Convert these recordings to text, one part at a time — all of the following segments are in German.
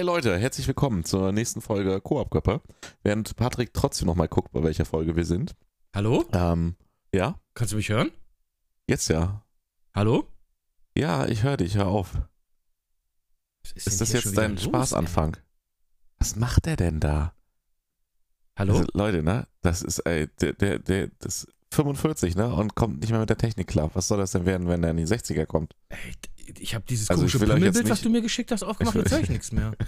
hi Leute, herzlich willkommen zur nächsten Folge Koop-Köppe. Während Patrick trotzdem nochmal guckt, bei welcher Folge wir sind. Hallo? Ähm, ja, Kannst du mich hören? jetzt ja. Hallo? Ja, ich höre dich, hör auf. Was Ist denn das jetzt dein los, Spaßanfang? Was macht der denn da? ey? Hallo? Also, Leute, ne? Das ist, ey, der, der, der, das ist 45, ne? Und kommt nicht mehr mit der Technik klar. Was soll das denn werden, wenn er in die 60er kommt? Ey, ich habe dieses Also komische Pimmelbild, was du mir geschickt hast, aufgemacht, jetzt höre ich nichts mehr.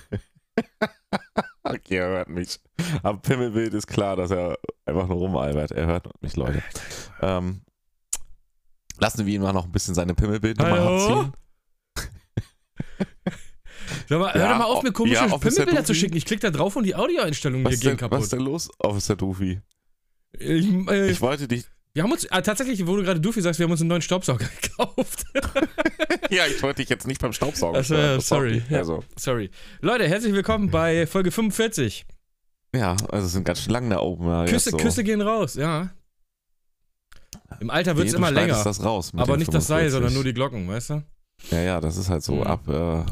Okay, er hört mich. Am Pimmelbild ist klar, dass er einfach nur rumalbert. Er hört mich, Leute. Ähm, lassen wir ihn mal noch ein bisschen seine Pimmelbildnummer Hallo? abziehen. Sag mal, hör Ja, doch mal auf, mir komische ja, Pimmelbilder zu schicken. Ich klick da drauf und die Audioeinstellungen hier gehen denn, was ist kaputt. denn los, Officer Doofy? Ich, äh, Ich wollte dich. Wir haben uns, ah, tatsächlich, wo du gerade Duffy sagst, wir haben uns einen neuen Staubsauger gekauft. Ja, ich wollte dich jetzt nicht beim Staubsauger. Ach so, stören. ja, Das sorry. Ja. Also, Sorry. Leute, herzlich willkommen bei Folge 45. ja, also es sind ganz schön lang da oben. Küsse, so. Küsse gehen raus, ja. Im Alter wird es Nee, immer du länger. Das raus Aber nicht das Seil, 45. sondern nur die Glocken, weißt du? Ja, ja, das ist halt so. Mhm. Ab, äh,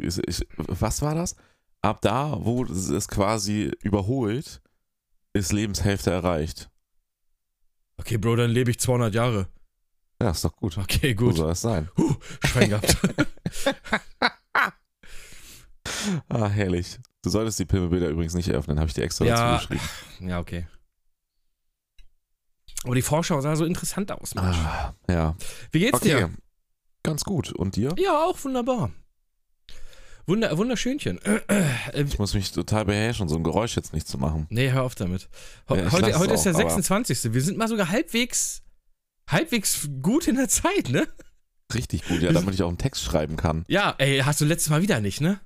ist- ich, was war das? Ab da, wo es quasi überholt, ist Lebenshälfte erreicht. Okay, Bro, dann lebe ich 200 Jahre. Ja, ist doch gut. Okay, Gut. So soll es sein. Huh, Schwein gehabt. Ah, herrlich. Du solltest die Pimmelbilder übrigens nicht öffnen, habe ich dir extra Ja. dazu geschrieben. ja, okay. Aber die Vorschau sah so interessant aus, Mensch. Ah, ja. Wie geht's Okay. dir? Ganz gut. Und dir? Ja, auch wunderbar. Wunder, wunderschönchen. Äh, Ich muss mich total beherrschen, so ein Geräusch jetzt nicht zu machen. nee, hör auf damit. Ho Ja, ich heute heute ist der auch, aber- 26. Wir sind mal sogar halbwegs, halbwegs gut in der Zeit, ne? Richtig gut, ja, damit ich auch einen Text schreiben kann. Ja, ey, hast du letztes Mal wieder nicht, ne?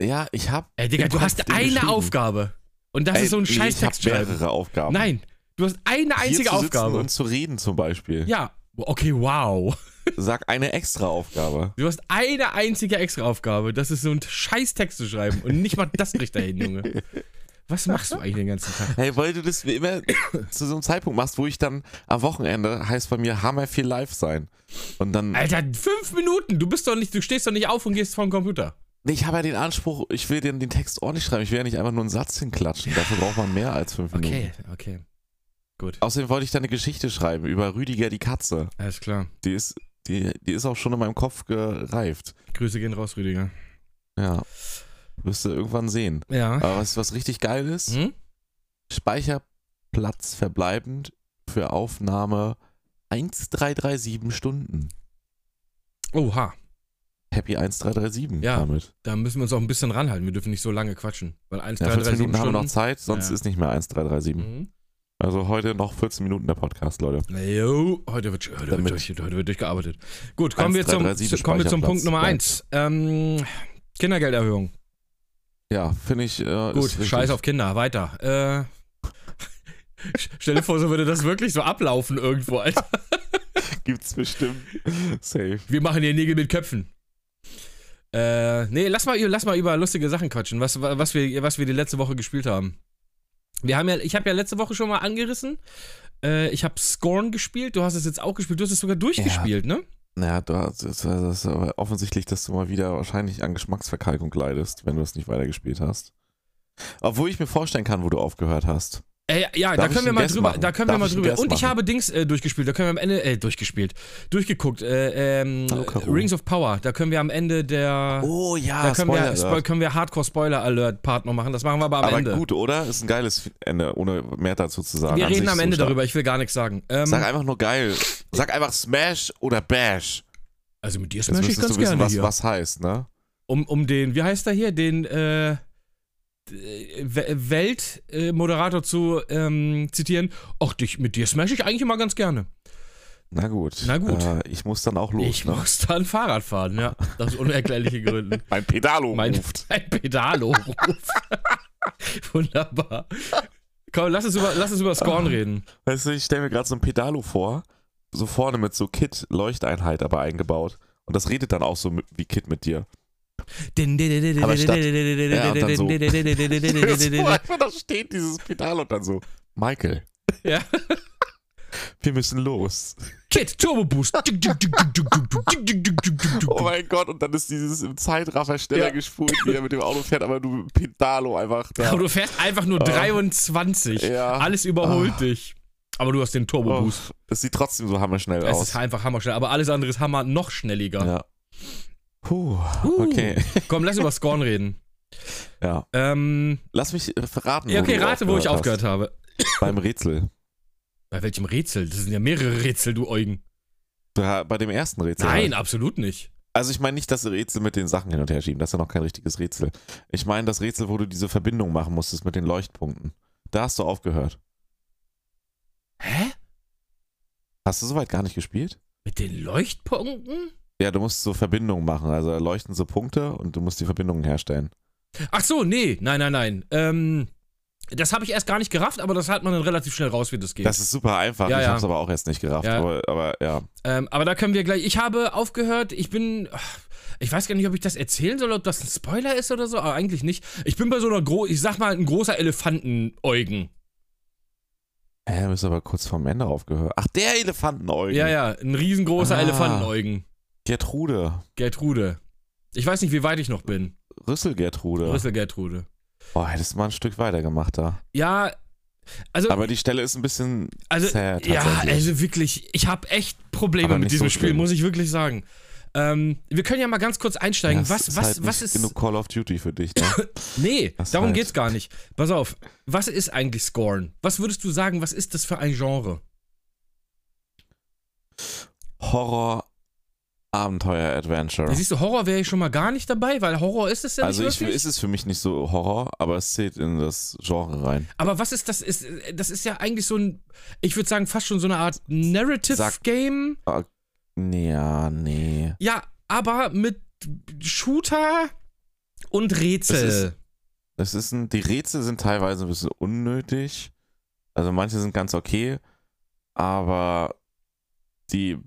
Ja, ich habe. Ey, Digga, du hast eine. Aufgabe. Und das ist so ein scheiß Ich habe Text schreiben. mehrere Aufgaben. Nein, du hast eine Hier einzige zu sitzen Aufgabe. Und zu reden zum Beispiel. Ja, okay, wow. Sag eine extra Aufgabe. Du hast eine einzige extra Aufgabe. Das ist so ein scheiß Text zu schreiben. Und nicht mal das kriegt er hin, Junge. Was machst du eigentlich den ganzen Tag? Hey, weil du das wie immer zu so einem Zeitpunkt machst, wo ich dann am Wochenende heißt bei mir hammer viel live sein. Und dann. Alter, fünf Minuten. Du bist doch nicht, du stehst doch nicht auf und gehst vor den Computer. Ich habe ja den Anspruch, ich will den, den Text ordentlich schreiben. Ich will ja nicht einfach nur einen Satz hinklatschen. Dafür braucht man mehr als fünf Minuten. Okay, okay. Gut. Außerdem wollte ich da eine Geschichte schreiben über Rüdiger die Katze. Alles klar. Die ist, die, die ist auch schon in meinem Kopf gereift. Grüße gehen raus, Rüdiger. Ja. Wirst du irgendwann sehen. Ja. Aber was, was richtig geil ist, Hm? Speicherplatz verbleibend für Aufnahme 1337 Stunden. Oha. Happy 1337 Ja. damit. Da müssen wir uns auch ein bisschen ranhalten. Wir dürfen nicht so lange quatschen. Weil 1, Ja, 3, 3, 14 7 Minuten haben wir noch Stunden. Zeit, sonst Ja. ist nicht mehr 1337. Mhm. Also heute noch 14 Minuten der Podcast, Leute. Jo, heute wird, heute, wird durch, heute wird durchgearbeitet. Gut, kommen wir 1, 3, zum, 3, 7 kommen wir zum Punkt Nummer bleibt. 1. Ähm, Kindergelderhöhung. Ja, finde ich. Äh, Gut, scheiß auf Kinder, weiter. Äh, stell dir vor, so würde das wirklich so ablaufen irgendwo, Alter. Gibt's bestimmt. Safe. Wir machen hier Nägel mit Köpfen. Äh, nee, lass mal, lass mal über lustige Sachen quatschen, was, was, wir, was wir die letzte Woche gespielt haben. Wir haben ja, ich habe ja letzte Woche schon mal angerissen. Äh, ich habe Scorn gespielt, du hast es jetzt auch gespielt, du hast es sogar durchgespielt, ne? Naja, du hast- das ist aber offensichtlich, dass du mal wieder wahrscheinlich an Geschmacksverkalkung leidest, wenn du es nicht weitergespielt hast. Obwohl ich mir vorstellen kann, wo du aufgehört hast. Äh, ja, da ich können wir mal drüber, da können wir mal ich drüber. Und ich machen? habe Dings äh, durchgespielt, da können wir am Ende, äh, durchgespielt, durchgeguckt, äh, ähm, Caro. Rings of Power, da können wir am Ende der, Oh ja, da können wir, Spoiler Spo Alert. können wir Hardcore Spoiler Alert Part noch machen, das machen wir aber am Aber Ende. gut, oder? Ist ein geiles Ende, ohne mehr dazu zu sagen. wir An reden am so Ende stark. darüber, ich will gar nichts sagen. Ähm, Sag einfach nur geil. Sag einfach Smash oder Bash. also mit dir Jetzt smash ich müsstest ganz du wissen, gerne was, hier. was heißt, ne? Um, um den, wie heißt er hier, den, äh, Weltmoderator zu ähm, zitieren. Ach, dich, mit dir smash ich eigentlich immer ganz gerne. Na gut. Na gut. Äh, ich muss dann auch los, ich ne? muss dann Fahrrad fahren, ja. Aus unerklärlichen Gründen. Mein Pedalo Mein, ruft. mein Pedalo ruft. Wunderbar. Komm, lass uns über, lass uns über Scorn reden. Weißt du, ich stelle mir gerade so ein Pedalo vor, so vorne mit so Kit-Leuchteinheit aber eingebaut. Und das redet dann auch so wie Kit mit dir. Aber statt- Ja, und dann so. so einfach da steht dieses Pedal und dann so, Michael. Ja. Wir müssen los. Kit, Turbo Boost. oh mein Gott, und dann ist dieses im Zeitraffer schneller ja. gespult, wie er mit dem Auto fährt, aber du Pedalo einfach. Da. Aber du fährst einfach nur 23. Ja. Alles überholt oh. dich. Aber du hast den Turbo Boost. Oh, es sieht trotzdem so hammerschnell es aus. Es ist einfach hammerschnell, aber alles andere ist hammer noch schnelliger. Ja. Puh, okay. Komm, lass über Scorn reden. Ja. Ähm, lass mich verraten. Ja, okay, rate, wo ich aufgehört hast. habe. Beim Rätsel. Bei welchem Rätsel? Das sind ja mehrere Rätsel, du Eugen. Ja, bei dem ersten Rätsel. Nein, halt. absolut nicht. Also ich meine nicht das Rätsel mit den Sachen hin und her schieben, das ist ja noch kein richtiges Rätsel. Ich meine das Rätsel, wo du diese Verbindung machen musstest mit den Leuchtpunkten. Da hast du aufgehört. Hä? Hast du soweit gar nicht gespielt? Mit den Leuchtpunkten? Ja, du musst so Verbindungen machen, also leuchten so Punkte und du musst die Verbindungen herstellen. Ach so, nee, nein, nein, nein. Ähm, das habe ich erst gar nicht gerafft, aber das hat man dann relativ schnell raus, wie das geht. Das ist super einfach. Ja, ich ja. habe es aber auch erst nicht gerafft. Ja. Aber, aber, ja. Ähm, aber da können wir gleich. Ich habe aufgehört. Ich bin. Ich weiß gar nicht, ob ich das erzählen soll, ob das ein Spoiler ist oder so, aber eigentlich nicht. Ich bin bei so einer gro ich sag mal, ein großer Elefanteneugen. Hä, du bist aber kurz vorm Ende aufgehört. Ach, der Elefanteneugen. Ja, ja, ein riesengroßer ah, Elefanteneugen. Gertrude. Gertrude. Ich weiß nicht, wie weit ich noch bin. Rüssel Gertrude. Rüssel Gertrude. Boah, hättest du mal ein Stück weiter gemacht da. Ja, also. Aber die Stelle ist ein bisschen also, sad, Ja, also wirklich, ich habe echt Probleme mit diesem so Spiel, muss ich wirklich sagen. Ähm, wir können ja mal ganz kurz einsteigen. Ja, was, ist was, halt was ist. genug Call of Duty für dich, ne? nee, das darum halt. geht's gar nicht. Pass auf, was ist eigentlich Scorn? Was würdest du sagen, was ist das für ein Genre? Horror, Abenteuer-Adventure. siehst du, Horror wäre ich schon mal gar nicht dabei, weil Horror ist es ja also nicht Also ist es für mich nicht so Horror, aber es zählt in das Genre rein. Aber was ist das? Ist, das ist ja eigentlich so ein, ich würde sagen, fast schon so eine Art Narrative-Game. Ah, ja, nee. Ja, aber mit Shooter und Rätsel. Es ist, es ist ein, die Rätsel sind teilweise ein bisschen unnötig. Also manche sind ganz okay, aber die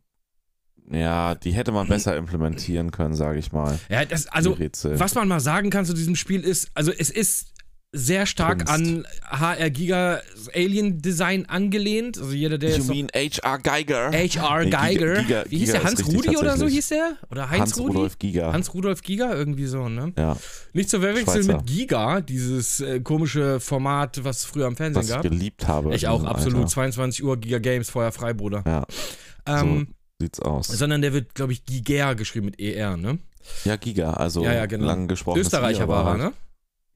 ja, die hätte man besser implementieren können, sage ich mal. Ja, das, also, was man mal sagen kann zu diesem Spiel ist, also es ist sehr stark Kunst. an HR Giga Alien Design angelehnt. Also jeder, der you mean HR Geiger? HR Geiger. Giga, Giga, Wie hieß der? Hans Rudi oder so hieß der? Oder Heinz Hans Rudi? Rudolf Giga. Hans Rudolf Giga, irgendwie so, ne? Ja. Nicht zu verwechseln mit Giga, dieses äh, komische Format, was es früher am Fernsehen was gab. Was ich geliebt habe. Ich auch, absolut. Alter. 22 Uhr Giga Games, Feuer frei, Bruder. Ja. Ähm, so sieht's aus. Sondern der wird, glaube ich, Giger geschrieben mit ER, ne? Ja, Giga, also ja, ja, genau. lang gesprochen. Österreicher war er, ne?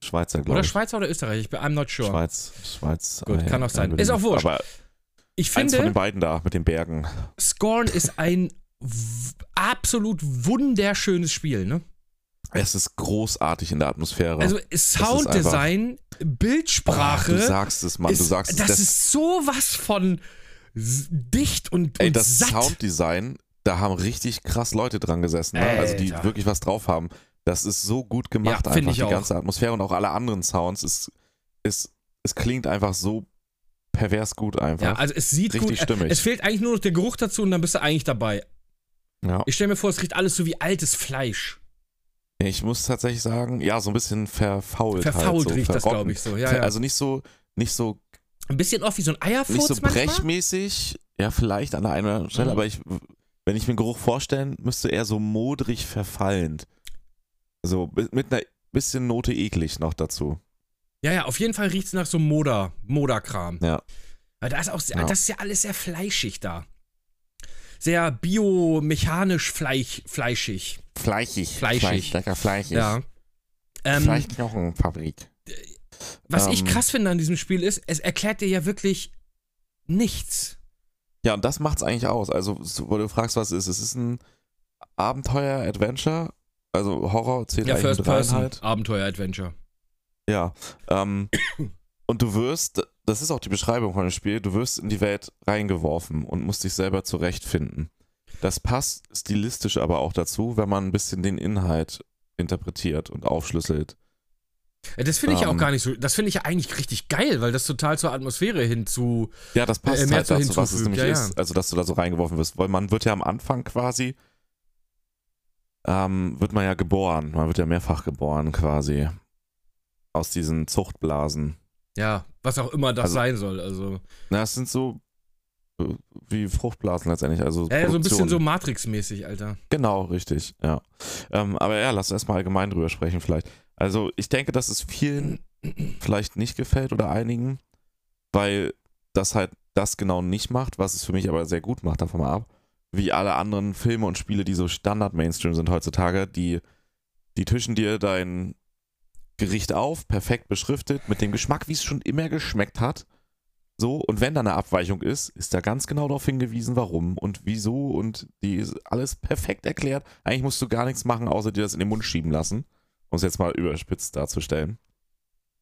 Schweizer, glaube ich. Oder Schweizer oder Österreicher, ich bin I'm not sure. Schweiz, Schweiz. Gut, äh, kann auch sein. Ist auch wurscht. Aber ich finde, eins von den beiden da, mit den Bergen. Scorn ist ein absolut wunderschönes Spiel, ne? Es ist großartig in der Atmosphäre. Also Sounddesign, Bildsprache. Oh, du sagst es, Mann, du sagst es. Das, das ist sowas von dicht und, Ey, und das satt. Sounddesign, da haben richtig krass Leute dran gesessen, ne? also die wirklich was drauf haben. Das ist so gut gemacht, ja, einfach die auch. ganze Atmosphäre und auch alle anderen Sounds. Es, es, es klingt einfach so pervers gut einfach. Ja, also es sieht richtig gut. Stimmig. Es fehlt eigentlich nur noch der Geruch dazu und dann bist du eigentlich dabei. Ja. Ich stelle mir vor, es riecht alles so wie altes Fleisch. Ich muss tatsächlich sagen, ja, so ein bisschen verfault. Verfault halt, so riecht verrotten. das, glaube ich, so. Ja, ja. Also nicht so, nicht so. Ein bisschen auch wie so ein Eierfurz Nicht so manchmal? brechmäßig, ja, vielleicht an der einen oder anderen Stelle, mhm. aber ich, wenn ich mir den Geruch vorstellen müsste, eher so modrig verfallend. So mit einer bisschen Note eklig noch dazu. Ja, ja, auf jeden Fall riecht es nach so Moder, Moderkram. Ja. Weil da ist auch, ja. das ist ja alles sehr fleischig da. Sehr biomechanisch fleisch, fleischig. Fleischig. Fleischig. Fleisch, lecker fleischig. Ja. Ähm, Fleischknochenfabrik. Was ähm, ich krass finde an diesem Spiel ist, es erklärt dir ja wirklich nichts. Ja, und das macht's eigentlich aus. Also, wo du fragst, was es ist. Es ist ein Abenteuer-Adventure. Also Horror zählt ja, eigentlich First Person halt. Abenteuer-Adventure. Ja. Ähm, und du wirst, das ist auch die Beschreibung von dem Spiel, du wirst in die Welt reingeworfen und musst dich selber zurechtfinden. Das passt stilistisch aber auch dazu, wenn man ein bisschen den Inhalt interpretiert und aufschlüsselt. Das finde ich ja auch ähm. gar nicht so. Das finde ich ja eigentlich richtig geil, weil das total zur Atmosphäre hinzu. Ja, das passt äh, halt dazu, was es nämlich ja, ist. Also, dass du da so reingeworfen wirst. Weil man wird ja am Anfang quasi. Ähm, wird man ja geboren. Man wird ja mehrfach geboren quasi. Aus diesen Zuchtblasen. Ja, was auch immer das also, sein soll. Also. Na, es sind so äh, wie Fruchtblasen letztendlich. Also Ja, ja, so ein bisschen so. Matrix-mäßig, Alter. Genau, richtig, ja. Ähm, aber ja, lass erstmal allgemein drüber sprechen vielleicht. Also ich denke, dass es vielen vielleicht nicht gefällt oder einigen, weil das halt das genau nicht macht, was es für mich aber sehr gut macht, davon mal ab. Wie alle anderen Filme und Spiele, die so Standard-Mainstream sind heutzutage, die, die tischen dir dein Gericht auf, perfekt beschriftet, mit dem Geschmack, wie es schon immer geschmeckt hat. So, und wenn da eine Abweichung ist, ist da ganz genau darauf hingewiesen, warum und wieso und die ist alles perfekt erklärt. Eigentlich musst du gar nichts machen, außer dir das in den Mund schieben lassen, um es jetzt mal überspitzt darzustellen.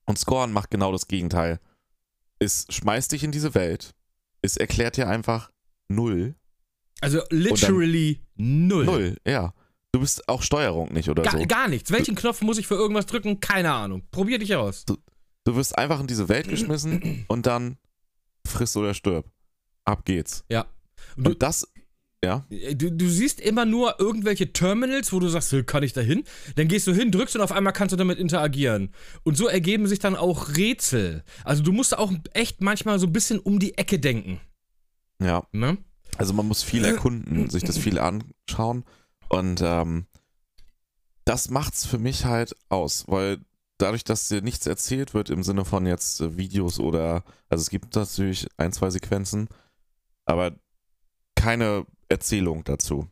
Und Scorn macht genau das Gegenteil. Es schmeißt dich in diese Welt, es erklärt dir einfach null. Also literally null. Null, ja. Du bist auch Steuerung nicht oder Gar, so. gar nichts. Welchen Knopf muss ich für irgendwas drücken? Keine Ahnung. Probier dich aus. Du wirst einfach in diese Welt geschmissen und dann friss oder stirb. Ab geht's. Ja. Und du, Und das, ja, du, du siehst immer nur irgendwelche Terminals, wo du sagst, "Hey, kann ich da hin? Dann gehst du hin, drückst und auf einmal kannst du damit interagieren. Und so ergeben sich dann auch Rätsel. Also du musst auch echt manchmal so ein bisschen um die Ecke denken. ja. Ne? Also man muss viel erkunden, sich das viel anschauen und ähm, das macht's für mich halt aus, weil dadurch, dass dir nichts erzählt wird im Sinne von jetzt äh, Videos oder, also es gibt natürlich ein, zwei Sequenzen, aber keine Erzählung dazu.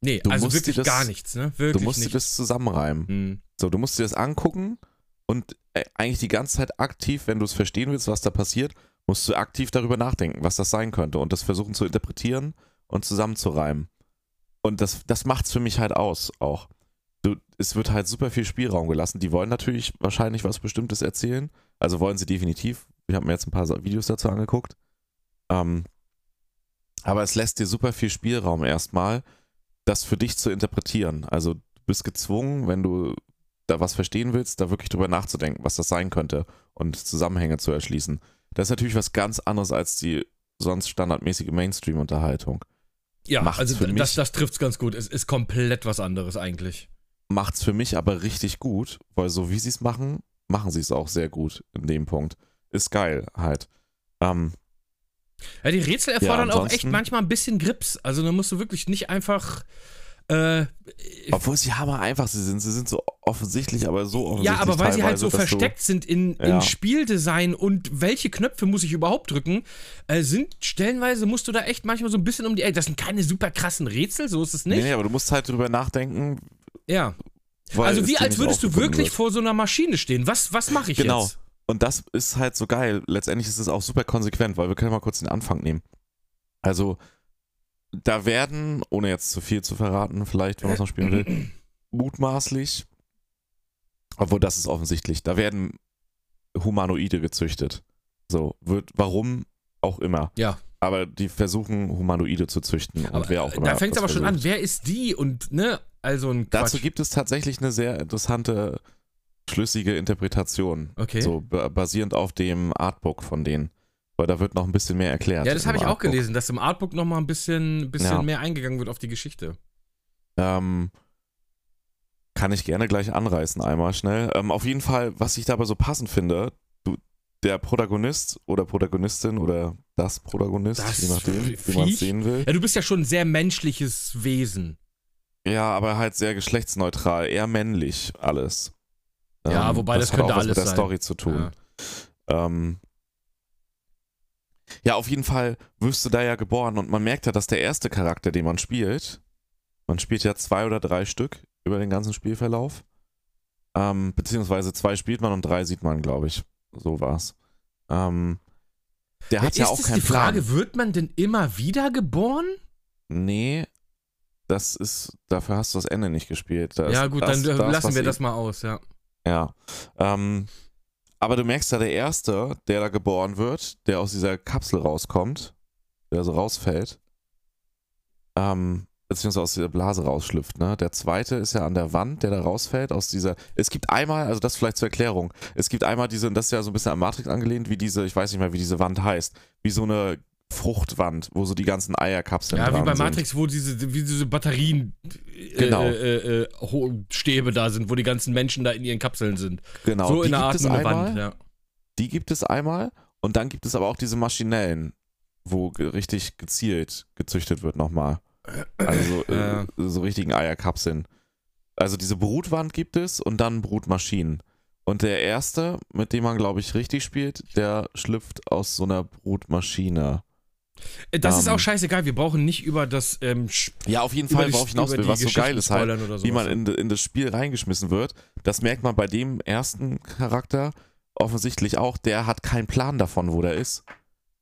Nee, Du also wirklich dir das- gar nichts, ne? Wirklich Du musst dir nicht. das zusammenreimen. Hm. So, du musst dir das angucken und äh, eigentlich die ganze Zeit aktiv, wenn du es verstehen willst, was da passiert, musst du aktiv darüber nachdenken, was das sein könnte und das versuchen zu interpretieren und zusammenzureimen. Und das, das macht es für mich halt aus auch. Du, es wird halt super viel Spielraum gelassen. Die wollen natürlich wahrscheinlich was Bestimmtes erzählen. Also wollen sie definitiv. Ich habe mir jetzt ein paar Videos dazu angeguckt. Ähm, aber es lässt dir super viel Spielraum erstmal, das für dich zu interpretieren. Also du bist gezwungen, wenn du da was verstehen willst, da wirklich drüber nachzudenken, was das sein könnte und Zusammenhänge zu erschließen. Das ist natürlich was ganz anderes als die sonst standardmäßige Mainstream-Unterhaltung. Ja, macht's also das, das trifft's ganz gut. Es ist komplett was anderes eigentlich. Macht's für mich aber richtig gut, weil so wie sie es machen, machen sie es auch sehr gut in dem Punkt. Ist geil halt. Ähm, Ja, die Rätsel erfordern auch echt manchmal ein bisschen Grips. Also da musst du wirklich nicht einfach. Äh, obwohl sie hammer einfach sie sind. Sie sind so offensichtlich, aber so offensichtlich. ja, aber weil sie halt so versteckt sind in, in Ja. Spieldesign und welche Knöpfe muss ich überhaupt drücken, äh, sind stellenweise musst du da echt manchmal so ein bisschen um die. Ey, das sind keine super krassen Rätsel, so ist es nicht. Nee, nee, aber du musst halt drüber nachdenken. Ja. Also wie als würdest du wirklich wird. vor so einer Maschine stehen. Was, was mache ich Genau. jetzt? Und das ist halt so geil. Letztendlich ist es auch super konsequent, weil wir können mal kurz den Anfang nehmen. Also, da werden, ohne jetzt zu viel zu verraten, vielleicht, wenn man es noch spielen will, mutmaßlich, obwohl das ist offensichtlich, da werden Humanoide gezüchtet. So, wird, warum auch immer. Ja. Aber die versuchen, Humanoide zu züchten. Aber und wer auch immer. da fängt es aber schon an, versucht. wer ist die und ne, also ein Quatsch. Dazu gibt es tatsächlich eine sehr interessante, schlüssige Interpretation. Okay. So ba- basierend auf dem Artbook von denen. Weil da wird noch ein bisschen mehr erklärt. ja, das habe ich auch Artbook. gelesen, dass im Artbook noch mal ein bisschen, bisschen Ja. mehr eingegangen wird auf die Geschichte. Ähm, kann ich gerne gleich anreißen, einmal schnell. Ähm, auf jeden Fall, was ich dabei so passend finde, du, der Protagonist oder Protagonistin oder das Protagonist, Das je nachdem, wie man es sehen will. Ja, du bist ja schon ein sehr menschliches Wesen. Ja, aber halt sehr geschlechtsneutral, eher männlich alles. Ja, wobei das hat könnte auch was alles mit der sein. Story zu tun. Ja. Ähm, ja, auf jeden Fall wirst du da ja geboren und man merkt ja, dass der erste Charakter, den man spielt, man spielt ja zwei oder drei Stück über den ganzen Spielverlauf. Ähm, beziehungsweise zwei spielt man und drei sieht man, glaube ich. So war's. Ähm, der hat ist ja auch keinen die Frage, Plan. wird man denn immer wieder geboren? Nee, das ist, dafür hast du das Ende nicht gespielt. Das, ja, gut, das, dann äh, das, lassen was wir das mal aus, ja. Ja. Ähm, aber du merkst ja, der Erste, der da geboren wird, der aus dieser Kapsel rauskommt, der so rausfällt, ähm, beziehungsweise aus dieser Blase rausschlüpft, ne? Der Zweite ist ja an der Wand, der da rausfällt, aus dieser. Es gibt einmal, also das vielleicht zur Erklärung, es gibt einmal diese, und das ist ja so ein bisschen an Matrix angelehnt, wie diese, ich weiß nicht mehr, wie diese Wand heißt, wie so eine Fruchtwand, wo so die ganzen Eierkapseln Ja, wie bei sind. Matrix, wo diese, wie diese Batterien äh, Genau. äh, äh, Stäbe da sind, wo die ganzen Menschen da in ihren Kapseln sind. Genau, so die in der Art eine einmal. Wand, ja. Die gibt es einmal und dann gibt es aber auch diese maschinellen wo richtig gezielt gezüchtet wird nochmal. Also äh, Ja. so richtigen Eierkapseln. Also diese Brutwand gibt es und dann Brutmaschinen. Und der erste, mit dem man, glaube ich, richtig spielt, der schlüpft aus so einer Brutmaschine. Äh, Das ist Ähm. auch scheißegal, wir brauchen nicht über das ähm, Sch- Ja, auf jeden Fall, worauf ich hinaus will, was so geil ist halt, wie man in, in das Spiel reingeschmissen wird. Das merkt man bei dem ersten Charakter offensichtlich auch. Der hat keinen Plan davon, wo der ist.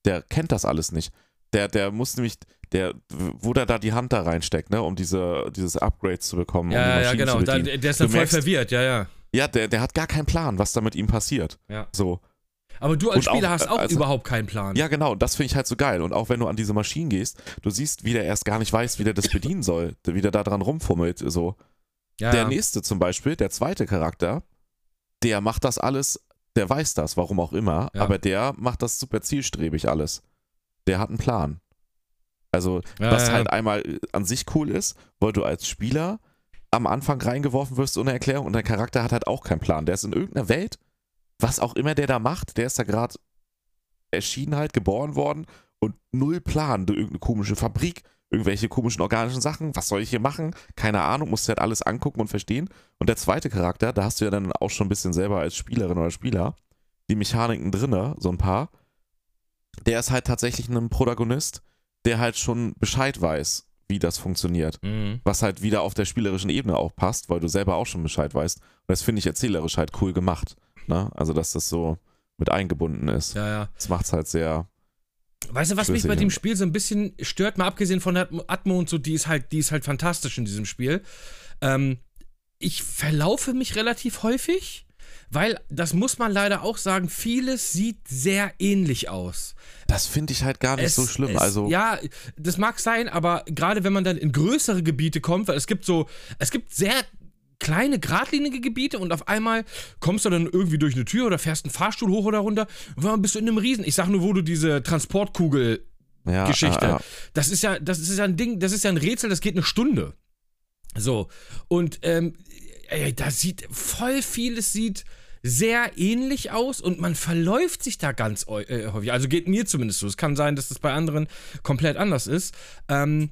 Der kennt das alles nicht. Der, der muss nämlich, der, wo der da die Hand da reinsteckt, ne, um diese, dieses Upgrade zu bekommen. um Ja, ja, Maschinen genau. Da, der ist dann voll merkst- verwirrt, ja, ja. ja, der, der hat gar keinen Plan, was da mit ihm passiert. Ja. So. Aber du als Und auch, Spieler hast auch also- überhaupt keinen Plan. Ja, genau, das finde ich halt so geil. Und auch wenn du an diese Maschinen gehst, du siehst, wie der erst gar nicht weiß, wie der das bedienen soll, wie der da dran rumfummelt, so. ja, Der ja. nächste zum Beispiel, der zweite Charakter, der macht das alles, der weiß das, warum auch immer, Ja. aber der macht das super zielstrebig alles. Der hat einen Plan. Also, was halt einmal äh, an sich cool ist, weil du als Spieler am Anfang reingeworfen wirst ohne Erklärung und dein Charakter hat halt auch keinen Plan. Der ist in irgendeiner Welt, was auch immer der da macht, der ist da gerade erschienen halt, geboren worden und null Plan. Irgendeine komische Fabrik, irgendwelche komischen organischen Sachen, was soll ich hier machen? Keine Ahnung, musst du halt alles angucken und verstehen. Und der zweite Charakter, da hast du ja dann auch schon ein bisschen selber als Spielerin oder Spieler die Mechaniken drinne, so ein paar. Der ist halt tatsächlich ein Protagonist, der halt schon Bescheid weiß, wie das funktioniert. Mhm. Was halt wieder auf der spielerischen Ebene auch passt, weil du selber auch schon Bescheid weißt. Und das finde ich erzählerisch halt cool gemacht. Ne? Also, dass das so mit eingebunden ist. ja, ja. Das macht es halt sehr. Weißt du, was mich bei dem Spiel so ein bisschen stört, mal abgesehen von der Atmo- und so, die ist halt, die ist halt fantastisch in diesem Spiel. Ähm, ich verlaufe mich relativ häufig, weil, das muss man leider auch sagen, vieles sieht sehr ähnlich aus. Das finde ich halt gar nicht so schlimm. es- also, Ja, das mag sein, aber gerade wenn man dann in größere Gebiete kommt, weil es gibt so, es gibt sehr kleine, geradlinige Gebiete und auf einmal kommst du dann irgendwie durch eine Tür oder fährst einen Fahrstuhl hoch oder runter und dann bist du in einem Riesen. Ich sag nur, wo du diese Transportkugel ja, Geschichte. ja, ja. Das ist ja, das ist ja ein Ding, das ist ja ein Rätsel, das geht eine Stunde. So. Und ähm, ey, da sieht voll vieles sieht sehr ähnlich aus und man verläuft sich da ganz äh, häufig. Also geht mir zumindest so. Es kann sein, dass das bei anderen komplett anders ist. Ähm,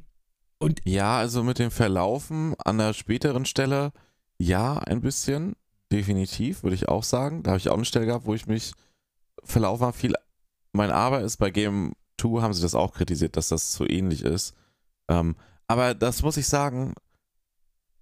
und Ja, also mit dem Verlaufen an der späteren Stelle, ja, ein bisschen. Definitiv, würde ich auch sagen. Da habe ich auch eine Stelle gehabt, wo ich mich verlaufen habe. Viel. Mein Aber ist bei Game 2 haben sie das auch kritisiert, dass das so ähnlich ist. Ähm, aber das muss ich sagen,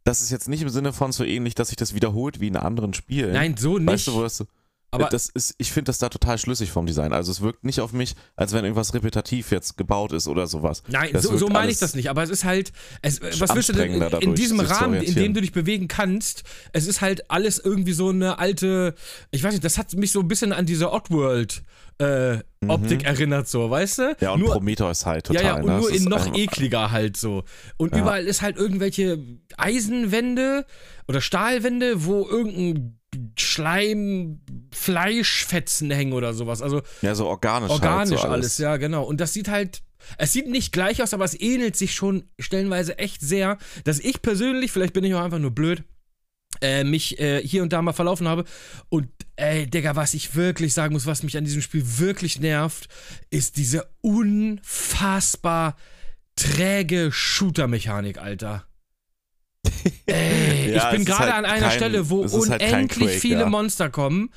das ist jetzt nicht im Sinne von so ähnlich, dass sich das wiederholt wie in anderen Spielen. nein, so nicht. Weißt du, wo das so, aber das ist, ich finde das da total schlüssig vom Design. Also es wirkt nicht auf mich, als wenn irgendwas repetitiv jetzt gebaut ist oder sowas. Nein, Das so, so meine ich das nicht. Aber es ist halt, es, was willst du denn in, anstrengender in dadurch, diesem Rahmen, in dem du dich bewegen kannst? Es ist halt alles irgendwie so eine alte, ich weiß nicht, das hat mich so ein bisschen an diese Oddworld äh, Optik erinnert, so, weißt du? Mhm. Ja, und nur, Prometheus halt total. ja, ja, und ne? nur in noch ekliger halt so. Und Ja. überall ist halt irgendwelche Eisenwände oder Stahlwände, wo irgendein Schleim, Fleischfetzen hängen oder sowas. Also Ja, so organisch. organisch halt so alles. ja, genau. Und das sieht halt, es sieht nicht gleich aus, aber es ähnelt sich schon stellenweise echt sehr, dass ich persönlich, vielleicht bin ich auch einfach nur blöd, äh, mich äh, hier und da mal verlaufen habe. Und ey, Digga, was ich wirklich sagen muss, was mich an diesem Spiel wirklich nervt, ist diese unfassbar träge Shooter-Mechanik, Alter. Ey, Ja, ich bin gerade halt an einer kein- Stelle, wo halt unendlich Quake, viele ja. Monster kommen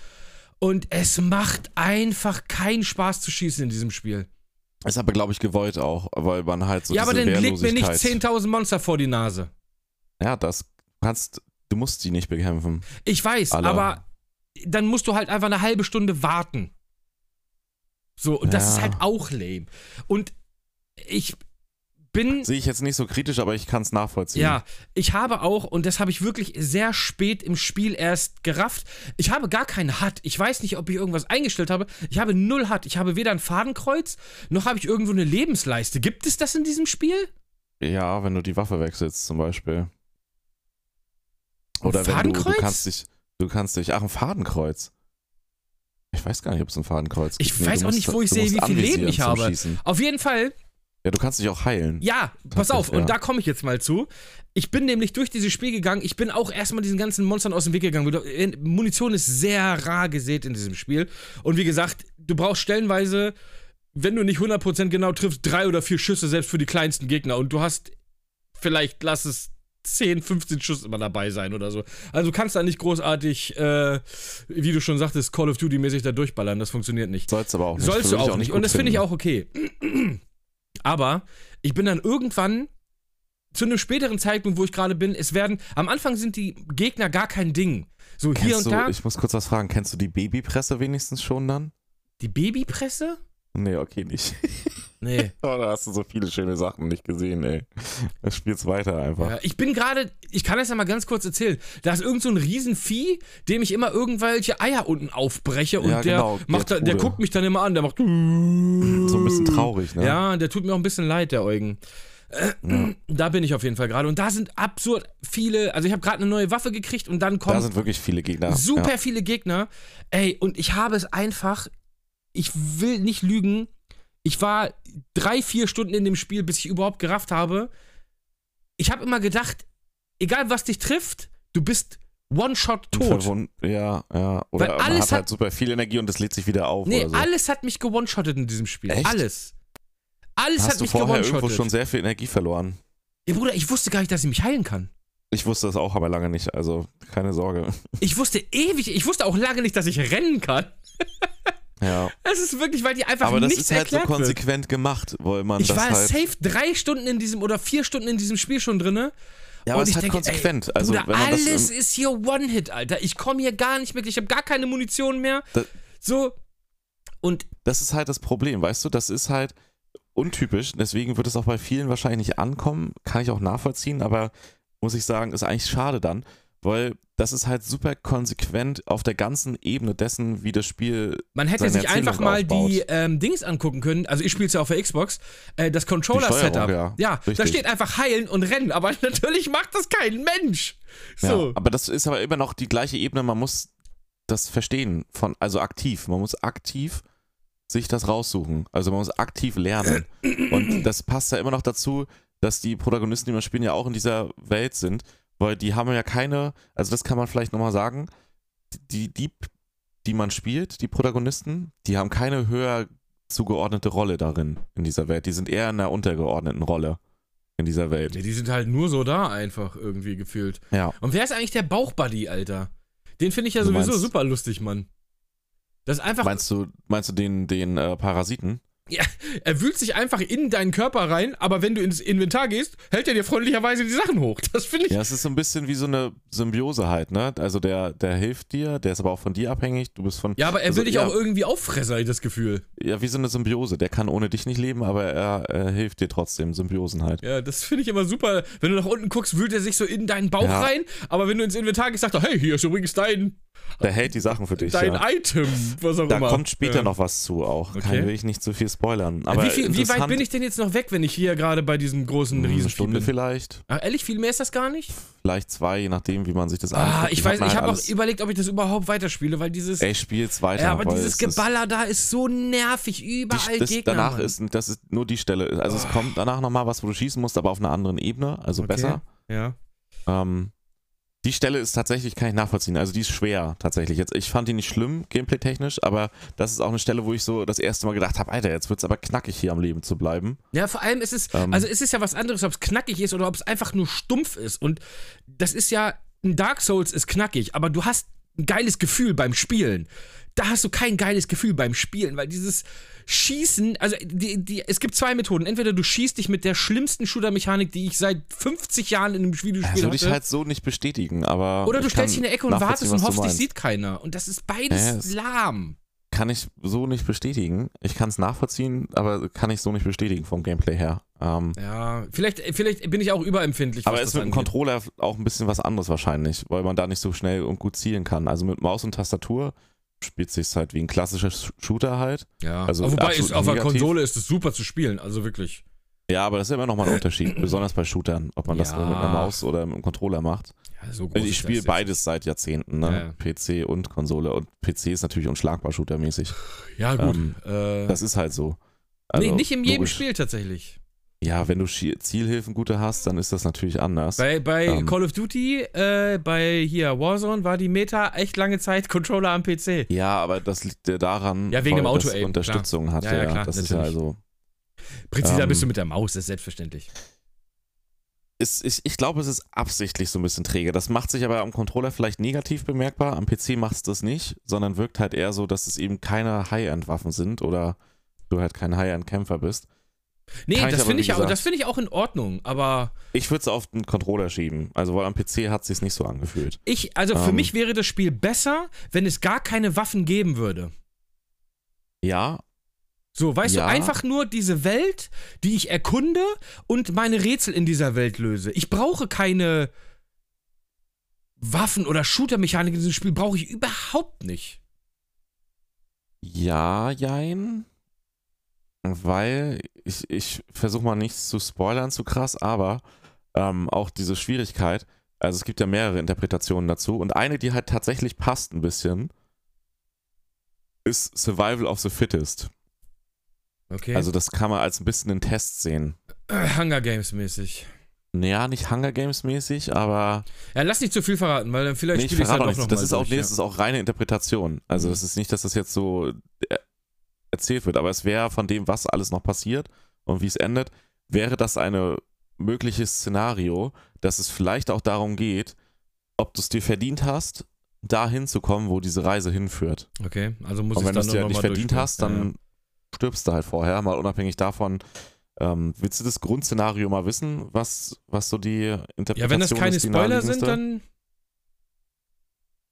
und es macht einfach keinen Spaß zu schießen in diesem Spiel. Ist aber, glaube ich, gewollt auch, weil man halt so ja, aber dann legt mir nicht Wehrlosigkeit- 10.000 Monster vor die Nase. Ja, das kannst, du musst die nicht bekämpfen. Ich weiß, Alle. aber dann musst du halt einfach eine halbe Stunde warten. So, und das Ja. ist halt auch lame. Und ich bin. Sehe ich jetzt nicht so kritisch, aber ich kann es nachvollziehen. Ja, ich habe auch, und das habe ich wirklich sehr spät im Spiel erst gerafft, ich habe gar keinen HUD. Ich weiß nicht, ob ich irgendwas eingestellt habe. Ich habe null HUD. Ich habe weder ein Fadenkreuz, noch habe ich irgendwo eine Lebensleiste. Gibt es das in diesem Spiel? Ja, wenn du die Waffe wechselst zum Beispiel. Oder wenn du, du Fadenkreuz? kannst dich, du kannst dich, ach, ein Fadenkreuz. Ich weiß gar nicht, ob es ein Fadenkreuz Ich gibt. weiß auch nicht, wo ich sehe, musst wie viel Leben ich habe. Auf jeden Fall Ja, du kannst dich auch heilen. Ja, pass auf, Tatsächlich, und ja. da komme ich jetzt mal zu. Ich bin nämlich durch dieses Spiel gegangen. Ich bin auch erstmal diesen ganzen Monstern aus dem Weg gegangen. Äh, Munition ist sehr rar gesät in diesem Spiel. Und wie gesagt, du brauchst stellenweise wenn du nicht 100% genau triffst, drei oder vier Schüsse selbst für die kleinsten Gegner und du hast vielleicht, lass es 10, 15 Schuss immer dabei sein oder so. Also du kannst da nicht großartig, äh, wie du schon sagtest, Call of Duty-mäßig da durchballern. Das funktioniert nicht. Sollst aber auch nicht. Sollst du ich auch nicht. Und das finde ich auch okay. Aber ich bin dann irgendwann zu einem späteren Zeitpunkt, wo ich gerade bin, es werden, am Anfang sind die Gegner gar kein Ding. So hier Kennst und du, da. Ich muss kurz was fragen. Kennst du die Babypresse wenigstens schon dann? Die Babypresse? Nee, okay, nicht. Nee. Oh, da hast du so viele schöne Sachen nicht gesehen, ey. Das spielst weiter einfach. Ja, ich bin gerade, ich kann das ja mal ganz kurz erzählen. Da ist irgend so ein Riesenvieh, dem ich immer irgendwelche Eier unten aufbreche und Ja, der genau, macht, da, der der Trude. guckt mich dann immer an, der macht so ein bisschen traurig, ne? Ja, der tut mir auch ein bisschen leid, der Eugen. Ja. Da bin ich auf jeden Fall gerade. Und da sind absurd viele. Also, ich habe gerade eine neue Waffe gekriegt und dann Da kommen sind wirklich viele Gegner. super Ja. viele Gegner. Ey, und ich habe es einfach. Ich will nicht lügen. Ich war drei, vier Stunden in dem Spiel, bis ich überhaupt gerafft habe. Ich habe immer gedacht, egal was dich trifft, du bist One-Shot tot. Ja, ja. Oder Weil man alles hat halt hat- super viel Energie und es lädt sich wieder auf. Nee, so. alles hat mich gewone-shottet in diesem Spiel. Echt? Alles. Alles hat Hast du mich vorher irgendwo gewone-shottet. schon sehr viel Energie verloren? Ja, Bruder, ich wusste gar nicht, dass ich mich heilen kann. Ich wusste das auch, aber lange nicht. Also keine Sorge. Ich wusste ewig, ich wusste auch lange nicht, dass ich rennen kann. Ja. Es ist wirklich, weil die einfach Aber das nichts ist halt so erklärt wird. konsequent gemacht, weil man Ich das war halt. safe drei Stunden in diesem oder vier Stunden in diesem Spiel schon drinne. Ja, aber es ich ist halt denke, konsequent. Ey, also Bruder, das alles ist hier One-Hit, Alter. Ich komme hier gar nicht mehr. Ich habe gar keine Munition mehr. Das- so. Und das ist halt das Problem, weißt du? Das ist halt untypisch. Deswegen wird es auch bei vielen wahrscheinlich nicht ankommen. Kann ich auch nachvollziehen, aber muss ich sagen, ist eigentlich schade dann, weil das ist halt super konsequent auf der ganzen Ebene dessen, wie das Spiel. man hätte sich Erzählung einfach mal aufbaut. die ähm, Dings angucken können. Also ich spiele es ja auf der Xbox. Äh, das Controller-Setup. Ja. ja da steht einfach heilen und rennen. Aber natürlich macht das kein Mensch. So. Ja, aber das ist aber immer noch die gleiche Ebene. Man muss das verstehen, von, also aktiv. Man muss aktiv sich das raussuchen. Also man muss aktiv lernen. Und das passt ja immer noch dazu, dass die Protagonisten, die man spielen, ja auch in dieser Welt sind, weil die haben ja keine, also das kann man vielleicht nochmal sagen, die, die, die man spielt, die Protagonisten, die haben keine höher zugeordnete Rolle darin, in dieser Welt. Die sind eher in einer untergeordneten Rolle in dieser Welt. Ja, die sind halt nur so da einfach irgendwie gefühlt. Ja. Und wer ist eigentlich der Bauchbuddy, Alter? Den finde ich ja Du sowieso meinst- super lustig, Mann. Das ist einfach, Meinst du, meinst du den, den äh, Parasiten? Er wühlt sich einfach in deinen Körper rein, aber wenn du ins Inventar gehst, hält er dir freundlicherweise die Sachen hoch. Das finde ich. Ja, es ist so ein bisschen wie so eine Symbiose halt, ne? Also der, der hilft dir, der ist aber auch von dir abhängig. Du bist von. Ja, aber er also, will dich ja, auch irgendwie auffressen, ich das Gefühl. Ja, wie so eine Symbiose. Der kann ohne dich nicht leben, aber er, er hilft dir trotzdem. Symbiosen halt. Ja, das finde ich immer super. Wenn du nach unten guckst, wühlt er sich so in deinen Bauch Ja. rein, aber wenn du ins Inventar gehst, sagt er, hey, hier ist übrigens dein, Der hält die Sachen für dich. dein ja. Item, was auch Da immer. kommt später ja. noch was zu auch. Okay. Kann will ich nicht zu viel spoilern. Aber wie, viel, wie weit bin ich denn jetzt noch weg, wenn ich hier gerade bei diesem großen Eine Riesenvieh Stunde bin? vielleicht. Ach, ehrlich, viel mehr ist das gar nicht? Vielleicht zwei, je nachdem, wie man sich das Ah, anguckt. ich weiß, mir ich halt habe auch überlegt, ob ich das überhaupt weiterspiele, weil dieses. Ey, spiel's weiter. ja, aber dieses Geballer da ist so nervig. Überall die, das, Gegner. danach Mann. ist, das ist nur die Stelle. Also es kommt danach nochmal was, wo du schießen musst, aber auf einer anderen Ebene, also Okay. besser. Ja. Ähm, die Stelle ist tatsächlich, kann ich nachvollziehen. Also die ist schwer tatsächlich. Jetzt, ich fand die nicht schlimm, gameplay-technisch, aber das ist auch eine Stelle, wo ich so das erste Mal gedacht habe, Alter, jetzt wird's aber knackig hier am Leben zu bleiben. Ja, vor allem ist es, Ähm. also es ist ja was anderes, ob es knackig ist oder ob es einfach nur stumpf ist. Und das ist ja, ein Dark Souls ist knackig, aber du hast ein geiles Gefühl beim Spielen. Da hast du kein geiles Gefühl beim Spielen, weil dieses Schießen, also die, die, es gibt zwei Methoden. Entweder du schießt dich mit der schlimmsten Shooter-Mechanik, die ich seit 50 Jahren in einem Videospiel würde ich hatte. halt so nicht bestätigen, aber. oder du stellst dich in eine Ecke und wartest und hoffst, dich sieht keiner. Und das ist beides Ja, lahm. Kann ich so nicht bestätigen. Ich kann es nachvollziehen, aber kann ich so nicht bestätigen vom Gameplay her. Ähm, Ja, vielleicht, vielleicht bin ich auch überempfindlich. aber es ist mit dem. Controller auch ein bisschen was anderes wahrscheinlich, weil man da nicht so schnell und gut zielen kann. Also mit Maus und Tastatur spielt sich halt wie ein klassischer Sh- Shooter halt. Ja, Also aber wobei ist, auf der negativ. Konsole ist es super zu spielen, also wirklich. Ja, aber das ist immer nochmal ein Unterschied, besonders bei Shootern, ob man das Ja. nur mit einer Maus oder mit einem Controller macht. Ja, so groß Also ich das spiele jetzt. beides seit Jahrzehnten, ne? Ja, PC und Konsole. Und PC ist natürlich unschlagbar shootermäßig. Ja, gut. Ähm, äh, Das ist halt so. Also, nee, nicht in jedem logisch. Spiel tatsächlich. Ja, wenn du Zielhilfen gute hast, dann ist das natürlich anders. Bei, bei Ähm. Call of Duty, äh, bei hier Warzone war die Meta echt lange Zeit Controller am PC. ja, aber das liegt ja daran, Ja, wegen weil dem das Auto-Aim, Unterstützung hat. Ja, ja, klar, das ist ja natürlich. also. Präziser Ähm. bist du mit der Maus, das ist selbstverständlich. Ist, ich, ich glaube, es ist absichtlich so ein bisschen träge. Das macht sich aber am Controller vielleicht negativ bemerkbar. Am PC macht es das nicht, sondern wirkt halt eher so, dass es eben keine High-End-Waffen sind oder du halt kein High-End-Kämpfer bist. Nee, Kann das finde ich, finde ich auch in Ordnung, aber Ich würde es auf den Controller schieben. Also, weil am PC hat es sich nicht so angefühlt. ich, also für Ähm. mich wäre das Spiel besser, wenn es gar keine Waffen geben würde. Ja, So, weißt Ja. du, einfach nur diese Welt, die ich erkunde und meine Rätsel in dieser Welt löse. Ich brauche keine Waffen oder Shooter-Mechanik in diesem Spiel, brauche ich überhaupt nicht. Ja, jein. Weil ich, ich versuche mal nichts zu spoilern zu krass, aber ähm, auch diese Schwierigkeit, also es gibt ja mehrere Interpretationen dazu und eine, die halt tatsächlich passt ein bisschen, ist Survival of the Fittest. Okay. Also das kann man als ein bisschen einen Test sehen. Hunger Games mäßig. Naja, nicht Hunger Games mäßig, aber Ja, lass nicht zu viel verraten, weil dann vielleicht nee, ich spiele ich es dann auch noch Das mal ist auch, nee, ja. das ist auch reine Interpretation. Also Mhm. es ist nicht, dass das jetzt so äh, erzählt wird, aber es wäre von dem, was alles noch passiert und wie es endet, wäre das eine mögliches Szenario, dass es vielleicht auch darum geht, ob du es dir verdient hast, dahin zu kommen, wo diese Reise hinführt. Okay, also muss und ich wenn du dann es dir nicht verdient hast, dann stirbst du halt vorher, mal unabhängig davon. Ähm, willst du das Grundszenario mal wissen, was, was so die Interpretation Ja, wenn das keine ist, Spoiler sind, dann.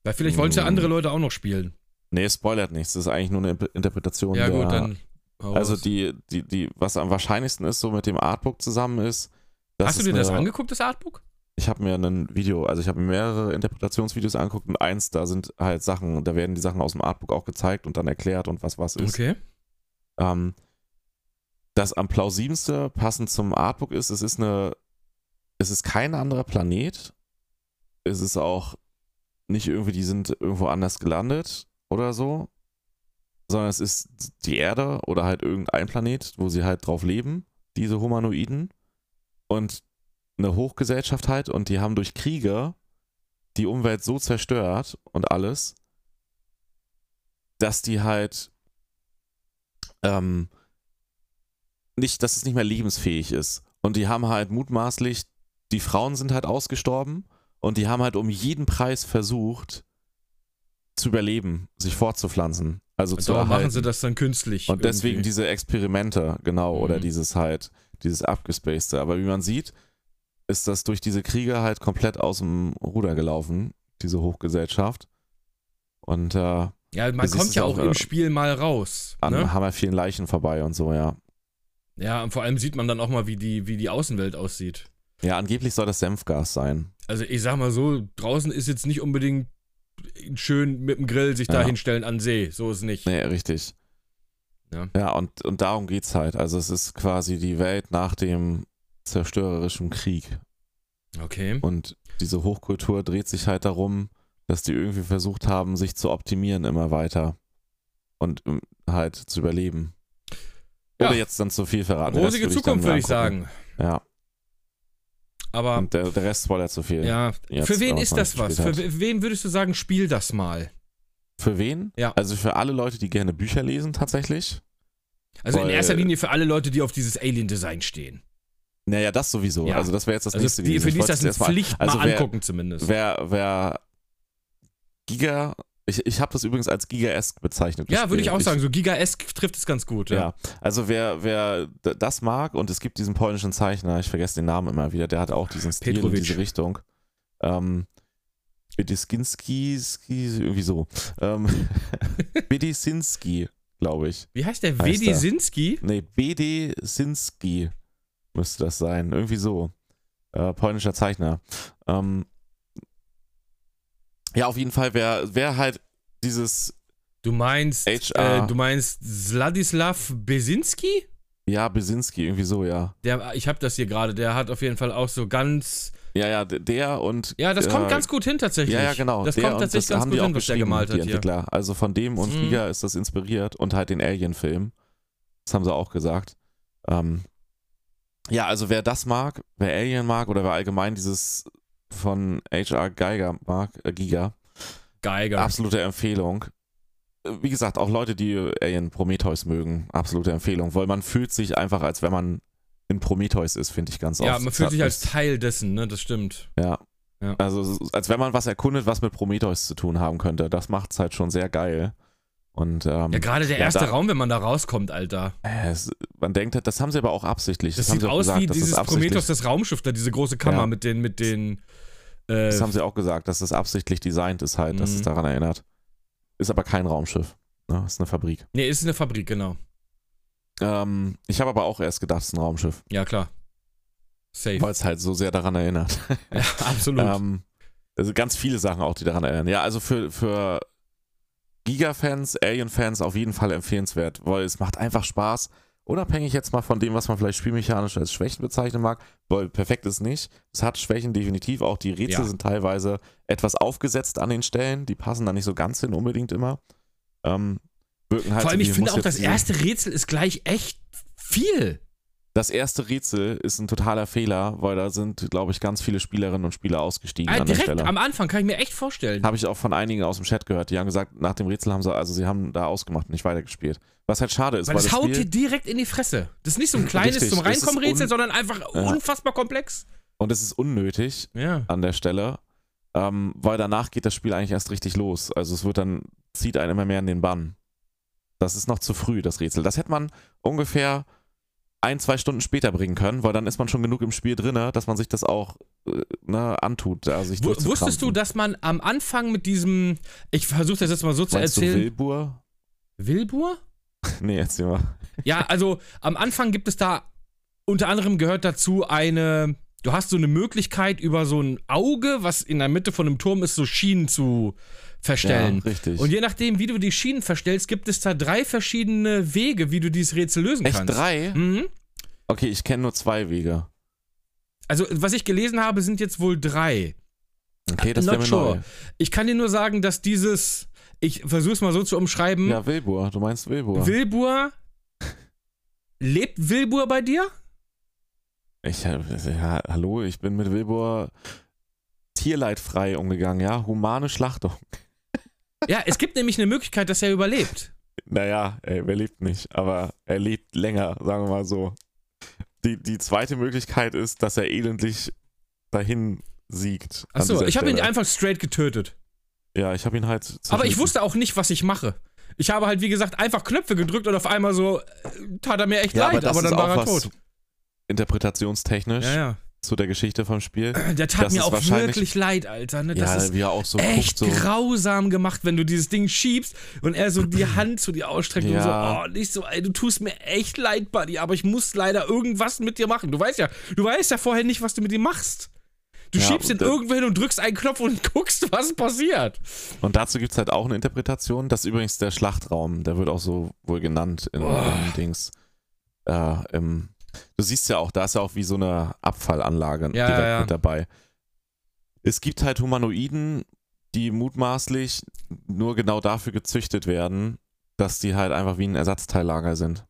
Weil vielleicht wollen es ja Mm. andere Leute auch noch spielen. Nee, spoilert nichts. Das ist eigentlich nur eine Interpretation. Ja, der, gut, dann. Also die, die, die, was am wahrscheinlichsten ist, so mit dem Artbook zusammen ist. dass Hast du dir das eine- angeguckt, das Artbook? Ich habe mir ein Video, also ich habe mir mehrere Interpretationsvideos angeguckt und eins, da sind halt Sachen, da werden die Sachen aus dem Artbook auch gezeigt und dann erklärt und was was ist. Okay. Ähm, das am plausibelste passend zum Artbook ist, es ist eine, es ist kein anderer Planet. Es ist auch nicht irgendwie, die sind irgendwo anders gelandet oder so, sondern es ist die Erde oder halt irgendein Planet, wo sie halt drauf leben, diese Humanoiden. Und eine Hochgesellschaft halt und die haben durch Kriege die Umwelt so zerstört und alles, dass die halt ähm, nicht, dass es nicht mehr lebensfähig ist. Und die haben halt mutmaßlich, die Frauen sind halt ausgestorben und die haben halt um jeden Preis versucht zu überleben, sich fortzupflanzen. Also Und zu darum machen sie das dann künstlich. Und deswegen irgendwie. diese Experimente, genau, oder Mhm. dieses halt, dieses abgespacede. Aber wie man sieht, ist das durch diese Kriege halt komplett aus dem Ruder gelaufen, diese Hochgesellschaft. Und äh, Ja, man kommt ja auch, im äh, Spiel mal raus. an Ne? haben wir vielen Leichen vorbei und so, ja. Ja, und vor allem sieht man dann auch mal, wie die, wie die Außenwelt aussieht. Ja, angeblich soll das Senfgas sein. Also ich sag mal so, draußen ist jetzt nicht unbedingt schön mit dem Grill sich da Ja. hinstellen an See. So ist nicht. Nee, richtig. Ja. Ja, und, und darum geht's halt. Also es ist quasi die Welt nach dem zerstörerischen Krieg. Okay. Und diese Hochkultur dreht sich halt darum, dass die irgendwie versucht haben, sich zu optimieren immer weiter. Und ähm, halt zu überleben. Ja. Oder jetzt dann zu viel verraten. Rosige würde ich Zukunft, würde ich sagen. Ja, Aber und der, der Rest spoilert zu viel. ja, Jetzt, für wen ist das was? Für gespielt we- wen würdest du sagen, spiel das mal? Für wen? Ja. Also für alle Leute, die gerne Bücher lesen, tatsächlich. Also in Weil- erster Linie für alle Leute, die auf dieses Alien-Design stehen. Naja, das sowieso. Ja. Also das wäre jetzt das Also nächste die, gewesen. für die ist das eine erst mal- Pflicht, also mal wer- angucken zumindest. Wer, wer Giga, ich, ich habe das übrigens als Giga-esque bezeichnet. ja, würde ich auch sagen. So Giga-esque trifft es ganz gut. Ja. Ja, also wer, wer das mag und es gibt diesen polnischen Zeichner, ich vergesse den Namen immer wieder, der hat auch diesen Stil Petrowitsch. in diese Richtung. Ähm, Bediskinski, Ski- irgendwie so. Ähm, Bedisinski, glaube ich. Wie heißt der? Er. Wedisinski? Nee, Bedesinski müsste das sein. Irgendwie so. Äh, polnischer Zeichner. Ähm, ja, auf jeden Fall, wer, wer halt dieses, Du meinst, HR. äh, du meinst Sladislav Besinski? ja, Besinski, irgendwie so, ja. Der, ich habe das hier gerade. Der hat auf jeden Fall auch so ganz. Ja, ja, der und. Ja, das äh, kommt ganz gut hin tatsächlich. Ja, ja, genau. Das der kommt tatsächlich ganz gut die hin, was der gemalt die hat hier. Entwickler. Also von dem und Mhm. Giga ist das inspiriert und halt den Alien-Film. Das haben sie auch gesagt. Ähm, Ja, also wer das mag, wer Alien mag oder wer allgemein dieses von HR Geiger mag, äh, Giga, Geiger. absolute Empfehlung. Äh, Wie gesagt, auch Leute, die Alien Prometheus mögen, absolute Empfehlung, weil man fühlt sich einfach, als wenn man in Prometheus ist, finde ich ganz oft. ja, man fühlt sich als Teil dessen, ne? Das stimmt. Ja. Ja. Also als wenn man was erkundet, was mit Prometheus zu tun haben könnte. Das macht es halt schon sehr geil. Und ähm, Ja, gerade der ja, erste da- Raum, wenn man da rauskommt, Alter. äh, es, man denkt, das haben sie aber auch absichtlich. Das, haben sieht aus gesagt, wie dieses das Prometheus, das Raumschiff da, diese große Kammer Ja. mit den, mit den. Äh, Das haben sie auch gesagt, dass das absichtlich designt ist halt, dass Mhm. es daran erinnert. Ist aber kein Raumschiff. Ne? Ist eine Fabrik. nee, ist eine Fabrik, genau. Ähm, ich habe aber auch erst gedacht, es ist ein Raumschiff, Ja, klar. Safe. weil es halt so sehr daran erinnert. Ja, absolut. Ähm, also ganz viele Sachen auch, die daran erinnern. Ja, also für, für Giga-Fans, Alien-Fans auf jeden Fall empfehlenswert, weil es macht einfach Spaß. Unabhängig jetzt mal von dem, was man vielleicht spielmechanisch als Schwächen bezeichnen mag, weil perfekt ist nicht. Es hat Schwächen definitiv. Auch die Rätsel Ja. sind teilweise etwas aufgesetzt an den Stellen. Die passen da nicht so ganz hin unbedingt immer. Ähm, wirken halt Vor allem, so ich finde auch, das erste Rätsel ist gleich echt viel. Das erste Rätsel ist ein totaler Fehler, weil da sind, glaube ich, ganz viele Spielerinnen und Spieler ausgestiegen Ah, an der direkt Stelle. am Anfang kann ich mir echt vorstellen. Habe ich auch von einigen aus dem Chat gehört. Die haben gesagt, nach dem Rätsel haben sie, also sie haben da ausgemacht und nicht weitergespielt. Was halt schade ist, Weil weil, das das haut dir Spiel, direkt in die Fresse. Das ist nicht so ein kleines Richtig, zum Reinkommen-Rätsel, sondern einfach Ja. unfassbar komplex. und es ist unnötig Ja. an der Stelle, ähm, weil danach geht das Spiel eigentlich erst richtig los. Also es wird dann, zieht einen immer mehr in den Bann. Das ist noch zu früh, das Rätsel. Das hätte man ungefähr ein, zwei Stunden später bringen können, weil dann ist man schon genug im Spiel drin, dass man sich das auch äh, ne, antut. Also sich Wu- Wusstest du, dass man am Anfang mit diesem, ich versuche das jetzt mal so zu Meinst du erzählen. Wilbur? Wilbur? Nee, erzähl mal. Ja, also am Anfang gibt es da unter anderem gehört dazu eine, du hast so eine Möglichkeit über so ein Auge, was in der Mitte von einem Turm ist, so Schienen zu verstellen. Ja, richtig. Und je nachdem, wie du die Schienen verstellst, gibt es da drei verschiedene Wege, wie du dieses Rätsel lösen Echt kannst. drei? Mhm. Okay, ich kenne nur zwei Wege. Also, was ich gelesen habe, sind jetzt wohl drei. Okay, das wäre mir sure. neu. Ich kann dir nur sagen, dass dieses, ich versuche es mal so zu umschreiben, Ja, Wilbur, du meinst Wilbur. Wilbur, lebt Wilbur bei dir? Ich, ja, hallo, ich bin mit Wilbur tierleidfrei umgegangen, ja, humane Schlachtung. Ja, es gibt nämlich eine Möglichkeit, dass er überlebt. Naja, ey, wer lebt nicht, aber er lebt länger, sagen wir mal so. Die, die zweite Möglichkeit ist, dass er elendlich dahin siegt. Achso, ich habe ihn einfach straight getötet. Ja, ich habe ihn halt. Aber ich wusste auch nicht, was ich mache. Ich habe halt, wie gesagt, einfach Knöpfe gedrückt und auf einmal so, äh, tat er mir echt ja, leid, aber, aber, dann war er was tot. Interpretationstechnisch Ja, ja. zu der Geschichte vom Spiel. Der tat Das mir auch wirklich leid, Alter. Ne? Das ja, ist wie er auch so echt guckt, so. grausam gemacht, wenn du dieses Ding schiebst und er so die Hand zu dir ausstreckt Ja. und so, oh, nicht so, ey, du tust mir echt leid, Buddy, aber ich muss leider irgendwas mit dir machen. Du weißt ja, du weißt ja vorher nicht, was du mit ihm machst. Du Ja, schiebst ihn irgendwo hin und drückst einen Knopf und guckst, was passiert. Und dazu gibt es halt auch eine Interpretation. Das ist übrigens der Schlachtraum, der wird auch so wohl genannt in, Oh. in Dings. Äh, im, du siehst ja auch, da ist ja auch wie so eine Abfallanlage Ja, direkt ja, mit dabei. Es gibt halt Humanoiden, die mutmaßlich nur genau dafür gezüchtet werden, dass die halt einfach wie ein Ersatzteillager sind.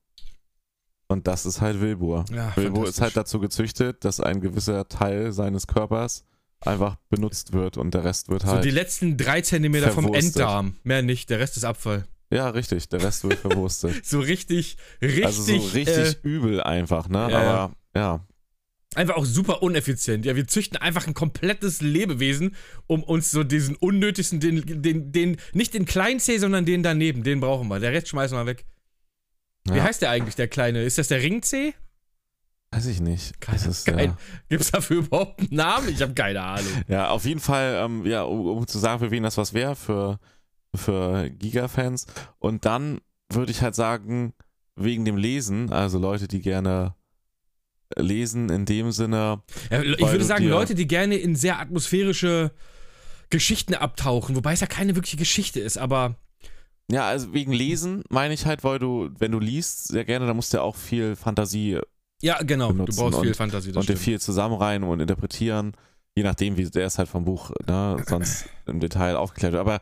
Und das ist halt Wilbur. Ja, Wilbur ist halt dazu gezüchtet, dass ein gewisser Teil seines Körpers einfach benutzt wird und der Rest wird So halt. die letzten drei Zentimeter vom. Enddarm. Mehr nicht, der Rest ist Abfall. Ja, richtig, der Rest wird verwurstet. So richtig, richtig. also so richtig Äh, übel einfach, ne? ja. Aber ja. einfach auch super uneffizient. Ja, wir züchten einfach ein komplettes Lebewesen, um uns so diesen unnötigsten, den, den, den, nicht den kleinen C, sondern den daneben, den brauchen wir. Der Rest schmeißen wir weg. Wie ja. heißt der eigentlich, der kleine? Ist das der Ring C? Weiß ich nicht. Keine- ist, kein- ja. Gibt es dafür überhaupt einen Namen? Ich habe keine Ahnung. ja, auf jeden Fall, ähm, ja, um, um zu sagen, für wen das was wäre, für, für Giga-Fans. Und dann würde ich halt sagen, wegen dem Lesen, also Leute, die gerne lesen, in dem Sinne, Ja, ich würde sagen, Leute, die gerne in sehr atmosphärische Geschichten abtauchen, wobei es ja keine wirkliche Geschichte ist, aber ja, also wegen Lesen meine ich halt, weil du, wenn du liest, sehr gerne, da musst du ja auch viel Fantasie ja, genau, du brauchst viel und- Fantasie. Das und dir viel zusammenreihen und interpretieren, je nachdem, wie der ist halt vom Buch, ne, sonst im Detail aufgeklärt wird. Aber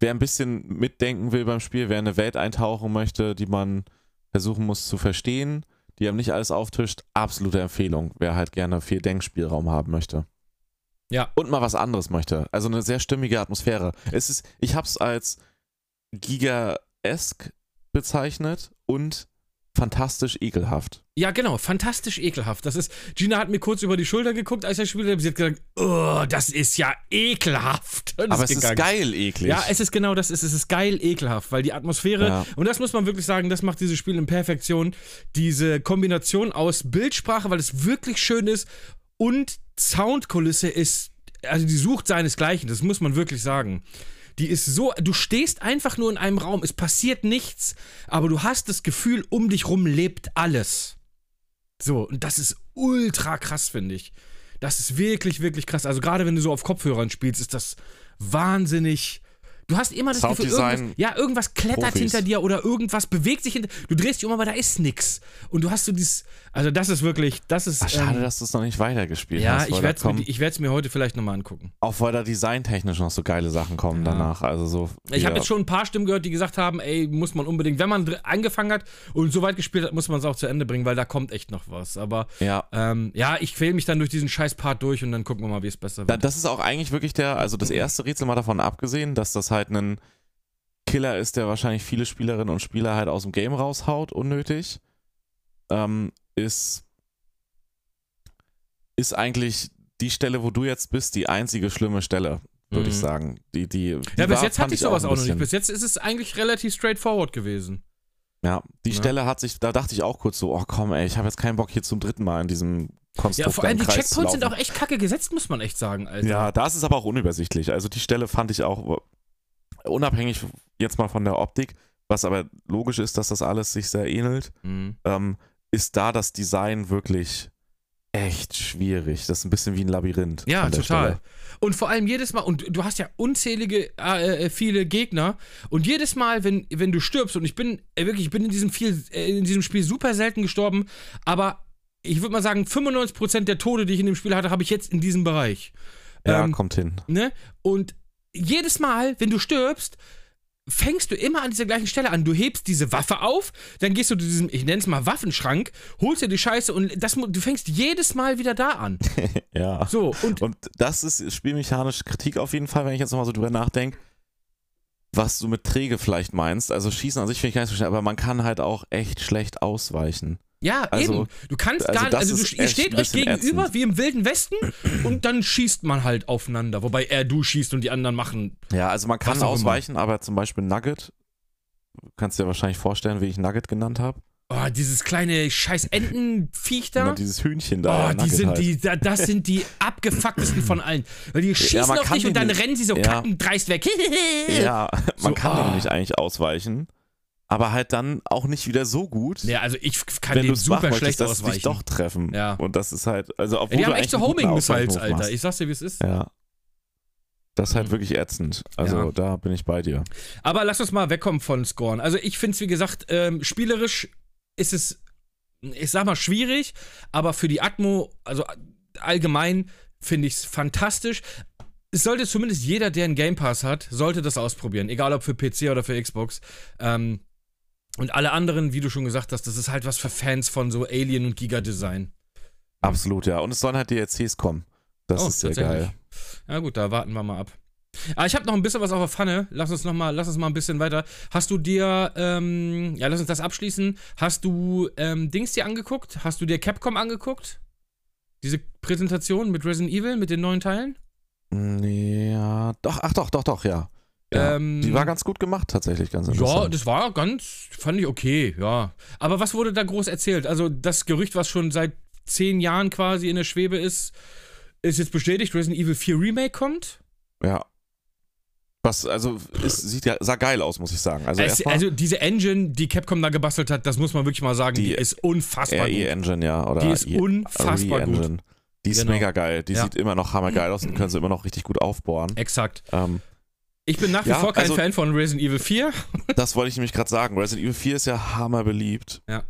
wer ein bisschen mitdenken will beim Spiel, wer in eine Welt eintauchen möchte, die man versuchen muss zu verstehen, die haben nicht alles auftischt. Absolute Empfehlung, wer halt gerne viel Denkspielraum haben möchte. Ja. Und mal was anderes möchte. Also eine sehr stimmige Atmosphäre. Es ist, ich habe es als Giga-esk bezeichnet und fantastisch ekelhaft. Ja, genau, fantastisch ekelhaft. Das ist, Gina hat mir kurz über die Schulter geguckt, als er spielte. Sie hat gesagt, oh, das ist ja ekelhaft. Und Aber ist es ist gegangen. geil eklig. Ja, es ist genau das, es ist, es ist geil ekelhaft, weil die Atmosphäre, Ja. und das muss man wirklich sagen, das macht dieses Spiel in Perfektion, diese Kombination aus Bildsprache, weil es wirklich schön ist, und Soundkulisse ist, also die sucht seinesgleichen, das muss man wirklich sagen. Die ist so, du stehst einfach nur in einem Raum, es passiert nichts, aber du hast das Gefühl, um dich rum lebt alles. So, und das ist ultra krass, finde ich. Das ist wirklich, wirklich krass. Also gerade wenn du so auf Kopfhörern spielst, ist das wahnsinnig. Du hast immer das Gefühl, irgendwas, ja, irgendwas klettert Profis. hinter dir oder irgendwas bewegt sich hinter Du drehst dich um, aber da ist nix. Und du hast so dieses, also das ist wirklich, das ist. Ach, schade, ähm, dass du es noch nicht weitergespielt ja, hast. ich weil werde da es mir, ich heute vielleicht nochmal angucken. Auch weil da designtechnisch noch so geile Sachen kommen Ja. danach. Also so. Ich habe jetzt schon ein paar Stimmen gehört, die gesagt haben, ey, muss man unbedingt, wenn man angefangen hat und so weit gespielt hat, muss man es auch zu Ende bringen, weil da kommt echt noch was. Aber Ja. ähm, ja, ich quäle mich dann durch diesen scheiß Part durch und dann gucken wir mal, wie es besser Da, wird. das ist auch eigentlich wirklich der, also das erste Rätsel mal davon abgesehen, dass das halt ein Killer ist, der wahrscheinlich viele Spielerinnen und Spieler halt aus dem Game raushaut, unnötig, ähm, ist, ist eigentlich die Stelle, wo du jetzt bist, die einzige schlimme Stelle, würde ich Mhm. sagen. Die, die, die Ja, bis war- jetzt fand hatte ich auch sowas ein auch noch nicht. Bis jetzt ist es eigentlich relativ straightforward gewesen. Ja, die Ja. Stelle hat sich, da dachte ich auch kurz so, oh komm, ey, ich habe jetzt keinen Bock hier zum dritten Mal in diesem Konstrukt Ja, vor allem die Kreis Checkpoints sind auch echt kacke gesetzt, muss man echt sagen, Alter. Ja, da ist es aber auch unübersichtlich. Also die Stelle fand ich auch unabhängig jetzt mal von der Optik, was aber logisch ist, dass das alles sich sehr ähnelt, Mhm. ähm, ist da das Design wirklich echt schwierig. Das ist ein bisschen wie ein Labyrinth. Ja, total. Stelle. Und vor allem jedes Mal, und du hast ja unzählige, äh, äh, viele Gegner, und jedes Mal, wenn, wenn du stirbst, und ich bin, äh, wirklich, ich bin in diesem, viel, äh, in diesem Spiel super selten gestorben, aber ich würde mal sagen, 95% der Tode, die ich in dem Spiel hatte, habe ich jetzt in diesem Bereich. Ja, Ähm, kommt hin. Ne? Und jedes Mal, wenn du stirbst, fängst du immer an dieser gleichen Stelle an. Du hebst diese Waffe auf, dann gehst du zu diesem, ich nenne es mal Waffenschrank, holst dir die Scheiße und das, du fängst jedes Mal wieder da an. Ja. So, und Und das ist spielmechanische Kritik auf jeden Fall, wenn ich jetzt nochmal so drüber nachdenke. Was du mit träge vielleicht meinst. Also Schießen an sich finde ich gar nicht so schnell, aber man kann halt auch echt schlecht ausweichen. Ja, Also- eben. Du kannst also gar das also du, ihr steht euch gegenüber ätzend. wie im Wilden Westen und dann schießt man halt aufeinander. Wobei er du schießt und die anderen machen. Ja, also man kann auch immer. ausweichen, aber zum Beispiel Nugget, du kannst dir wahrscheinlich vorstellen, wie ich Nugget genannt habe. Oh, dieses kleine scheiß Entenviech da. Immer dieses Hühnchen da. Oh, die Nugget sind halt. die, da- das sind die abgefucktesten von allen. Weil die schießen man auf dich und dann nicht- rennen sie so ja. kackendreist weg. Ja, man So, kann ah. nämlich eigentlich ausweichen, aber halt dann auch nicht wieder so gut, Ja, also ich kann wenn es super schlecht dass ausweichen. dich doch treffen. Ja. Und das ist halt, also obwohl Ja, die haben du echt so eigentlich einen guten Homing-Missiles, Alter. machst. Ich sag's dir, wie es ist. Ja. Das ist halt Mhm. wirklich ätzend. Also Ja. da bin ich bei dir. Aber lass uns mal wegkommen von Scorn. Also ich finde es, wie gesagt, ähm, spielerisch ist es, ich sag mal, schwierig, aber für die Atmo, also allgemein finde ich es fantastisch. Es sollte zumindest jeder, der einen Game Pass hat, sollte das ausprobieren. Egal ob für PC oder für Xbox. Ähm, und alle anderen, wie du schon gesagt hast, das ist halt was für Fans von so Alien und Giga-Design. Absolut, ja. Und es sollen halt DLCs kommen. Das Oh, ist sehr geil. Ja gut, da warten wir mal ab. Aber ich habe noch ein bisschen was auf der Pfanne. Lass uns noch mal, lass uns mal ein bisschen weiter. Hast du dir, ähm, ja, lass uns das abschließen. Hast du ähm, Dings dir angeguckt? Hast du dir Capcom angeguckt? Diese Präsentation mit Resident Evil, mit den neuen Teilen? Nee, Ja, doch, ach doch, doch, doch, ja. Ja Ähm, die war ganz gut gemacht, tatsächlich, ganz Ja, interessant. das war ganz, fand ich okay, ja. Aber was wurde da groß erzählt? Also das Gerücht, was schon seit zehn Jahren quasi in der Schwebe ist, ist jetzt bestätigt, Resident Evil 4 Remake kommt. Ja. Was, also, es sieht ja, sah geil aus, muss ich sagen. Also, Es, also diese Engine, die Capcom da gebastelt hat, das muss man wirklich mal sagen, die, Die ist unfassbar RE gut. Engine, ja. Oder Die ist E- unfassbar gut. Die ist Genau. mega geil. Die Ja. sieht immer noch hammergeil aus und können sie immer noch richtig gut aufbohren. Exakt. Ähm, Ich bin nach wie Ja, vor kein also- Fan von Resident Evil 4. das wollte ich nämlich gerade sagen. Resident Evil 4 ist ja hammerbeliebt. Ja.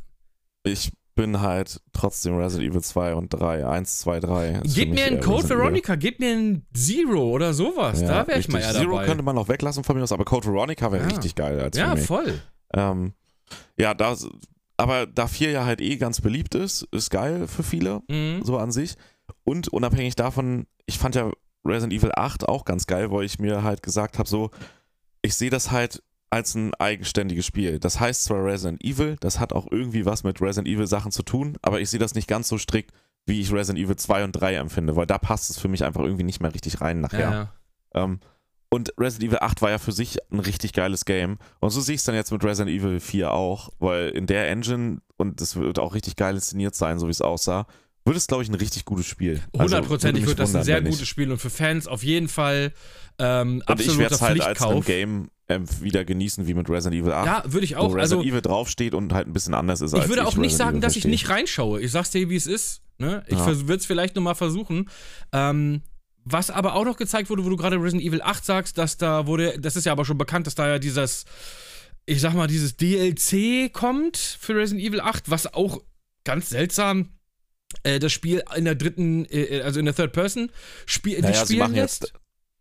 Ich bin halt trotzdem Resident Evil 2 und 3. 1, 2, 3. ist für Gib mich mir einen Code Resident. Veronica, gib mir einen Zero oder sowas. Ja, da wäre ich mal eher Zero dabei. könnte man noch weglassen von mir aus, aber Code Veronica wäre Ja. richtig geil als ja, voll. Ähm, ja, da aber da 4 ja halt eh ganz beliebt ist, ist geil für viele, Mhm. so an sich. Und unabhängig davon, ich fand ja Resident Evil 8 auch ganz geil, weil ich mir halt gesagt habe, so, ich sehe das halt als ein eigenständiges Spiel. Das heißt zwar Resident Evil, das hat auch irgendwie was mit Resident Evil Sachen zu tun, aber ich sehe das nicht ganz so strikt, wie ich Resident Evil 2 und 3 empfinde, weil da passt es für mich einfach irgendwie nicht mehr richtig rein nachher. Ja, ja. Ähm, und Resident Evil 8 war ja für sich ein richtig geiles Game. Und so sehe ich es dann jetzt mit Resident Evil 4 auch, weil in der Engine, und das wird auch richtig geil inszeniert sein, so wie es aussah, wird es, glaube ich, ein richtig gutes Spiel. Also, Hundertprozentig würde wird das ein sehr gutes nicht. Spiel und für Fans auf jeden Fall ähm, Und ich werde absoluter es halt als ein Pflichtkauf. Game ähm, wieder genießen, wie mit Resident Evil 8. Ja, würde ich wo auch. Resident Also, Evil draufsteht und halt ein bisschen anders ist als ich würde auch nicht Resident sagen, Evil dass ich verstehe. nicht reinschaue. Ich sag's dir, wie es ist. Ne? Ich Ja. würde es vielleicht nochmal versuchen. Ähm, was aber auch noch gezeigt wurde, wo du gerade Resident Evil 8 sagst, dass da wurde, das ist ja aber schon bekannt, dass da ja dieses, ich sag mal, dieses DLC kommt für Resident Evil 8, was auch ganz seltsam das Spiel in der dritten, äh, also in der Third Person spiel, Naja, sie machen lässt.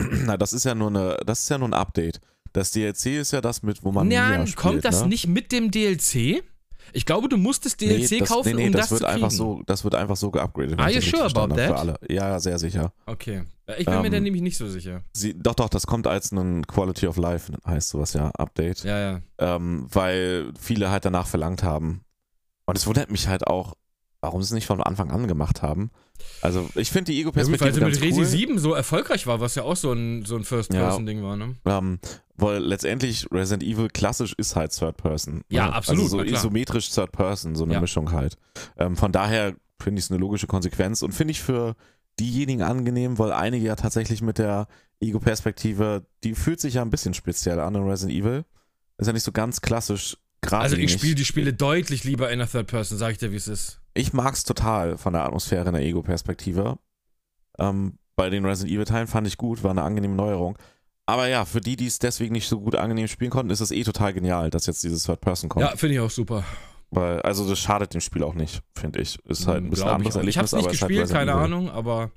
jetzt. Na, das ist ja nur eine, das ist ja nur ein Update. Das DLC ist ja das mit, wo man Nein, spielt, kommt das ne? nicht mit dem DLC? Ich glaube, du musstest Nee, DLC das, kaufen, nee, nee, um das, das, wird zu kriegen. einfach so, das wird einfach so geupgradet. Are you das sure about that? Für alle. Ja, sehr sicher. Okay. Ich bin mir Ähm, da nämlich nicht so sicher. Sie, doch, doch, das kommt als ein Quality of Life, heißt sowas ja, Update. Ja, ja. Ähm, weil viele halt danach verlangt haben. Und es wundert mich halt auch, warum sie es nicht von Anfang an gemacht haben. Also, ich finde die Ja, gut, weil Ego-Perspektive sie mit Resi cool. 7 so erfolgreich war, was ja auch so ein, so ein First-Person-Ding war, ne? Ähm, weil letztendlich Resident Evil klassisch ist halt Third Person. Ja, ne? absolut, Also so isometrisch Third Person, so eine Ja. Mischung halt. Ähm, von daher finde ich es eine logische Konsequenz und finde ich für diejenigen angenehm, weil einige ja tatsächlich mit der Ego-Perspektive, die fühlt sich ja ein bisschen speziell an in Resident Evil. Ist ja nicht so ganz klassisch gerade. Also ich spiele die Spiele deutlich lieber in der Third-Person, sag ich dir, wie es ist. Ich mag es total von der Atmosphäre in der Ego-Perspektive. Ähm, bei den Resident Evil-Teilen fand ich gut, war eine angenehme Neuerung. Aber ja, für die, die es deswegen nicht so gut angenehm spielen konnten, ist es eh total genial, dass jetzt dieses Third Person kommt. Ja, finde ich auch super. Weil, also das schadet dem Spiel auch nicht, finde ich. Ist halt ein bisschen Glaub anderes ich auch. Ich hab's nicht aber es halt gespielt, Resident keine Evil. Ahnung, aber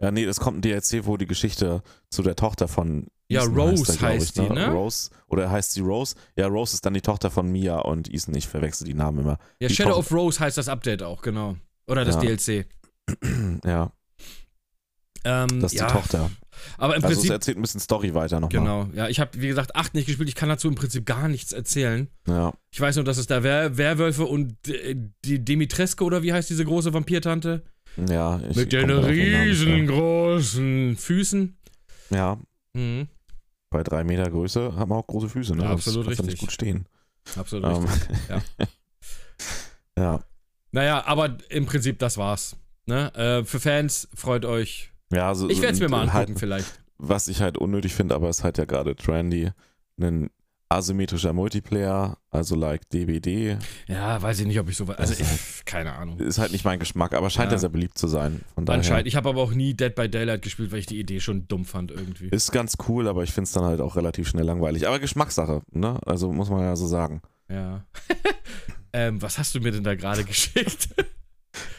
Ja, nee, es kommt ein DLC, wo die Geschichte zu der Tochter von Ja, Ethan Rose der, glaub heißt die, ne? Rose, oder heißt sie Rose? Ja, Rose ist dann die Tochter von Mia und Ethan, ich verwechsel die Namen immer. ja, Die Shadow kommt- of Rose heißt das Update auch, genau. Oder das Ja. DLC. ja, Ähm, das ist ja, die Tochter. Aber im Also Prinzip, erzählt ein bisschen Story weiter nochmal. genau. Ja, ich habe, wie gesagt, 8 nicht gespielt. Ich kann dazu im Prinzip gar nichts erzählen. Ja. Ich weiß nur, dass es da Wer Werwölfe und äh, die Dimitrescu oder wie heißt diese große Vampirtante? Ja, ich Mit den riesengroßen Füßen. Ja, Mhm, bei drei Meter Größe haben wir auch große Füße, ne? Ja, Das absolut kannst du richtig. nicht gut stehen. absolut Ähm, richtig. ja. ja. Naja, aber im Prinzip, das war's. Ne? Äh, für Fans, freut euch. ja also, Ich werde es mir mal halt, angucken, vielleicht. Was ich halt unnötig finde, aber es ist halt ja gerade trendy, ein asymmetrischer Multiplayer, also like DBD, Ja, weiß ich nicht, ob ich so. Also, Das ist ich, keine Ahnung. ist halt nicht mein Geschmack, aber scheint Ja. ja, sehr beliebt zu sein. Anscheinend. Ich habe aber auch nie Dead by Daylight gespielt, weil ich die Idee schon dumm fand irgendwie. ist ganz cool, aber ich finde es dann halt auch relativ schnell langweilig. Aber Geschmackssache, ne? Also muss man ja so sagen. Ja. ähm, was hast du mir denn da gerade geschickt?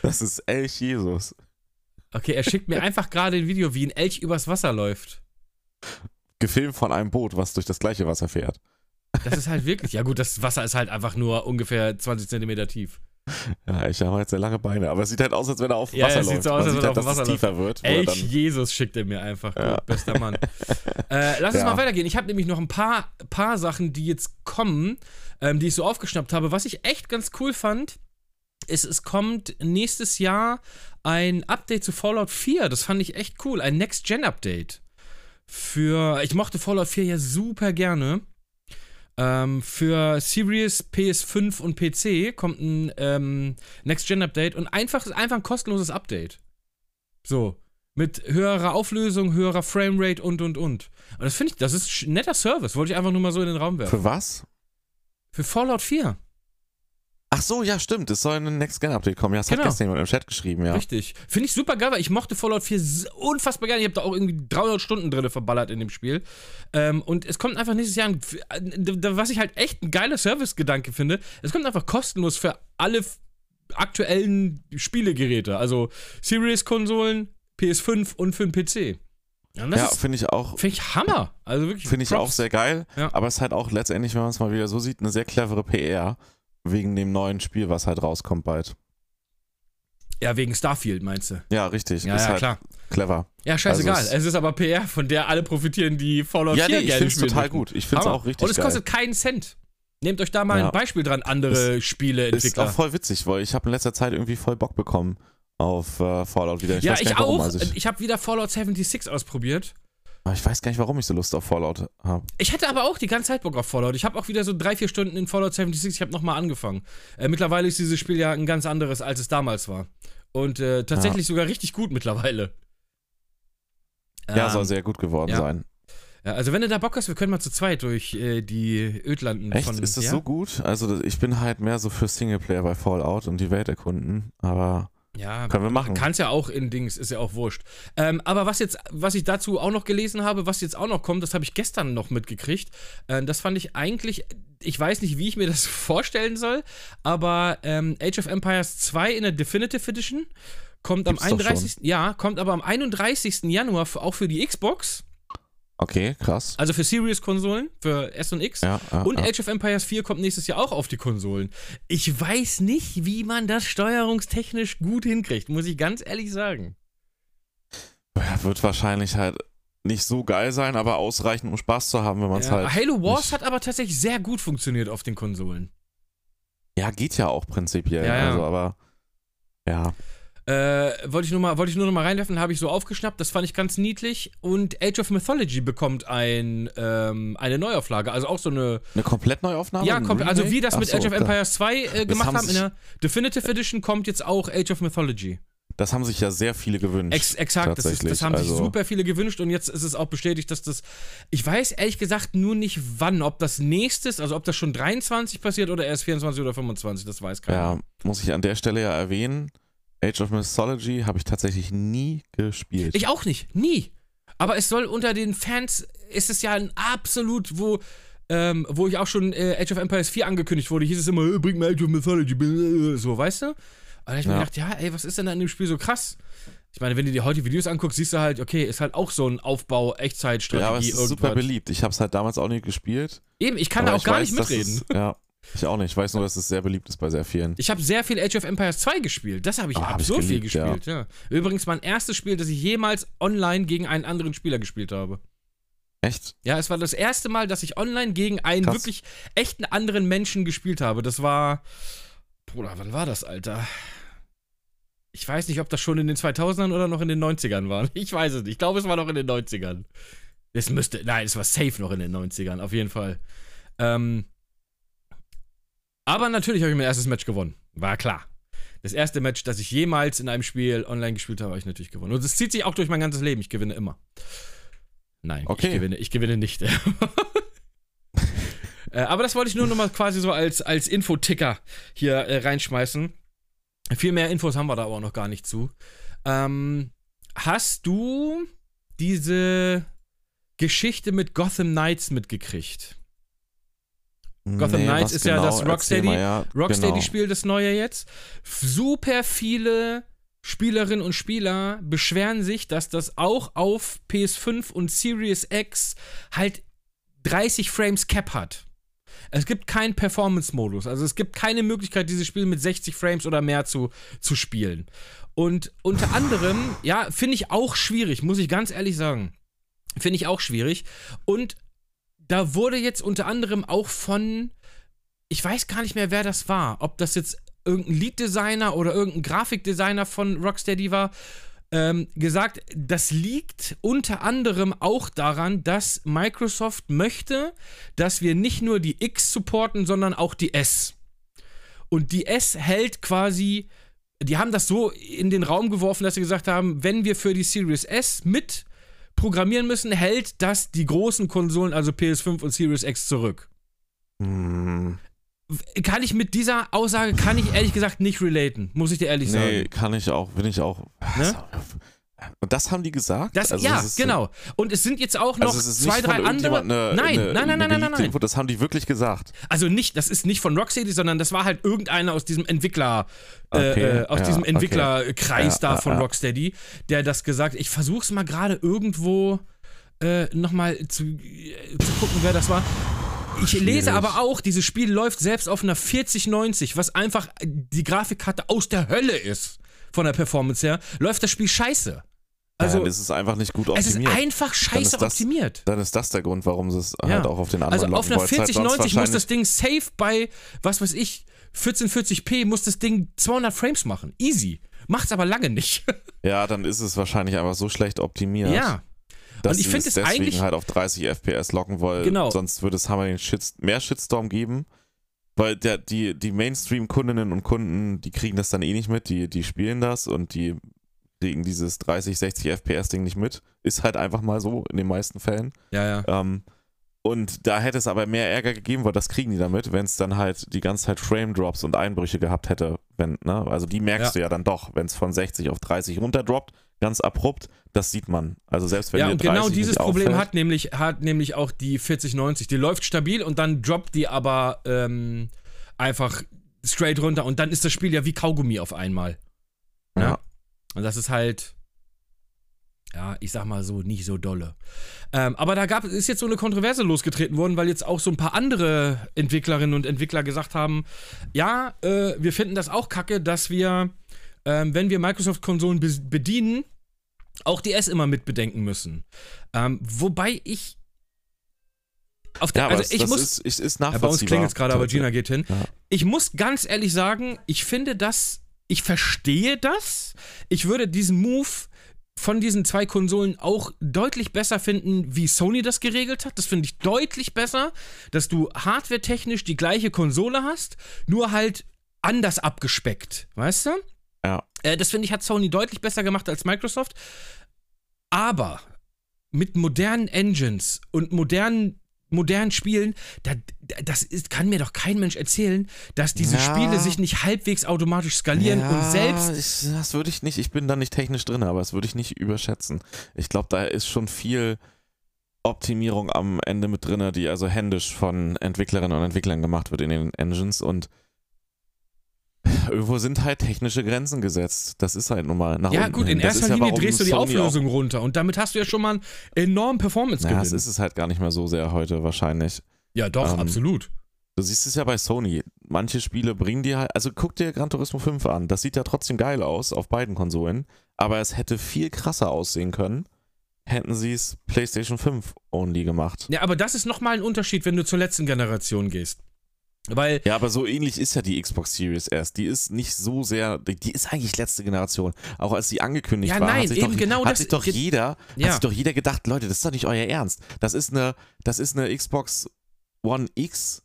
Das ist Elch Jesus. Okay, er schickt mir einfach gerade ein Video, wie ein Elch übers Wasser läuft. Gefilmt von einem Boot, was durch das gleiche Wasser fährt. Das ist halt wirklich. Ja, gut, das Wasser ist halt einfach nur ungefähr 20 Zentimeter tief. Ja, Elche haben halt sehr lange Beine, aber es sieht halt aus, als wenn er auf dem Ja, Wasser es sieht läuft. so aus, als wenn er halt, auf Wasser tiefer wird. dann- Jesus schickt er mir einfach. Gut, Ja. bester Mann. äh, lass uns Ja. mal weitergehen. Ich habe nämlich noch ein paar, paar Sachen, die jetzt kommen, ähm, die ich so aufgeschnappt habe. Was ich echt ganz cool fand, ist, es kommt nächstes Jahr ein Update zu Fallout 4. Das fand ich echt cool. Ein Next-Gen-Update. Für. Ich mochte Fallout 4 ja super gerne. Ähm, für Series, PS5 und PC kommt ein ähm, Next-Gen-Update und einfach einfach ein kostenloses Update. So. Mit höherer Auflösung, höherer Framerate und und und. Und das finde ich, das ist netter Service. Wollte ich einfach nur mal so in den Raum werfen. Für was? Für Fallout 4. Ach so, ja, stimmt. Es soll ein Next-Gen-Update kommen. Ja, das Genau. hat gestern jemand im Chat geschrieben, ja. Richtig. Finde ich super geil, weil ich mochte Fallout 4 s- unfassbar gerne. Ich habe da auch irgendwie 300 Stunden drin verballert in dem Spiel. Ähm, und es kommt einfach nächstes Jahr, ein, äh, was ich halt echt ein geiler Service-Gedanke finde, es kommt einfach kostenlos für alle aktuellen Spielegeräte. Also Series-Konsolen, PS5 und für den PC. Ja, das Ja, finde ich auch, finde ich Hammer. Also wirklich. finde ich auch sehr geil. Ja. Aber es ist halt auch letztendlich, wenn man es mal wieder so sieht, eine sehr clevere PR wegen dem neuen Spiel, was halt rauskommt bald. Ja, wegen Starfield, meinst du? Ja, richtig. Ja, ist ja, halt klar. clever. Ja, scheißegal. Also es- ist aber PR, von der alle profitieren, die Fallout Ja, 4 nee, ich gerne finde es spielen total gut. Ich finde es auch richtig Und es geil. kostet keinen Cent. Nehmt euch da mal Ja. ein Beispiel dran, andere Ist Spieleentwickler. auch voll witzig, weil ich habe in letzter Zeit irgendwie voll Bock bekommen auf äh, Fallout wieder. Ich ja, ich auch. Ich ich, habe wieder Fallout 76 ausprobiert. Aber ich weiß gar nicht, warum ich so Lust auf Fallout habe. Ich hatte aber auch die ganze Zeit Bock auf Fallout. Ich habe auch wieder so drei, vier Stunden in Fallout 76. Ich habe nochmal angefangen. Äh, mittlerweile ist dieses Spiel ja ein ganz anderes, als es damals war. Und äh, tatsächlich sogar richtig gut mittlerweile. Ja, Ähm, soll sehr gut geworden ja. sein. ja, also wenn du da Bock hast, wir können mal zu zweit durch äh, die Ödlanden Echt? von... ist das ja? so gut? Also ich bin halt mehr so für Singleplayer bei Fallout und die Welt erkunden, aber Ja, können wir machen. Kannst ja auch in Dings, ist ja auch wurscht. Ähm, aber was jetzt, was ich dazu auch noch gelesen habe, was jetzt auch noch kommt, das habe ich gestern noch mitgekriegt. Äh, das fand ich eigentlich, ich weiß nicht, wie ich mir das vorstellen soll, aber ähm, Age of Empires 2 in der Definitive Edition kommt Gibt's am doch 31. Ja, kommt aber am 31. Januar auch für die Xbox, Okay, krass. also für Series-Konsolen, für S und X. Ja, ja, Und ja. Age of Empires 4 kommt nächstes Jahr auch auf die Konsolen. Ich weiß nicht, wie man das steuerungstechnisch gut hinkriegt, muss ich ganz ehrlich sagen. Ja, wird wahrscheinlich halt nicht so geil sein, aber ausreichend, um Spaß zu haben, wenn man es halt. Halo Wars hat aber tatsächlich sehr gut funktioniert auf den Konsolen. Ja, geht ja auch prinzipiell. Also, aber ja. Äh, wollte ich nur mal, wollte ich nur noch mal reinwerfen, habe ich so aufgeschnappt, das fand ich ganz niedlich. Und Age of Mythology bekommt ein, ähm, eine Neuauflage, also auch so eine. Eine komplett Neuaufnahme? ja, kommt, also wie das Ach mit so, Age of Empires 2 äh, gemacht haben in sich- der Definitive Edition kommt jetzt auch Age of Mythology. Das haben sich ja sehr viele gewünscht. Ex exakt, das, ist, das haben sich Also- super viele gewünscht und jetzt ist es auch bestätigt, dass das. Ich weiß ehrlich gesagt nur nicht wann, ob das nächstes, also ob das schon 23 passiert oder erst 24 oder 25, das weiß keiner. Ja, muss ich an der Stelle ja erwähnen. Age of Mythology habe ich tatsächlich nie gespielt. Ich auch nicht, nie. Aber es soll unter den Fans, ist es ja ein absolut, wo, ähm, wo ich auch schon äh, Age of Empires 4 angekündigt wurde, hieß es immer, äh, bring mir Age of Mythology, äh, so, weißt du? Und da ich mir Ja. gedacht, ja, ey, was ist denn an dem Spiel so krass? Ich meine, wenn du dir heute Videos anguckst, siehst du halt, okay, ist halt auch so ein Aufbau, Echtzeitstrategie, ja, aber es ist super irgendwas. beliebt. Ich habe es halt damals auch nie gespielt. Eben, ich kann aber da auch gar weiß, nicht mitreden. Es, ja, ich auch nicht. Ich weiß nur, dass es sehr beliebt ist bei sehr vielen. Ich habe sehr viel Age of Empires 2 gespielt. Das habe ich Ah, hab ich absurd viel geliebt, ja. gespielt, ja. Übrigens mein erstes Spiel, das ich jemals online gegen einen anderen Spieler gespielt habe. Echt? Ja, es war das erste Mal, dass ich online gegen einen Krass. wirklich echten anderen Menschen gespielt habe. Das war. Bruder, wann war das, Alter? Ich weiß nicht, ob das schon in den 2000ern oder noch in den 90ern war. Ich weiß es nicht. Ich glaube, es war noch in den 90ern. Es müsste. Nein, es war safe noch in den 90ern, auf jeden Fall. Ähm. Aber natürlich habe ich mein erstes Match gewonnen. War klar. Das erste Match, das ich jemals in einem Spiel online gespielt habe, habe ich natürlich gewonnen. Und es zieht sich auch durch mein ganzes Leben. Ich gewinne immer. Nein, Okay. ich gewinne, ich gewinne nicht. Äh, aber das wollte ich nur noch mal quasi so als, als Infoticker hier äh, reinschmeißen. Viel mehr Infos haben wir da aber auch noch gar nicht zu. Ähm, hast du diese Geschichte mit Gotham Knights mitgekriegt? Gotham Nee, Knights ist ja genau? das Erzähl Rocksteady- mal, ja, genau. Rocksteady-Spiel, das neue jetzt. Super viele Spielerinnen und Spieler beschweren sich, dass das auch auf PS5 und Series X halt 30 Frames Cap hat. Es gibt keinen Performance-Modus. Also es gibt keine Möglichkeit, dieses Spiel mit 60 Frames oder mehr zu, zu spielen. Und unter anderem, ja, finde ich auch schwierig, muss ich ganz ehrlich sagen. Finde ich auch schwierig. Und da wurde jetzt unter anderem auch von, ich weiß gar nicht mehr, wer das war, ob das jetzt irgendein Lead-Designer oder irgendein Grafikdesigner von Rocksteady war, ähm, gesagt, das liegt unter anderem auch daran, dass Microsoft möchte, dass wir nicht nur die X supporten, sondern auch die S. Und die S hält quasi, die haben das so in den Raum geworfen, dass sie gesagt haben, wenn wir für die Series S mit programmieren müssen, hält das die großen Konsolen, also PS5 und Series X zurück. Hm, Kann ich mit dieser Aussage, kann ich ehrlich gesagt nicht relaten, muss ich dir ehrlich nee, sagen. kann ich auch, bin ich auch. Ne? Und das haben die gesagt? Das, Also ja, genau. Und es sind jetzt auch noch Also es ist zwei, drei andere. Eine, nein, eine, nein, nein, nein, nein, nein. Info, das haben die wirklich gesagt. Also nicht, das ist nicht von Rocksteady, sondern das war halt irgendeiner aus diesem Entwickler, äh, Okay, äh, aus ja, diesem okay. Entwicklerkreis Ja, da ja, von ja. Rocksteady, der das gesagt. Ich versuch's mal gerade irgendwo äh, nochmal zu, äh, zu gucken, wer das war. Ich lese Schwierig. aber auch, dieses Spiel läuft selbst auf einer 4090, was einfach die Grafikkarte aus der Hölle ist, von der Performance her, läuft das Spiel scheiße. Also, Also, ja, das ist einfach nicht gut es ist optimiert. einfach scheiße ist das- optimiert. Dann ist das der Grund, warum sie es Ja. halt auch auf den Also anderen auf locken einer wollen. Es ist halt sonst 4090 muss das Ding safe bei, was weiß ich, 1440p muss das Ding 200 Frames machen. Easy. Macht's aber lange nicht. Ja, dann ist es wahrscheinlich einfach so schlecht optimiert. ja. dass Und ich sie find es es deswegen eigentlich- halt auf 30 FPS locken wollen. Genau. Sonst würde es Hammer den Shit, mehr Shitstorm geben. Weil der, die, die Mainstream-Kundinnen und Kunden, die kriegen das dann eh nicht mit, die, die spielen das und die kriegen dieses 30, 60 FPS-Ding nicht mit. Ist halt einfach mal so in den meisten Fällen. Ja, ja. Ähm, und da hätte es aber mehr Ärger gegeben, weil das kriegen die damit, wenn es dann halt die ganze Zeit Frame-Drops und Einbrüche gehabt hätte. Wenn, ne? Also die merkst Ja. du ja dann doch, wenn es von 60 auf 30 runterdroppt, ganz abrupt, das sieht man. Also selbst wenn Ja, und genau 30 dieses Problem auffällt, hat nämlich, hat nämlich auch die 4090. Die läuft stabil und dann droppt die aber ähm, einfach straight runter und dann ist das Spiel ja wie Kaugummi auf einmal. Ja. Ja. Und das ist halt, ja, ich sag mal so, nicht so dolle. Ähm, aber da gab, ist jetzt so eine Kontroverse losgetreten worden, weil jetzt auch so ein paar andere Entwicklerinnen und Entwickler gesagt haben, ja, äh, wir finden das auch kacke, dass wir, ähm, wenn wir Microsoft-Konsolen be bedienen, auch die S immer mitbedenken müssen. Ähm, wobei ich auf der, Ja, also ich das muss, ist, ist, ist ja, bei uns nachvollziehbar. klingelt es gerade, aber Gina geht hin. Ja. Ich muss ganz ehrlich sagen, ich finde das, ich verstehe das. Ich würde diesen Move von diesen zwei Konsolen auch deutlich besser finden, wie Sony das geregelt hat. Das finde ich deutlich besser, dass du hardwaretechnisch die gleiche Konsole hast, nur halt anders abgespeckt, weißt du? Ja. Äh, das finde ich hat Sony deutlich besser gemacht als Microsoft. Aber mit modernen Engines und modernen modernen Spielen, da, da- das ist, kann mir doch kein Mensch erzählen, dass diese Ja. Spiele sich nicht halbwegs automatisch skalieren und selbst. Ich, das würde ich nicht, ich bin da nicht technisch drin, aber das würde ich nicht überschätzen. Ich glaube, da ist schon viel Optimierung am Ende mit drin, die also händisch von Entwicklerinnen und Entwicklern gemacht wird in den Engines und irgendwo sind halt technische Grenzen gesetzt. Das ist halt nun mal nach Ja, unten gut, in erster ja, Linie warum drehst du die Sony Auflösung runter und damit hast du ja schon mal einen enormen Performance-Gewinn. Ja, das ist es halt gar nicht mehr so sehr heute wahrscheinlich. ja, doch, ähm, absolut. Du siehst es ja bei Sony. Manche Spiele bringen dir halt, also guck dir Gran Turismo 5 an. Das sieht ja trotzdem geil aus auf beiden Konsolen, aber es hätte viel krasser aussehen können, hätten sie es PlayStation 5 only gemacht. Ja, aber das ist nochmal ein Unterschied, wenn du zur letzten Generation gehst. Weil, Ja, aber so ähnlich ist ja die Xbox Series S. Die ist nicht so sehr, die ist eigentlich letzte Generation. Auch als sie angekündigt Ja, war, nein, hat sich eben doch, genau hat das- sich doch jeder, Ja. hat sich doch jeder gedacht, Leute, das ist doch nicht euer Ernst. Das ist eine, das ist eine Xbox One X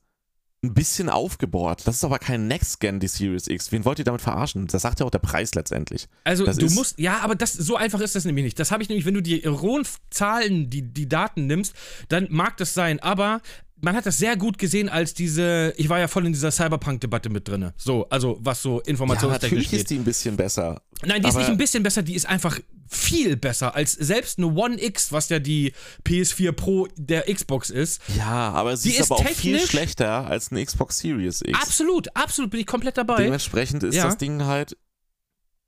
ein bisschen aufgebohrt. Das ist aber kein Next Gen, die Series X. Wen wollt ihr damit verarschen? Das sagt ja auch der Preis letztendlich. also Das du musst, ja, aber das, so einfach ist das nämlich nicht. Das habe ich nämlich, wenn du die rohen Zahlen, die, die Daten nimmst, dann mag das sein, aber man hat das sehr gut gesehen als diese, ich war ja voll in dieser Cyberpunk-Debatte mit drin. So, also was so Ja, informationstechnisch natürlich geht. ist die ein bisschen besser. Nein, die ist nicht ein bisschen besser, die ist einfach viel besser als selbst eine One X, was ja die PS4 Pro der Xbox ist. Ja, aber sie Die ist, ist aber auch viel schlechter als eine Xbox Series X. Absolut, absolut, bin ich komplett dabei. Dementsprechend ist Ja. das Ding halt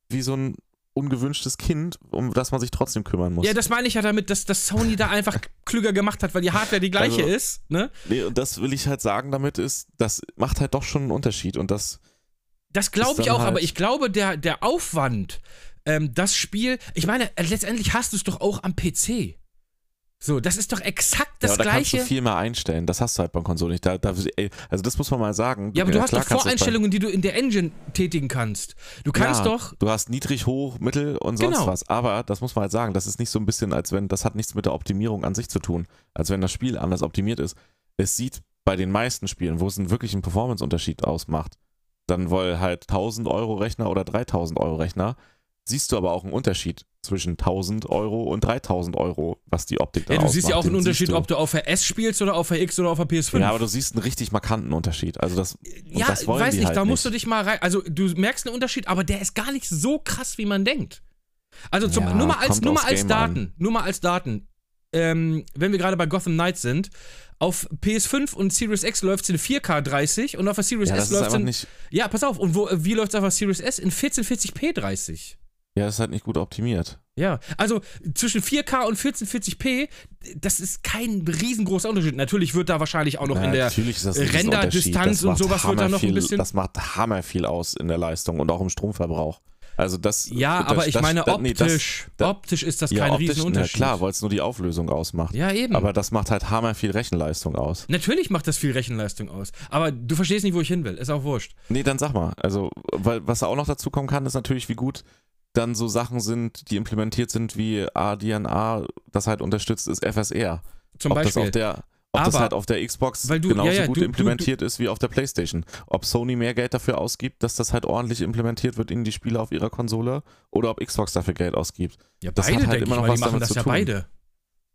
wie so ein ungewünschtes Kind, um das man sich trotzdem kümmern muss. Ja, das meine ich ja damit, dass, dass Sony da einfach klüger gemacht hat, weil die Hardware die gleiche Also- ist. Ne? nee, und das will ich halt sagen damit ist, das macht halt doch schon einen Unterschied und das Das glaube ich auch, aber halt- ich glaube, der, der Aufwand, ähm, das Spiel, ich meine, letztendlich hast du es doch auch am PC. So, das ist doch exakt das ja, da kannst gleiche. du viel mehr einstellen. Das hast du halt beim Konsole nicht. Da, da, also das muss man mal sagen. ja, aber du hast klar doch kannst Voreinstellungen, die du in der Engine tätigen kannst. Du kannst ja, doch. Du hast niedrig, hoch, mittel und sonst Genau. was. Aber das muss man halt sagen. Das ist nicht so ein bisschen, als wenn, das hat nichts mit der Optimierung an sich zu tun. Als wenn das Spiel anders optimiert ist. Es sieht bei den meisten Spielen, wo es einen wirklichen Performance-Unterschied ausmacht, dann wohl halt 1000 Euro Rechner oder 3000 Euro Rechner, siehst du aber auch einen Unterschied zwischen 1000 Euro und 3000 Euro, was die Optik dann Ja, du siehst ja auch einen Unterschied, siehst du. ob du auf der S spielst oder auf der X oder auf der PS5. Ja, aber du siehst einen richtig markanten Unterschied. Also das, und Ja, das wollen weiß die nicht, halt da musst du dich mal rein. Also, du merkst einen Unterschied, aber der ist gar nicht so krass, wie man denkt. Also zum, Ja, nur mal als, kommt nur mal aufs als Game Daten, an. nur mal als Daten. Ähm, wenn wir gerade bei Gotham Knights sind, auf PS5 und Series X läuft es in 4K 30 und auf der Series Ja, S ist läuft es einfach in. nicht, Ja, pass auf, und wo, wie läuft es auf der Series S? In 1440p 30. ja, das ist halt nicht gut optimiert. Ja, also zwischen 4K und 1440p, das ist kein riesengroßer Unterschied. Natürlich wird da wahrscheinlich auch noch in der. Ein Renderdistanz und sowas wird da noch ein hammerviel- bisschen- Das macht hammer viel aus in der Leistung und auch im Stromverbrauch. Also das. Ja, das, aber ich das, meine das, nee, optisch. optisch ist das ja, kein optisch, Riesenunterschied. klar, weil es nur die Auflösung ausmacht. ja, eben. Aber das macht halt hammer viel Rechenleistung aus. Natürlich macht das viel Rechenleistung aus. Aber du verstehst nicht, wo ich hin will. Ist auch wurscht. Nee, dann sag mal. Also, weil was auch noch dazu kommen kann, ist natürlich, wie gut dann so Sachen sind, die implementiert sind wie ADNA, das halt unterstützt ist FSR. Zum ob Beispiel. das auf der ob das Aber- halt auf der Xbox weil du- genauso ja, ja, gut du- du- implementiert ist wie auf der Playstation. Ob Sony mehr Geld dafür ausgibt, dass das halt ordentlich implementiert wird in die Spiele auf ihrer Konsole oder ob Xbox dafür Geld ausgibt. ja, das beide, hat halt immer noch mal, die was machen damit das zu ja tun. beide.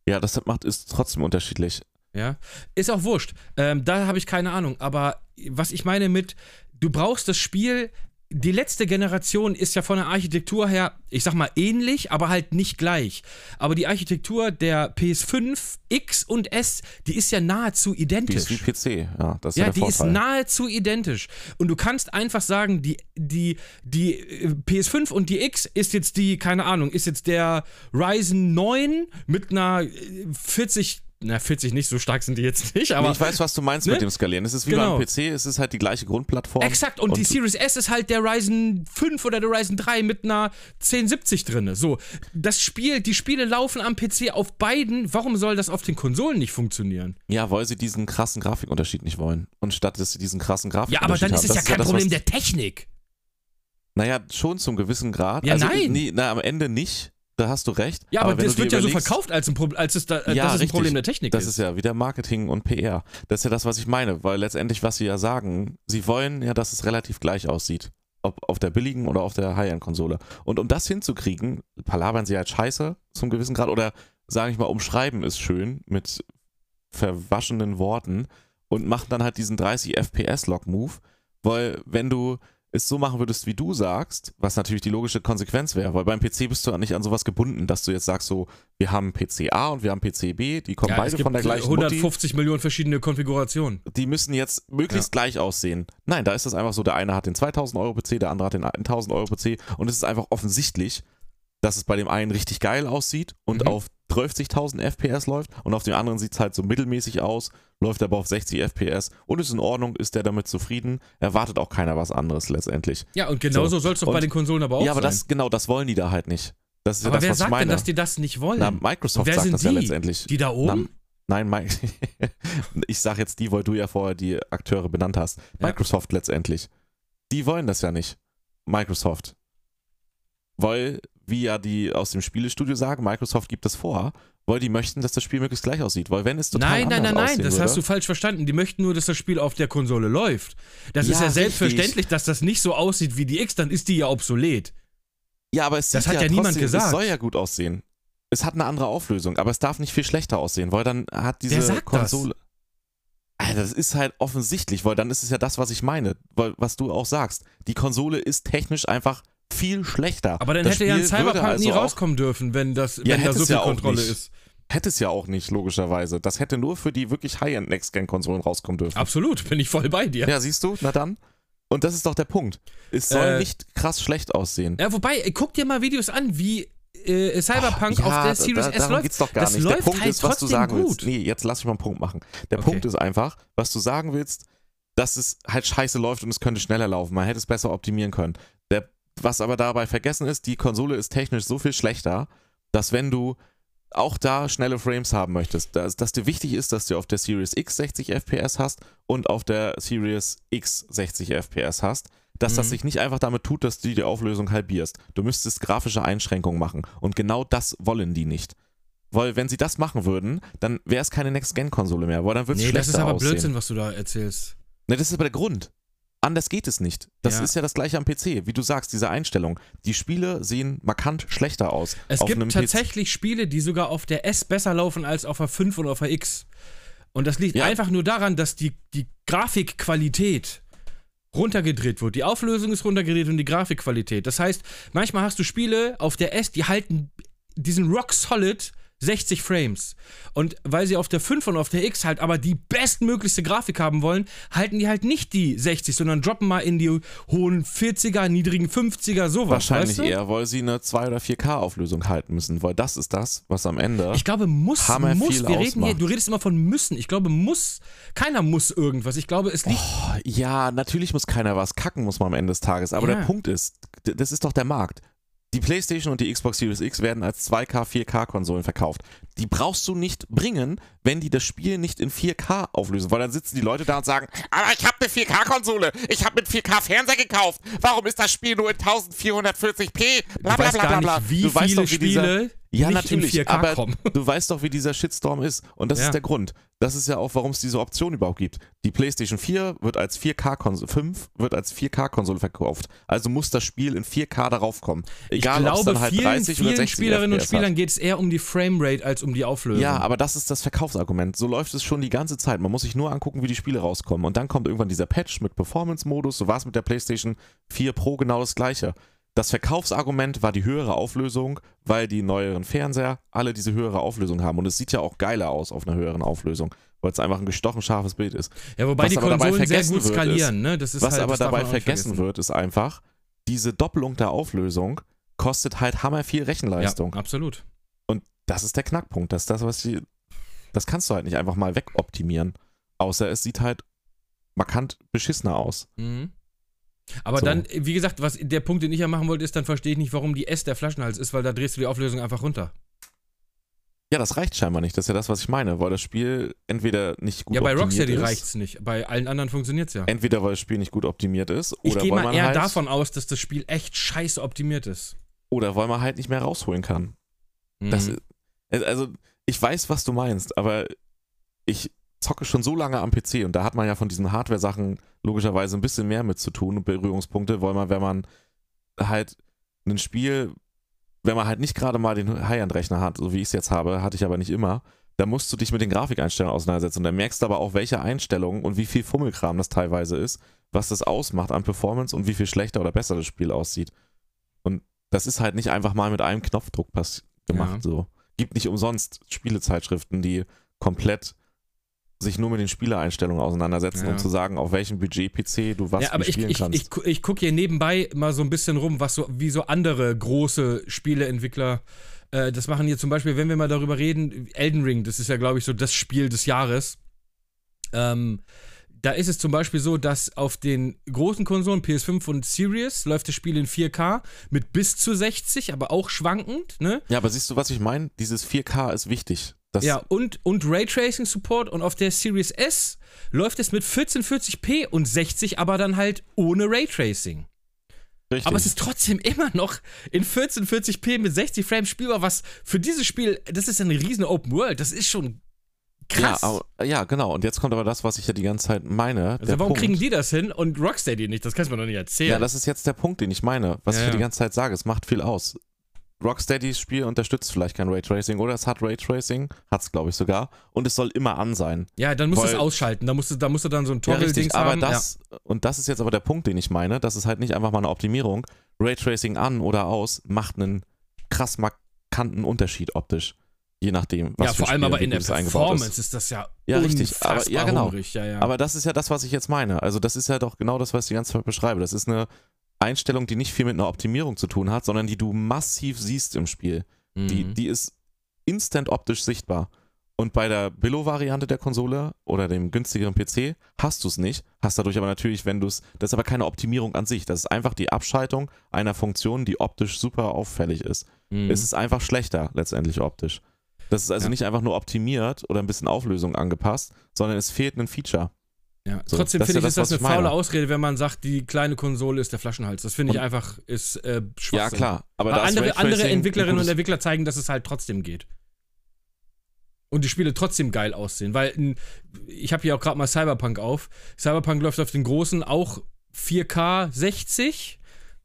Ja, das macht ist trotzdem unterschiedlich. Ja. Ist auch wurscht. Ähm, da habe ich keine Ahnung. Aber was ich meine mit, du brauchst das Spiel. Die letzte Generation ist ja von der Architektur her, ich sag mal ähnlich, aber halt nicht gleich. Aber die Architektur der PS5, X und S, die ist ja nahezu Die identisch. ist wie PC, ja, das ist Ja, ja, die der ist Vorteil. nahezu identisch. Und du kannst einfach sagen, die, die, die äh, PS5 und die X ist jetzt die, keine Ahnung, ist jetzt der Ryzen 9 mit einer äh, 40, na 40 nicht, so stark sind die jetzt nicht, aber nee, ich weiß, was du meinst Ne? mit dem Skalieren. Es ist wie Genau. beim PC, es ist halt die gleiche Grundplattform. Exakt, und, die Series S ist halt der Ryzen 5 oder der Ryzen 3 mit einer 1070 drin. So, das Spiel, die Spiele laufen am PC auf beiden. Warum soll das auf den Konsolen nicht funktionieren? Ja, weil sie diesen krassen Grafikunterschied nicht wollen. Und statt dass sie diesen krassen Ja, Grafikunterschied aber dann ist haben, es ja kein das, Problem der Technik. Naja, schon zum gewissen Grad. Ja, also, nein. Nee, na, am Ende nicht. Da hast du recht. Ja, aber, wenn das wird ja so verkauft, als, ein Pro als es da, äh, Ja, dass es ein richtig. Problem der Technik Das ist. ist ja wieder Marketing und PR. Das ist ja das, was ich meine, weil letztendlich, was sie ja sagen, sie wollen ja, dass es relativ gleich aussieht. Ob auf der billigen oder auf der High-End-Konsole. Und um das hinzukriegen, palabern sie halt scheiße zum gewissen Grad oder sage ich mal, umschreiben ist schön mit verwaschenen Worten und machen dann halt diesen 30 FPS-Lock-Move, weil wenn du es so machen würdest, wie du sagst, was natürlich die logische Konsequenz wäre, weil beim PC bist du nicht an sowas gebunden, dass du jetzt sagst so, wir haben PC A und wir haben PC B, die kommen ja, beide von der gleichen Mutti, 150 Millionen verschiedene Konfigurationen. die müssen jetzt möglichst gleich aussehen. Nein, da ist es einfach so, der eine hat den 2000 Euro PC, der andere hat den 1000 Euro PC und es ist einfach offensichtlich, dass es bei dem einen richtig geil aussieht und Mhm. auf 12.000 FPS läuft und auf dem anderen sieht es halt so mittelmäßig aus, läuft aber auf 60 FPS und ist in Ordnung, ist der damit zufrieden, erwartet auch keiner was anderes letztendlich. Ja, und genauso So, soll es doch bei den Konsolen aber auch ja, aber sein. das, genau, das wollen die da halt nicht. Das ist ja aber das, wer was sagt ich meine. denn, dass die das nicht wollen? Na, Microsoft Wer sagt sind das ja die? letztendlich. die da oben? Na, nein, ich sag jetzt die, weil du ja vorher die Akteure benannt hast. Ja. Microsoft letztendlich. Die wollen das ja nicht. Microsoft. Weil, wie ja die aus dem Spielestudio sagen, Microsoft gibt das vor, weil die möchten, dass das Spiel möglichst gleich aussieht. Weil wenn es total nein, nein, nein, nein, das würde, hast du falsch verstanden. Die möchten nur, dass das Spiel auf der Konsole läuft. Das ist Ja, ja selbstverständlich, richtig. dass das nicht so aussieht wie die X, dann ist die ja obsolet. Ja, aber es Das hat ja niemand trotzdem, gesagt. Es soll ja gut aussehen. Es hat eine andere Auflösung, aber es darf nicht viel schlechter aussehen, weil dann hat diese Wer sagt das? Konsole. Alter, das ist halt offensichtlich, weil dann ist es ja das, was ich meine, weil was du auch sagst. Die Konsole ist technisch einfach viel schlechter. Aber dann Das hätte ja ein Spiel Cyberpunk nie also auch- rauskommen dürfen, wenn, das, Ja, wenn da so viel ja Kontrolle ist. Hätte es ja auch nicht, logischerweise. Das hätte nur für die wirklich High-End Next-Gen-Konsolen rauskommen dürfen. Absolut, bin ich voll bei dir. Ja, siehst du? Na dann. Und das ist doch der Punkt. Es soll Äh, nicht krass schlecht aussehen. Ja, wobei, äh, guck dir mal Videos an, wie äh, Cyberpunk Ach, auf ja, der Series da, S darum läuft. geht's doch gar das nicht. läuft Der Punkt halt ist, was du sagen gut. willst. Nee, jetzt lass mich mal einen Punkt machen. Der Okay. Punkt ist einfach, was du sagen willst, dass es halt scheiße läuft und es könnte schneller laufen. Man hätte es besser optimieren können. Was aber dabei vergessen ist, die Konsole ist technisch so viel schlechter, dass wenn du auch da schnelle Frames haben möchtest, dass, dass dir wichtig ist, dass du auf der Series X 60 FPS hast und auf der Series X 60 FPS hast, dass das Mhm. sich nicht einfach damit tut, dass du die Auflösung halbierst. Du müsstest grafische Einschränkungen machen und genau das wollen die nicht. Weil wenn sie das machen würden, dann wäre es keine Next-Gen-Konsole mehr, weil dann wird es Nee, schlechter das ist aber aussehen. Blödsinn, was du da erzählst. Ne, das ist aber der Grund. Anders geht es nicht. Das Ja. ist ja das gleiche am PC, wie du sagst, diese Einstellung. Die Spiele sehen markant schlechter aus. Es gibt PC. tatsächlich Spiele, die sogar auf der S besser laufen als auf der 5 und auf der X. Und das liegt Ja. einfach nur daran, dass die, die Grafikqualität runtergedreht wird. Die Auflösung ist runtergedreht und die Grafikqualität. Das heißt, manchmal hast du Spiele auf der S, die halten diesen rock solid 60 Frames. Und weil sie auf der 5 und auf der X halt aber die bestmöglichste Grafik haben wollen, halten die halt nicht die 60, sondern droppen mal in die hohen 40er, niedrigen 50er, sowas. Wahrscheinlich weißt du? eher, weil sie eine 2 oder 4K-Auflösung halten müssen, weil das ist das, was am Ende. Ich glaube, muss, Hammer muss. viel Wir reden hier, du redest immer von müssen. Ich glaube, muss. Keiner muss irgendwas. Ich glaube, es liegt. Oh, ja, natürlich muss keiner was kacken, muss man am Ende des Tages. Aber Ja. der Punkt ist, das ist doch der Markt. Die PlayStation und die Xbox Series X werden als 2K, 4K-Konsolen verkauft. Die brauchst du nicht bringen, wenn die das Spiel nicht in 4K auflösen. Weil dann sitzen die Leute da und sagen, aber ich habe eine 4K-Konsole, ich habe mit 4K-Fernseher gekauft. Warum ist das Spiel nur in 1440p? Bla Du bla weißt bla gar bla nicht, wie du viele doch, wie dieser, Spiele ja, natürlich, in 4K aber kommen. du weißt doch, wie dieser Shitstorm ist. Und das Ja. ist der Grund. Das ist ja auch, warum es diese Option überhaupt gibt. Die PlayStation 4 wird als 4K-Konsole, 5 wird als 4K-Konsole verkauft. Also muss das Spiel in 4K darauf kommen. Egal, ich ob es glaube, dann halt vielen, 30 oder vielen 60 Spielerinnen und FPS hat. Spielern geht es eher um die Framerate als um die Auflösung. Ja, aber das ist das Verkaufsargument. So läuft es schon die ganze Zeit. Man muss sich nur angucken, wie die Spiele rauskommen. Und dann kommt irgendwann dieser Patch mit Performance-Modus. So war es mit der PlayStation 4 Pro genau das gleiche. Das Verkaufsargument war die höhere Auflösung, weil die neueren Fernseher alle diese höhere Auflösung haben. Und es sieht ja auch geiler aus auf einer höheren Auflösung, weil es einfach ein gestochen scharfes Bild ist. Ja, wobei Was die Konsolen sehr gut skalieren, ne? Das ist Was halt, aber das dabei vergessen vergessen. wird, ist einfach, diese Doppelung der Auflösung kostet halt hammer viel Rechenleistung. Ja, absolut. Und das ist der Knackpunkt. Das ist das, was die. Das kannst du halt nicht einfach mal wegoptimieren. Außer es sieht halt markant beschissener aus. Mhm. Aber So. dann, wie gesagt, was der Punkt, den ich ja machen wollte, ist, dann verstehe ich nicht, warum die S der Flaschenhals ist, weil da drehst du die Auflösung einfach runter. Ja, das reicht scheinbar nicht. Das ist ja das, was ich meine, weil das Spiel entweder nicht gut ja, bei optimiert Rocksteady ist. reicht's nicht. Bei allen anderen funktioniert's ja. Entweder weil das Spiel nicht gut optimiert ist Ich oder gehe weil mal man eher halt, davon aus, dass das Spiel echt scheiße optimiert ist. oder weil man halt nicht mehr rausholen kann. Das, Mhm. also, ich weiß, was du meinst, aber ich zocke schon so lange am PC und da hat man ja von diesen Hardware-Sachen logischerweise ein bisschen mehr mit zu tun und Berührungspunkte, weil man, wenn man halt ein Spiel, wenn man halt nicht gerade mal den High-End-Rechner hat, so wie ich es jetzt habe, hatte ich aber nicht immer, da musst du dich mit den Grafikeinstellungen auseinandersetzen und dann merkst du aber auch, welche Einstellungen und wie viel Fummelkram das teilweise ist, was das ausmacht an Performance und wie viel schlechter oder besser das Spiel aussieht. Und das ist halt nicht einfach mal mit einem Knopfdruck gemacht Ja. so. Gibt nicht umsonst Spielezeitschriften, die komplett sich nur mit den Spielereinstellungen auseinandersetzen, Ja. um zu sagen, auf welchem Budget PC du was ja, aber ich, spielen ich, kannst. ich, gu- ich gucke hier nebenbei mal so ein bisschen rum, was so, wie so andere große Spieleentwickler äh, das machen hier zum Beispiel, wenn wir mal darüber reden, Elden Ring, das ist ja, glaube ich, so das Spiel des Jahres. Ähm, da ist es zum Beispiel so, dass auf den großen Konsolen PS5 und Series läuft das Spiel in 4K mit bis zu 60, aber auch schwankend, ne? ja, aber siehst du, was ich meine? Dieses 4K ist wichtig. Das, Ja, und, und Raytracing Support und auf der Series S läuft es mit 1440p und 60, aber dann halt ohne Raytracing. richtig. Aber es ist trotzdem immer noch in 1440p mit 60 Frames spielbar, was für dieses Spiel, das ist eine riesen Open World, das ist schon krass. Ja, aber, ja, genau. Und jetzt kommt aber das, was ich ja die ganze Zeit meine. also warum Punkt. kriegen die das hin und Rocksteady nicht? Das kannst du mir doch nicht erzählen. Ja, das ist jetzt der Punkt, den ich meine, was Ja, ich ja die ganze Zeit sage. Es macht viel aus. Rocksteadys Spiel unterstützt vielleicht kein Raytracing oder es hat Raytracing, hat es glaube ich sogar, und es soll immer an sein. Ja, dann musst du es ausschalten. Da musst du, da musst du dann so ein Ja, Toggle-Dings aber haben. das, und das ist jetzt aber der Punkt, den ich meine, das ist halt nicht einfach mal eine Optimierung. Raytracing an oder aus macht einen krass markanten Unterschied optisch. Je nachdem, was ja, für vor allem Spiel aber in der Performance ist. ist. das ja, Ja, richtig, aber- ja, genau. Ja, ja. Aber das ist ja das, was ich jetzt meine. Also das ist ja doch genau das, was ich die ganze Zeit beschreibe. Das ist eine Einstellung, die nicht viel mit einer Optimierung zu tun hat, sondern die du massiv siehst im Spiel. Die, Mhm. die ist instant optisch sichtbar. Und bei der Billo-Variante der Konsole oder dem günstigeren PC hast du es nicht. Hast dadurch aber natürlich, wenn du es. Das ist aber keine Optimierung an sich. Das ist einfach die Abschaltung einer Funktion, die optisch super auffällig ist. Mhm. Es ist einfach schlechter letztendlich optisch. Das ist also Ja. nicht einfach nur optimiert oder ein bisschen Auflösung angepasst, sondern es fehlt ein Feature. Ja, So, trotzdem das finde ich, ja ist das, das eine ich meine. faule Ausrede, wenn man sagt, die kleine Konsole ist der Flaschenhals. Das finde ich einfach, ist äh, Ja, klar. Aber Aber andere, andere Entwicklerinnen und Entwickler zeigen, dass es halt trotzdem geht. Und die Spiele trotzdem geil aussehen. Weil ich habe hier auch gerade mal Cyberpunk auf. Cyberpunk läuft auf den großen auch 4K 60.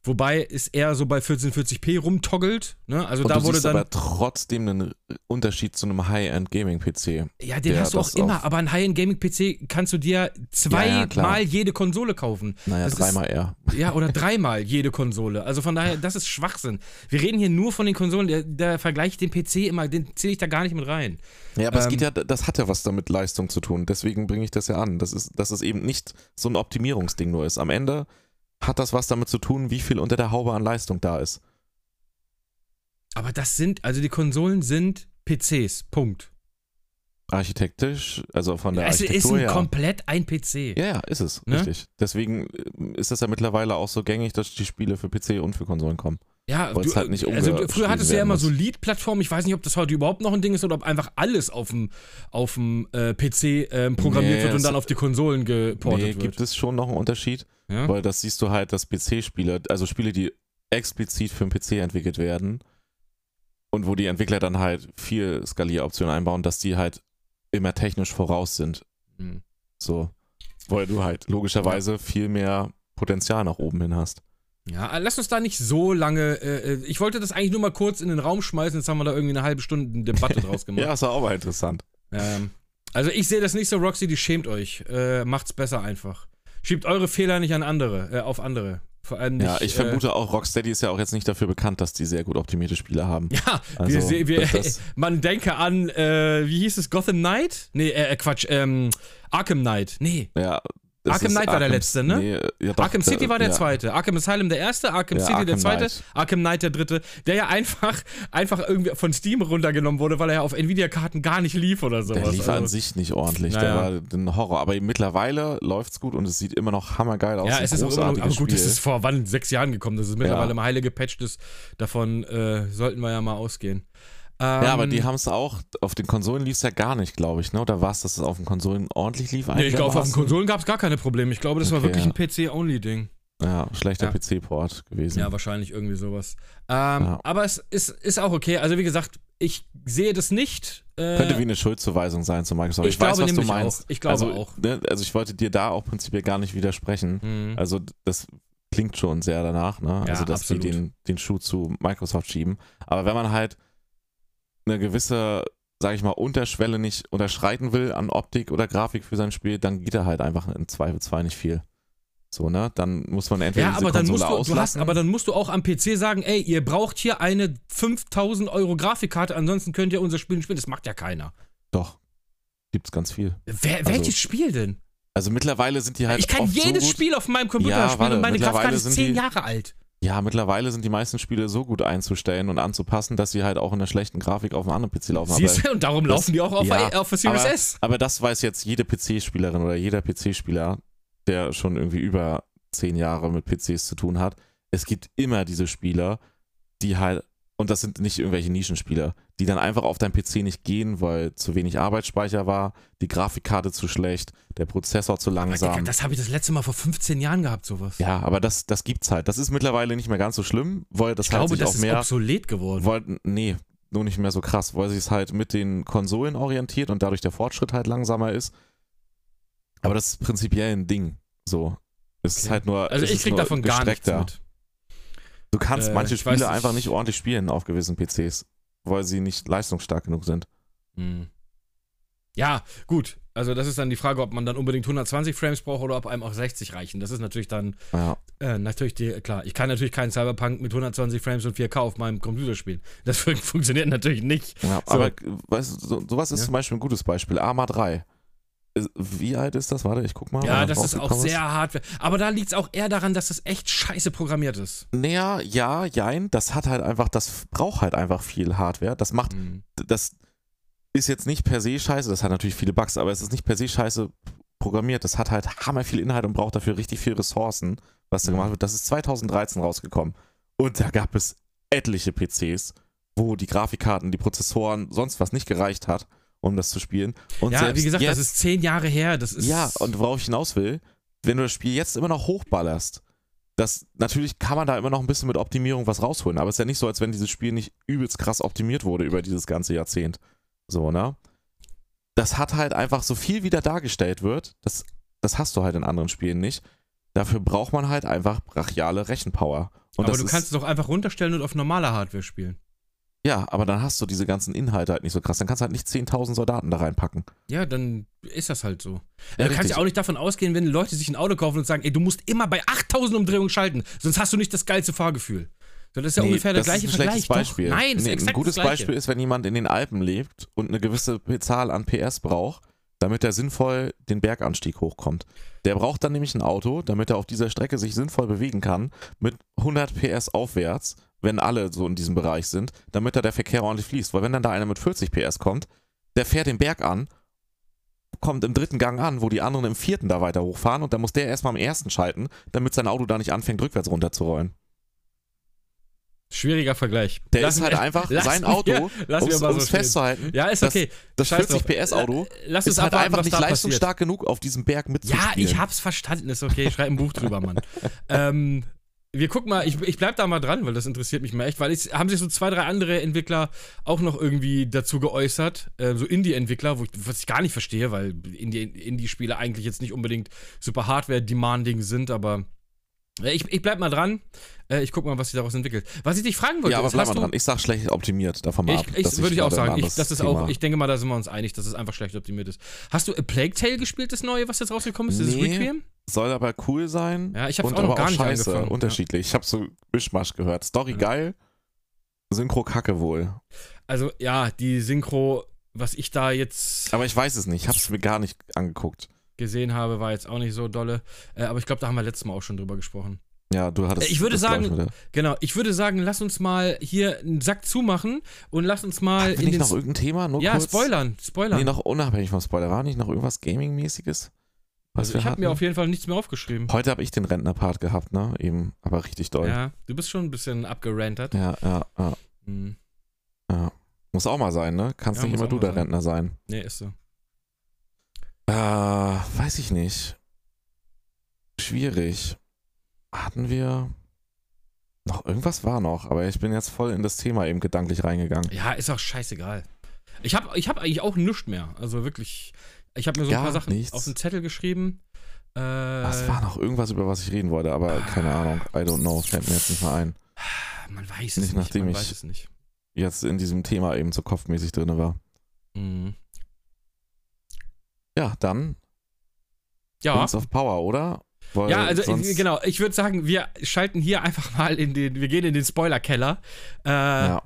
Wobei es eher so bei 1440p rumtoggelt. Ne? Also Und da du wurde siehst dann. aber trotzdem einen Unterschied zu einem High-End-Gaming-PC. Ja, den hast du auch immer, aber ein High-End-Gaming-PC kannst du dir Ja, ja, zweimal jede Konsole kaufen. Naja, Das ist- dreimal eher. Ja, oder dreimal jede Konsole. Also von daher, das ist Schwachsinn. Wir reden hier nur von den Konsolen. Der, der Vergleich den PC immer, den zähle ich da gar nicht mit rein. Ja, aber es Ähm, geht ja, das hat ja was damit Leistung zu tun. Deswegen bringe ich das ja an. Das ist, dass es eben nicht so ein Optimierungsding nur ist. Am Ende hat das was damit zu tun, wie viel unter der Haube an Leistung da ist. Aber das sind, also die Konsolen sind PCs. Punkt. Architektisch, also von der es ist Architektur ein her. komplett ein PC. Ja, ja, ist es, Ne? richtig. Deswegen äh, ist das ja mittlerweile auch so gängig, dass die Spiele für PC und für Konsolen kommen. Ja, es halt nicht also du- früher hattest du ja immer so Lead-Plattformen. Ich weiß nicht, ob das heute überhaupt noch ein Ding ist oder ob einfach alles auf dem, auf dem äh, PC ähm, programmiert Nee, wird und dann auf die Konsolen geportet nee, wird. gibt es schon noch einen Unterschied, ja? weil das siehst du halt, dass PC-Spiele, also Spiele, die explizit für den PC entwickelt werden und wo die Entwickler dann halt viel Skalieroptionen einbauen, dass die halt immer technisch voraus sind. Hm. So, weil du halt logischerweise viel mehr Potenzial nach oben hin hast. Ja, äh, lass uns da nicht so lange. Äh, äh, ich wollte das eigentlich nur mal kurz in den Raum schmeißen. Jetzt haben wir da irgendwie eine halbe Stunde Debatte draus gemacht. Ja, ist auch mal interessant. ähm, also ich sehe das nicht so, Roxy, die schämt euch. Äh, macht's besser einfach. Schiebt eure Fehler nicht an andere, äh, auf andere. Vor allem nicht, Ja, ich äh, vermute auch, Rocksteady ist ja auch jetzt nicht dafür bekannt, dass die sehr gut optimierte Spiele haben. Ja, Also, wir, wir, man denke an, äh, wie hieß es, Gotham Knight? Nee, äh, Quatsch, ähm, Arkham Knight. Nee, Ja, Arkham Knight war der letzte, ne? Nee, ja, doch, Arkham City war der ja. zweite, Arkham Asylum der erste, Arkham Ja, City der Arkham zweite, Knight. Arkham Knight der dritte, der ja einfach, einfach irgendwie von Steam runtergenommen wurde, weil er ja auf Nvidia-Karten gar nicht lief oder sowas. Der lief an Also- sich nicht ordentlich, Naja. der war ein Horror. Aber mittlerweile läuft's gut und es sieht immer noch hammergeil aus. Ja, es ist auch immer noch, aber gut, das ist vor wann? Sechs Jahren gekommen. Das ist mittlerweile mal heile gepatcht ist. Davon äh, sollten wir ja mal ausgehen. Ja, aber Ähm, die haben es auch, auf den Konsolen lief es ja gar nicht, glaube ich, ne? Oder war es, dass es auf den Konsolen ordentlich lief? Nee, ich glaube, auf den? Konsolen gab es gar keine Probleme. Ich glaube, das war Okay, wirklich ja. ein PC-Only-Ding. Ja, schlechter Ja. PC-Port gewesen. Ja, wahrscheinlich irgendwie sowas. Ähm, Ja. Aber es ist, ist auch okay. Also, wie gesagt, ich sehe das nicht. Äh, Könnte wie eine Schuldzuweisung sein zu Microsoft. Ich Ich, weiß, glaube was du meinst. auch. Ich glaube also, auch. Ne, also ich wollte dir da auch prinzipiell gar nicht widersprechen. Mhm. Also das klingt schon sehr danach, ne? Ja, also dass absolut. die den, den Schuh zu Microsoft schieben. Aber wenn man halt eine gewisse, sage ich mal, Unterschwelle nicht unterschreiten will an Optik oder Grafik für sein Spiel, dann geht er halt einfach im Zweifelsfall nicht viel. So, ne? Dann muss man entweder Ja, aber dann, musst du, du hast, auslassen. aber dann musst du auch am PC sagen, ey, ihr braucht hier eine 5000 Euro Grafikkarte, ansonsten könnt ihr unser Spiel nicht spielen. Das macht ja keiner. Doch. Gibt's ganz viel. Wer, Also, welches Spiel denn? Also mittlerweile sind die halt. ich kann jedes so Spiel auf meinem Computer Ja, spielen warte, und meine Grafikkarte ist sind 10 die- Jahre alt. Ja, mittlerweile sind die meisten Spiele so gut einzustellen und anzupassen, dass sie halt auch in der schlechten Grafik auf einem anderen PC laufen. Siehst du, und darum das- laufen die auch auf, ja, auf der Series aber, S. aber das weiß jetzt jede PC-Spielerin oder jeder PC-Spieler, der schon irgendwie über zehn Jahre mit PCs zu tun hat. Es gibt immer diese Spieler, die halt, und das sind nicht irgendwelche Nischenspieler, die dann einfach auf deinem PC nicht gehen, weil zu wenig Arbeitsspeicher war, die Grafikkarte zu schlecht, der Prozessor zu langsam. das habe ich das letzte Mal vor 15 Jahren gehabt, sowas. Ja, aber das, das gibt's halt. Das ist mittlerweile nicht mehr ganz so schlimm, weil das ich halt glaube, sich das auch ist mehr obsolet geworden. wollten, nee, nur nicht mehr so krass, weil sie es halt mit den Konsolen orientiert und dadurch der Fortschritt halt langsamer ist. Aber das ist prinzipiell ein Ding. So. Es ist Okay. halt nur. Also ich ist krieg davon gar nichts mit. Du kannst Äh, manche Spiele einfach nicht ordentlich spielen auf gewissen PCs, weil sie nicht leistungsstark genug sind. Hm. Ja, gut. Also das ist dann die Frage, ob man dann unbedingt 120 Frames braucht oder ob einem auch 60 reichen. Das ist natürlich dann, Ja. äh, natürlich die, klar, ich kann natürlich keinen Cyberpunk mit 120 Frames und 4K auf meinem Computer spielen. Das fun- funktioniert natürlich nicht. ja So. Aber weißt du, so, sowas ist Ja. zum Beispiel ein gutes Beispiel. Arma 3. Wie alt ist das? Warte, ich guck mal. Ja, das ist auch sehr hart. Aber da liegt es auch eher daran, dass das echt scheiße programmiert ist. Naja, ja, jein. Das hat halt einfach, das braucht halt einfach viel Hardware. Das macht Hm. das ist jetzt nicht per se scheiße, das hat natürlich viele Bugs, aber es ist nicht per se scheiße programmiert. Das hat halt hammer viel Inhalt und braucht dafür richtig viel Ressourcen, was da Mhm. gemacht wird. Das ist 2013 rausgekommen. Und da gab es etliche PCs, wo die Grafikkarten, die Prozessoren, sonst was nicht gereicht hat, um das zu spielen. Und Ja, wie gesagt, jetzt, das ist zehn Jahre her. Das ist ja, und worauf ich hinaus will, wenn du das Spiel jetzt immer noch hochballerst, das, natürlich kann man da immer noch ein bisschen mit Optimierung was rausholen, aber es ist ja nicht so, als wenn dieses Spiel nicht übelst krass optimiert wurde über dieses ganze Jahrzehnt. So, ne? Das hat halt einfach so viel wieder dargestellt wird, das, das hast du halt in anderen Spielen nicht. Dafür braucht man halt einfach brachiale Rechenpower. Und aber du kannst es doch einfach runterstellen und auf normaler Hardware spielen. Ja, aber dann hast du diese ganzen Inhalte halt nicht so krass. Dann kannst du halt nicht 10.000 Soldaten da reinpacken. Ja, dann ist das halt so. Ja, du kannst ja auch nicht davon ausgehen, wenn Leute sich ein Auto kaufen und sagen, ey, du musst immer bei 8000 Umdrehungen schalten, sonst hast du nicht das geilste Fahrgefühl. So, das ist ja Nee, ungefähr der das gleiche ist ein schlechtes Vergleich. Beispiel. Doch. Nein, das nee, ein gutes. Beispiel ist, wenn jemand in den Alpen lebt und eine gewisse Zahl an PS braucht, damit er sinnvoll den Berganstieg hochkommt. Der braucht dann nämlich ein Auto, damit er auf dieser Strecke sich sinnvoll bewegen kann, mit 100 PS aufwärts, wenn alle so in diesem Bereich sind, damit da der Verkehr ordentlich fließt. Weil wenn dann da einer mit 40 PS kommt, der fährt den Berg an, kommt im dritten Gang an, wo die anderen im vierten da weiter hochfahren und dann muss der erstmal im ersten schalten, damit sein Auto da nicht anfängt, rückwärts runterzurollen. Schwieriger Vergleich. Der Lass ist halt einfach lass sein Auto, lass um so es stehen. festzuhalten. Ja, ist das- okay. Das Scheiß 40 drauf. PS Auto Lass uns ist halt abwarten, einfach nicht da passiert. leistungsstark genug, auf diesem Berg mitzuspielen. Ja, ich hab's verstanden, ist okay, schreib ein Buch drüber, Mann. ähm, wir gucken mal, ich, ich bleib da mal dran, weil das interessiert mich mal echt, weil es haben sich so zwei, drei andere Entwickler auch noch irgendwie dazu geäußert, äh, so Indie-Entwickler, wo ich, was ich gar nicht verstehe, weil Indie- Indie-Spiele eigentlich jetzt nicht unbedingt super Hardware-demanding sind, aber äh, ich, ich bleib mal dran. Äh, ich guck mal, was sich daraus entwickelt. Was ich dich fragen wollte, Ja, aber ist, bleib mal dran. Ich sag schlecht optimiert, davon mal ab. ich, ich, dass würde ich auch sagen, ich, das ist Thema- auch, ich denke mal, da sind wir uns einig, dass es einfach schlecht optimiert ist. Hast du A Plague Tale gespielt, das neue, was jetzt rausgekommen ist, dieses Nee. Requiem? Soll aber cool sein. Ja, ich hab's und auch aber gar auch nicht scheiße, angefangen. unterschiedlich. Ich habe so Mischmasch gehört. Story Ja. geil, Synchro kacke wohl. Also ja, die Synchro, was ich da jetzt Aber ich weiß es nicht. Ich habe es mir gar nicht angeguckt. gesehen habe, war jetzt auch nicht so dolle. Äh, aber ich glaube, da haben wir letztes Mal auch schon drüber gesprochen. Ja, du hattest. Ich würde sagen. Genau, ich würde sagen, lass uns mal hier einen Sack zumachen und lass uns mal Hatten wir in nicht den noch irgendein Thema? Nur Ja, kurz? spoilern, spoilern. Nee, noch unabhängig vom Spoiler. War nicht noch irgendwas Gaming-mäßiges? Was also ich habe mir auf jeden Fall nichts mehr aufgeschrieben. Heute habe ich den Rentner-Part gehabt, ne? Eben, aber richtig doll. Ja, du bist schon ein bisschen abgerantet. ja, ja. ja. Hm. Ja. Muss auch mal sein, ne? Kannst Ja, nicht immer du der sein. Rentner sein. Nee, ist so. Äh, weiß ich nicht. Schwierig. Hatten wir. Noch irgendwas war noch, aber ich bin jetzt voll in das Thema eben gedanklich reingegangen. Ja, ist auch scheißegal. Ich habe ich hab eigentlich auch nichts mehr. Also wirklich, ich habe mir so ein Gar paar Sachen nichts. auf den Zettel geschrieben. Äh, Was war noch irgendwas, über was ich reden wollte, aber keine Ahnung. I don't know. Fällt mir jetzt nicht mal ein. Man weiß es Nicht, nicht, nachdem ich- weiß es nicht. Jetzt in diesem Thema eben so kopfmäßig drin war. Mhm. Ja, dann Ja. Rings of Power, oder? Weil Ja, also genau, ich würde sagen, wir schalten hier einfach mal in den, wir gehen in den Spoiler-Keller. Äh, Ja,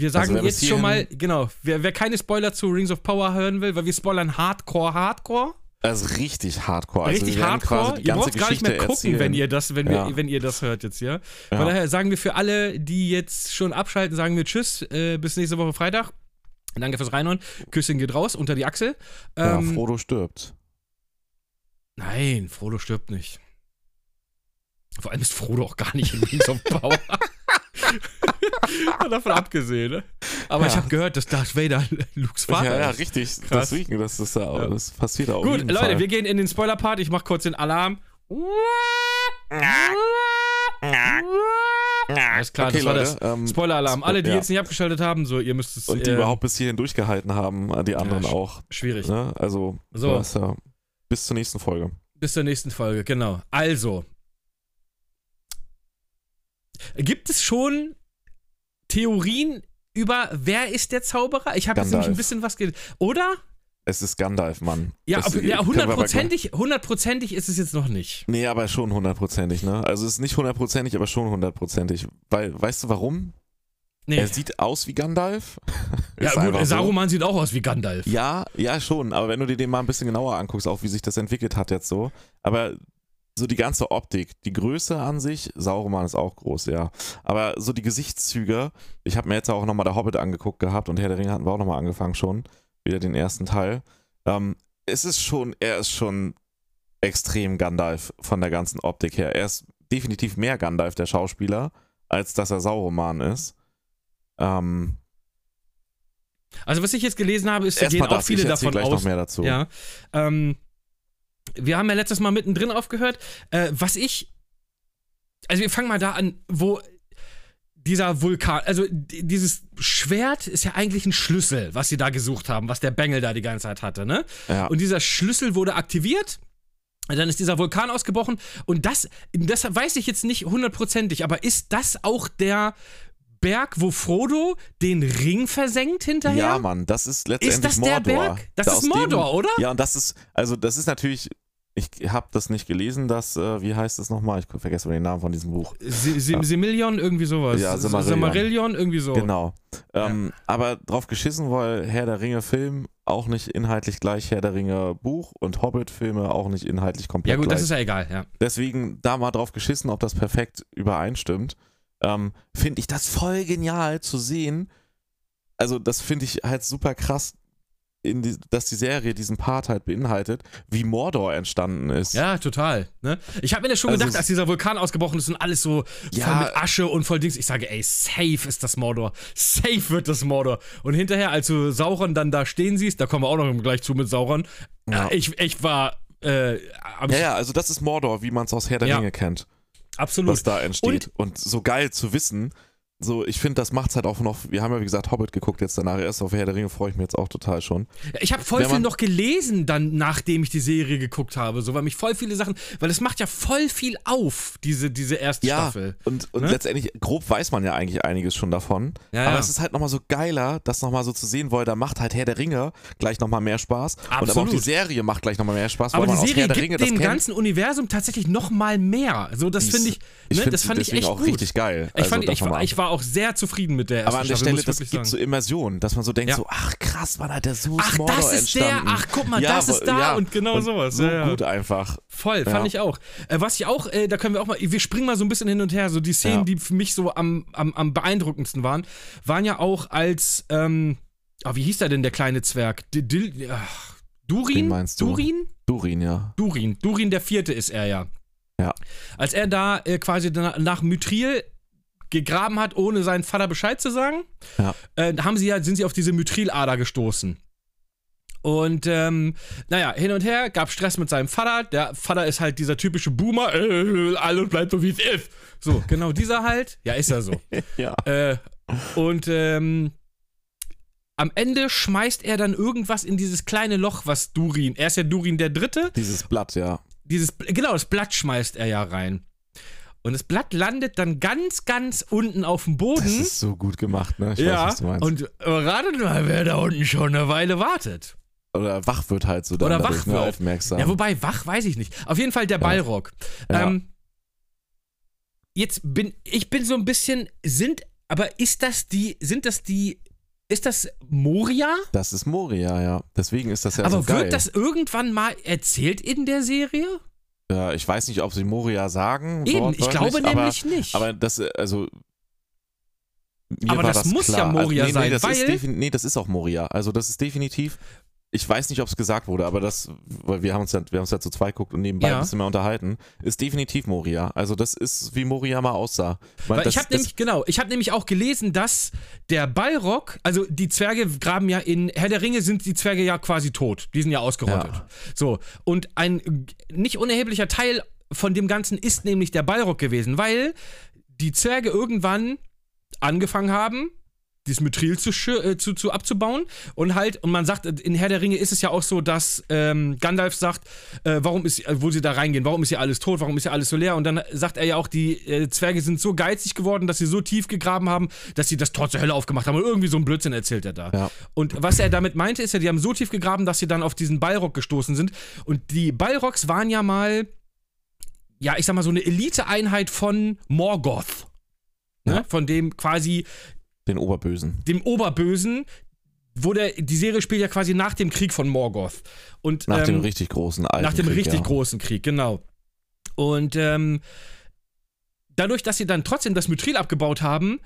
Wir sagen Also jetzt schon mal, genau, wer, wer keine Spoiler zu Rings of Power hören will, weil wir spoilern Hardcore, Hardcore. also richtig hardcore. Also richtig Hardcore. Ihr braucht gar nicht mehr gucken, erzählen. wenn ihr das, wenn, Ja. wir, wenn ihr das hört jetzt, ja. Von Ja. daher sagen wir für alle, die jetzt schon abschalten, sagen wir Tschüss, äh, bis nächste Woche Freitag. Danke fürs Reinhören. Küsschen geht raus unter die Achsel. ja, Ähm, Frodo stirbt. nein, Frodo stirbt nicht. Vor allem ist Frodo auch gar nicht in Rings of Power. Davon abgesehen, ne? Aber ich Ja. habe gehört, dass Darth Vader Lukes Vater ja, ja, ist. richtig. Krass. Deswegen, das ist ja, auch- Ja. das passiert auch. Gut, Leute, wir gehen in den Spoiler-Part. Ich mach kurz den Alarm. Alles klar, okay, das war Leute, das. ähm, Spoiler-Alarm. Alle, die ja. jetzt nicht abgeschaltet haben, so, ihr müsst es. und die äh, überhaupt bis hierhin durchgehalten haben, äh, die anderen sch- auch. Schwierig. Ne? Also, So. das, ja, bis zur nächsten Folge. Bis zur nächsten Folge, genau. Also. Gibt es schon Theorien über wer ist der Zauberer? Ich habe jetzt nämlich ein bisschen was ge Oder? Es ist Gandalf, Mann. Ja, Das ja hundertprozentig, hundertprozentig ist es jetzt noch nicht. Nee, aber schon hundertprozentig, ne? Also es ist nicht hundertprozentig, aber schon hundertprozentig. Weil, weißt du warum? Nee. Er sieht aus wie Gandalf. ja, gut, einfach so. Saruman sieht auch aus wie Gandalf. Ja, ja, schon. Aber wenn du dir den mal ein bisschen genauer anguckst, auch wie sich das entwickelt hat jetzt so. Aber so die ganze Optik, die Größe an sich, Sauroman ist auch groß, ja. Aber so die Gesichtszüge, ich habe mir jetzt auch nochmal der Hobbit angeguckt gehabt und Herr der Ringe hatten wir auch nochmal angefangen schon, wieder den ersten Teil. Ähm, es ist schon, er ist schon extrem Gandalf von der ganzen Optik her. Er ist definitiv mehr Gandalf, der Schauspieler, als dass er Sauroman ist. Ähm, Also, was ich jetzt gelesen habe, ist, da gehen auch das, viele davon gleich aus. noch mehr dazu. Ja. Ähm, wir haben ja letztes Mal mittendrin aufgehört. Äh, was ich. Also, wir fangen mal da an, wo dieser Vulkan, also dieses Schwert ist ja eigentlich ein Schlüssel, was sie da gesucht haben, was der Bengel da die ganze Zeit hatte, ne? Ja. Und dieser Schlüssel wurde aktiviert Dann ist dieser Vulkan ausgebrochen und das, das weiß ich jetzt nicht hundertprozentig, aber ist das auch der Berg, wo Frodo den Ring versenkt hinterher? Ja, Mann, das ist letztendlich Ist das Mordor. der Berg? Das Da ist aus dem- Mordor, oder? Ja, und das ist, also das ist natürlich, ich habe das nicht gelesen, das, äh, wie heißt es nochmal? Ich vergesse mal den Namen von diesem Buch. Si- Simillion, irgendwie sowas. Ja, S- Silmarillion. Silmarillion, irgendwie so. Genau. Ähm, Aber drauf geschissen, weil Herr der Ringe Film auch nicht inhaltlich gleich Herr der Ringe Buch und Hobbit-Filme auch nicht inhaltlich komplett Ja, gut, gleich. das ist ja egal, ja. Deswegen da mal drauf geschissen, ob das perfekt übereinstimmt. Ähm, finde ich das voll genial zu sehen. Also, das finde ich halt super krass, die, dass die Serie diesen Part halt beinhaltet, wie Mordor entstanden ist. Ja, total. Ne? Ich habe mir das schon Also gedacht, als dieser Vulkan ausgebrochen ist und alles so Ja. voll mit Asche und voll Dings. Ich sage, ey, safe ist das Mordor. Safe wird das Mordor. Und hinterher, als du Sauron dann da stehen siehst, da kommen wir auch noch gleich zu mit Sauron. Ja. Äh, ich, ich war. Äh, Ja, ja, also das ist Mordor, wie man es aus Herr der Ja. Ringe kennt, absolut. was da entsteht. Und, so geil zu wissen, so, ich finde, das macht's halt auch noch, wir haben ja wie gesagt Hobbit geguckt jetzt danach erst auf Herr der Ringe, freue ich mich jetzt auch total schon. Ich habe voll Wenn viel noch gelesen, dann nachdem ich die Serie geguckt habe, so weil mich voll viele Sachen, weil es macht ja voll viel auf diese diese erste Ja, Staffel. und, und Ne? letztendlich, grob weiß man ja eigentlich einiges schon davon. Ja, aber ja. es ist halt nochmal so geiler, das nochmal so zu sehen, weil da macht halt Herr der Ringe gleich nochmal mehr Spaß. Und aber auch Absolut. die Serie macht gleich nochmal mehr Spaß, Aber weil die man aus Serie Herr der gibt Ringe das dem ganzen Universum tatsächlich noch mal mehr. So das finde ich, ich ne, finde das sie fand ich echt auch gut. richtig geil. Ich, Also fand, ich, davon war, ich war auch sehr zufrieden mit der ersten aber an der Staffel, Stelle, das gibt so sagen. Immersion, dass man so denkt, Ja. so, ach krass, wann hat der so Ach, Mordor das ist der, entstanden? ach guck mal, Ja, das ist da ja. und genau sowas. So gut einfach. Voll, fand ich auch. Äh, was ich auch, äh, da können wir auch mal, wir springen mal so ein bisschen hin und her, so die Szenen, die für mich so am, am, am beeindruckendsten waren, waren ja auch als, ähm, ah, wie hieß der denn, der kleine Zwerg? D Dil ach, Durin? Meinst du? Durin? Durin, ja. Durin. Durin der Vierte ist er ja. Ja. Als er da äh, quasi na- nach Mithril gegraben hat, ohne seinen Vater Bescheid zu sagen, Ja. äh, haben sie ja, sind sie auf diese Mithrilader gestoßen. Und ähm, naja, hin und her, gab Stress mit seinem Vater. Der Vater ist halt dieser typische Boomer, äh, alles bleibt so wie es ist. So, genau dieser halt. Ja, ist er so. Ja. Äh, und ähm, am Ende schmeißt er dann irgendwas in dieses kleine Loch, was Durin, er ist ja Durin der Dritte, Dieses Blatt, ja. dieses, genau, das Blatt schmeißt er ja rein. Und das Blatt landet dann ganz, ganz unten auf dem Das Boden. ist so gut gemacht, ne? Ich ja, weiß, was du meinst. und ratet mal, wer da unten schon eine Weile wartet. Oder wach wird halt so dann Oder wach ne, wird. aufmerksam. Ja, wobei, wach weiß ich nicht. Auf jeden Fall der Ballrock. Ja. Ähm, jetzt bin ich bin so ein bisschen, sind, aber ist das die, sind das die, ist das Moria? das ist Moria, ja. Deswegen ist das ja aber so geil. wird das irgendwann mal erzählt in der Serie? Ja, ich weiß nicht, ob sie Moria sagen. Eben, ich glaube aber, nämlich nicht. Aber das, äh, also. Mir Aber das das muss klar. ja Moria also, nee, sein, nee, das weil- Ist nee, das ist auch Moria. Also, das ist definitiv. Ich weiß nicht, ob es gesagt wurde, aber das, weil wir haben uns ja, wir haben uns ja zu zweit geguckt und nebenbei Ja. ein bisschen mehr unterhalten, ist definitiv Moria. Also das ist, wie Moria mal aussah. Weil das, ich habe nämlich, genau, ich habe nämlich auch gelesen, dass der Balrog, also die Zwerge graben ja in Herr der Ringe sind die Zwerge ja quasi tot. Die sind ja ausgerottet. Ja. So. Und ein nicht unerheblicher Teil von dem Ganzen ist nämlich der Balrog gewesen, weil die Zwerge irgendwann angefangen haben, dieses Mithril zu, äh, zu, zu abzubauen und halt, und man sagt, in Herr der Ringe ist es ja auch so, dass ähm, Gandalf sagt, äh, warum ist, äh, wo sie da reingehen, warum ist hier alles tot, warum ist hier alles so leer und dann sagt er ja auch, die äh, Zwerge sind so geizig geworden, dass sie so tief gegraben haben, dass sie das Tor zur Hölle aufgemacht haben und irgendwie so ein Blödsinn erzählt er da. Ja. Und was er damit meinte, ist ja, die haben so tief gegraben, dass sie dann auf diesen Balrog gestoßen sind und die Balrogs waren ja mal, ja, ich sag mal so eine Eliteeinheit von Morgoth. Ne? Ja. Von dem quasi den Oberbösen. dem Oberbösen, wo der, die Serie spielt ja quasi nach dem Krieg von Morgoth. Und, Nach dem ähm, richtig großen alten nach dem Krieg, richtig ja. großen Krieg, genau. Und ähm, dadurch, dass sie dann trotzdem das Mithril abgebaut haben,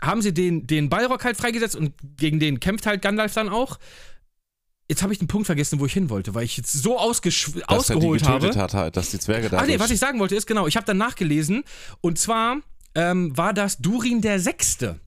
haben sie den, den Balrog halt freigesetzt und gegen den kämpft halt Gandalf dann auch. Jetzt habe ich den Punkt vergessen, wo ich hin wollte, weil ich jetzt so ausgesch Dass ausgeholt er die getötet habe. hat halt, dass die Zwerge da Ach nee, was ich sagen wollte ist, genau, ich habe dann nachgelesen und zwar ähm, war das Durin der Sechste.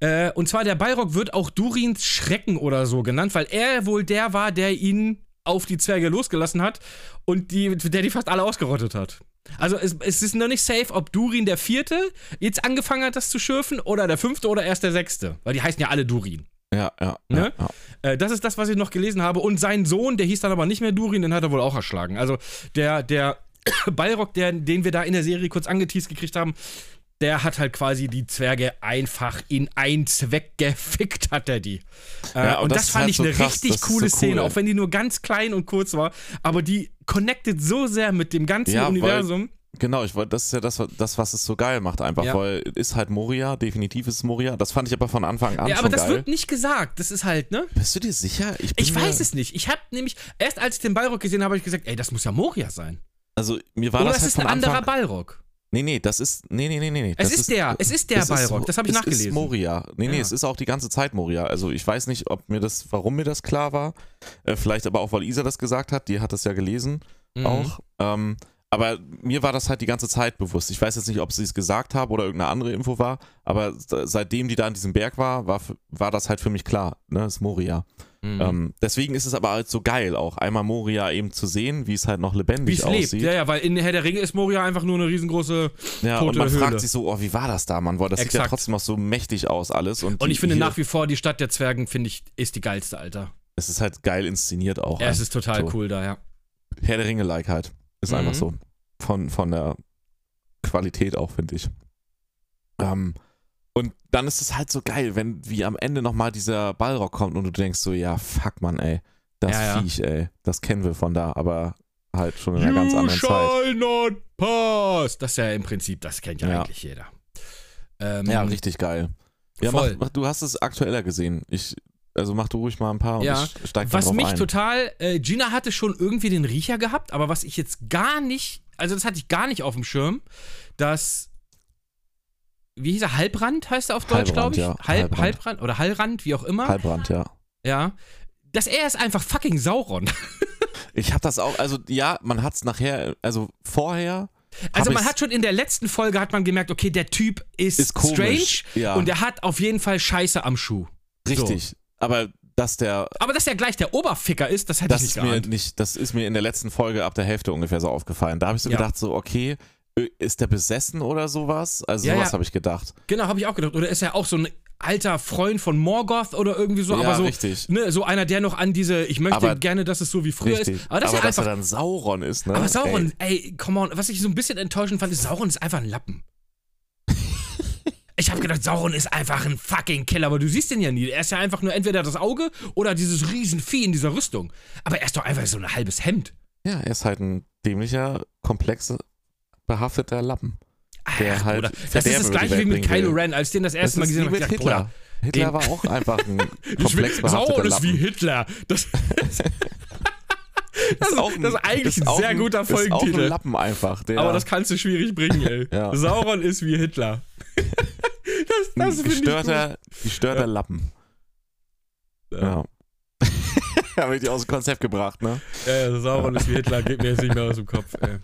Äh, und zwar der Balrog wird auch Durins Schrecken oder so genannt, weil er wohl der war, der ihn auf die Zwerge losgelassen hat und die, der die fast alle ausgerottet hat. Also es, es ist noch nicht safe, ob Durin der Vierte jetzt angefangen hat, das zu schürfen oder der Fünfte oder erst der Sechste. Weil die heißen ja alle Durin. Ja, ja. Ne? ja, ja. Äh, das ist das, was ich noch gelesen habe. Und sein Sohn, der hieß dann aber nicht mehr Durin, den hat er wohl auch erschlagen. Also der, der Balrog, der, den wir da in der Serie kurz angeteased gekriegt haben, der hat halt quasi die Zwerge einfach in ein Zweck gefickt, hat er die. Äh, Ja, und und das das, fand halt ich so eine krass, richtig das coole so Szene, cool. auch wenn die nur ganz klein und kurz war. Aber die connected so sehr mit dem ganzen Ja, weil- Universum. Genau, ich wollte, das ist ja das, das, was es so geil macht, einfach, Ja. weil ist halt Moria, definitiv ist Moria. Das fand ich aber von Anfang an Ja, aber das geil. wird nicht gesagt. Das ist halt, ne? Bist du dir sicher? Ich mir, weiß es nicht. Ich habe nämlich, erst als ich den Balrog gesehen habe, habe ich gesagt, ey, das muss ja Moria sein. Also mir war Oder das es halt ist von ein anderer Anfang, Balrog. Nee, nee, das ist nee, nee, nee, nee, nee. Es das ist der, es ist der es Balrog, das habe ich es nachgelesen. ist Moria. Nee, nee, Ja. es ist auch die ganze Zeit Moria. Also ich weiß nicht, ob mir das, warum mir das klar war. Äh, vielleicht aber auch, weil Isa das gesagt hat. Die hat das ja gelesen Mhm. auch. Ähm, aber mir war das halt die ganze Zeit bewusst. Ich weiß jetzt nicht, ob sie es gesagt haben oder irgendeine andere Info war, aber se- seitdem die da an diesem Berg war, war, war das halt für mich klar. Ne, es ist Moria. Mhm. Ähm, deswegen ist es aber halt so geil, auch einmal Moria eben zu sehen, wie es halt noch Wie lebendig es aussieht. lebt. Ja, ja, weil in Herr der Ringe ist Moria einfach nur eine riesengroße. Ja, tote und man Höhle. fragt sich so, oh, wie war das da, Mann? Boah, das sieht ja Exakt. trotzdem noch so mächtig aus alles. Und, Und ich finde nach wie vor, die Stadt der Zwergen, finde ich, ist die geilste, Alter. Es ist halt geil inszeniert auch. Ja, es ist total so. cool da, ja. Herr der Ringe-like halt. Ist Mhm. einfach so. Von, von der Qualität auch, finde ich. Ähm, und dann ist es halt so geil, wenn wie am Ende nochmal dieser Ballrock kommt und du denkst so, ja, fuck, Mann, ey. Das Ja, ja. Viech, ey. Das kennen wir von da, aber halt schon in einer ganz anderen Zeit. shall not pass. Das ist ja im Prinzip, das kennt ja, Ja. eigentlich jeder. Ähm, Ja, richtig geil. Ja, mach, mach, du hast es aktueller gesehen. Ich, also mach du ruhig mal ein paar und Ja. ich steig Was mich ein. total, äh, Gina hatte schon irgendwie den Riecher gehabt, aber was ich jetzt gar nicht, also das hatte ich gar nicht auf dem Schirm, dass, wie hieß er, Halbrand heißt er auf Deutsch, glaube ich? ja. Halb, Halbrand. Halbrand oder Hallrand, wie auch immer. Halbrand, ja. Ja. Dass er ist einfach fucking Sauron. Ich hab das auch, also ja, man hat's nachher, also vorher Also man hat schon in der letzten Folge hat man gemerkt, okay, der Typ ist, ist komisch. strange ja, und er hat auf jeden Fall Scheiße am Schuh. richtig. Aber dass der, Aber dass er gleich der Oberficker ist, das hätte das ich ist nicht mir geahnt. nicht, das ist mir in der letzten Folge ab der Hälfte ungefähr so aufgefallen. Da habe ich so Ja. gedacht, so, okay, ist der besessen oder sowas? Also Ja, sowas ja. habe ich gedacht. Genau, habe ich auch gedacht. Oder ist er auch so ein alter Freund von Morgoth oder irgendwie so, ja, aber so, richtig. ne, so einer, der noch an diese, ich möchte Aber- gerne, dass es so wie früher richtig. ist. Aber das ist ja dass einfach. er dann Sauron ist, ne? aber Sauron, Ey, ey, come on, was ich so ein bisschen enttäuschend fand, ist, Sauron ist einfach ein Lappen. Ich habe gedacht, Sauron ist einfach ein fucking Killer, aber du siehst den ja nie. Er ist ja einfach nur entweder das Auge oder dieses Riesenvieh in dieser Rüstung. Aber er ist doch einfach so ein halbes Hemd. ja, er ist halt ein dämlicher, komplex behafteter Lappen. Der Ach, halt Bruder, das ist das gleiche wie mit Kylo. Ren, als ich den das erste Mal ist gesehen habe. mit Hitler. Bruder, Hitler war auch einfach ein komplex behafteter Sauron ist Lappen. wie Hitler. Das, das, ist, auch ein- das ist eigentlich ein auch sehr guter Ist auch ein Folgentitel. Lappen einfach. Der, Aber das kannst du schwierig bringen, ey. Ja. Sauron ist wie Hitler. das das ein finde ich gut. gestörter, Ja. Lappen. Ja. Ja. Habe ich die aus dem Konzept gebracht, ne? Ja, ja, Sauron ist wie Hitler, geht mir jetzt nicht mehr aus dem Kopf, ey.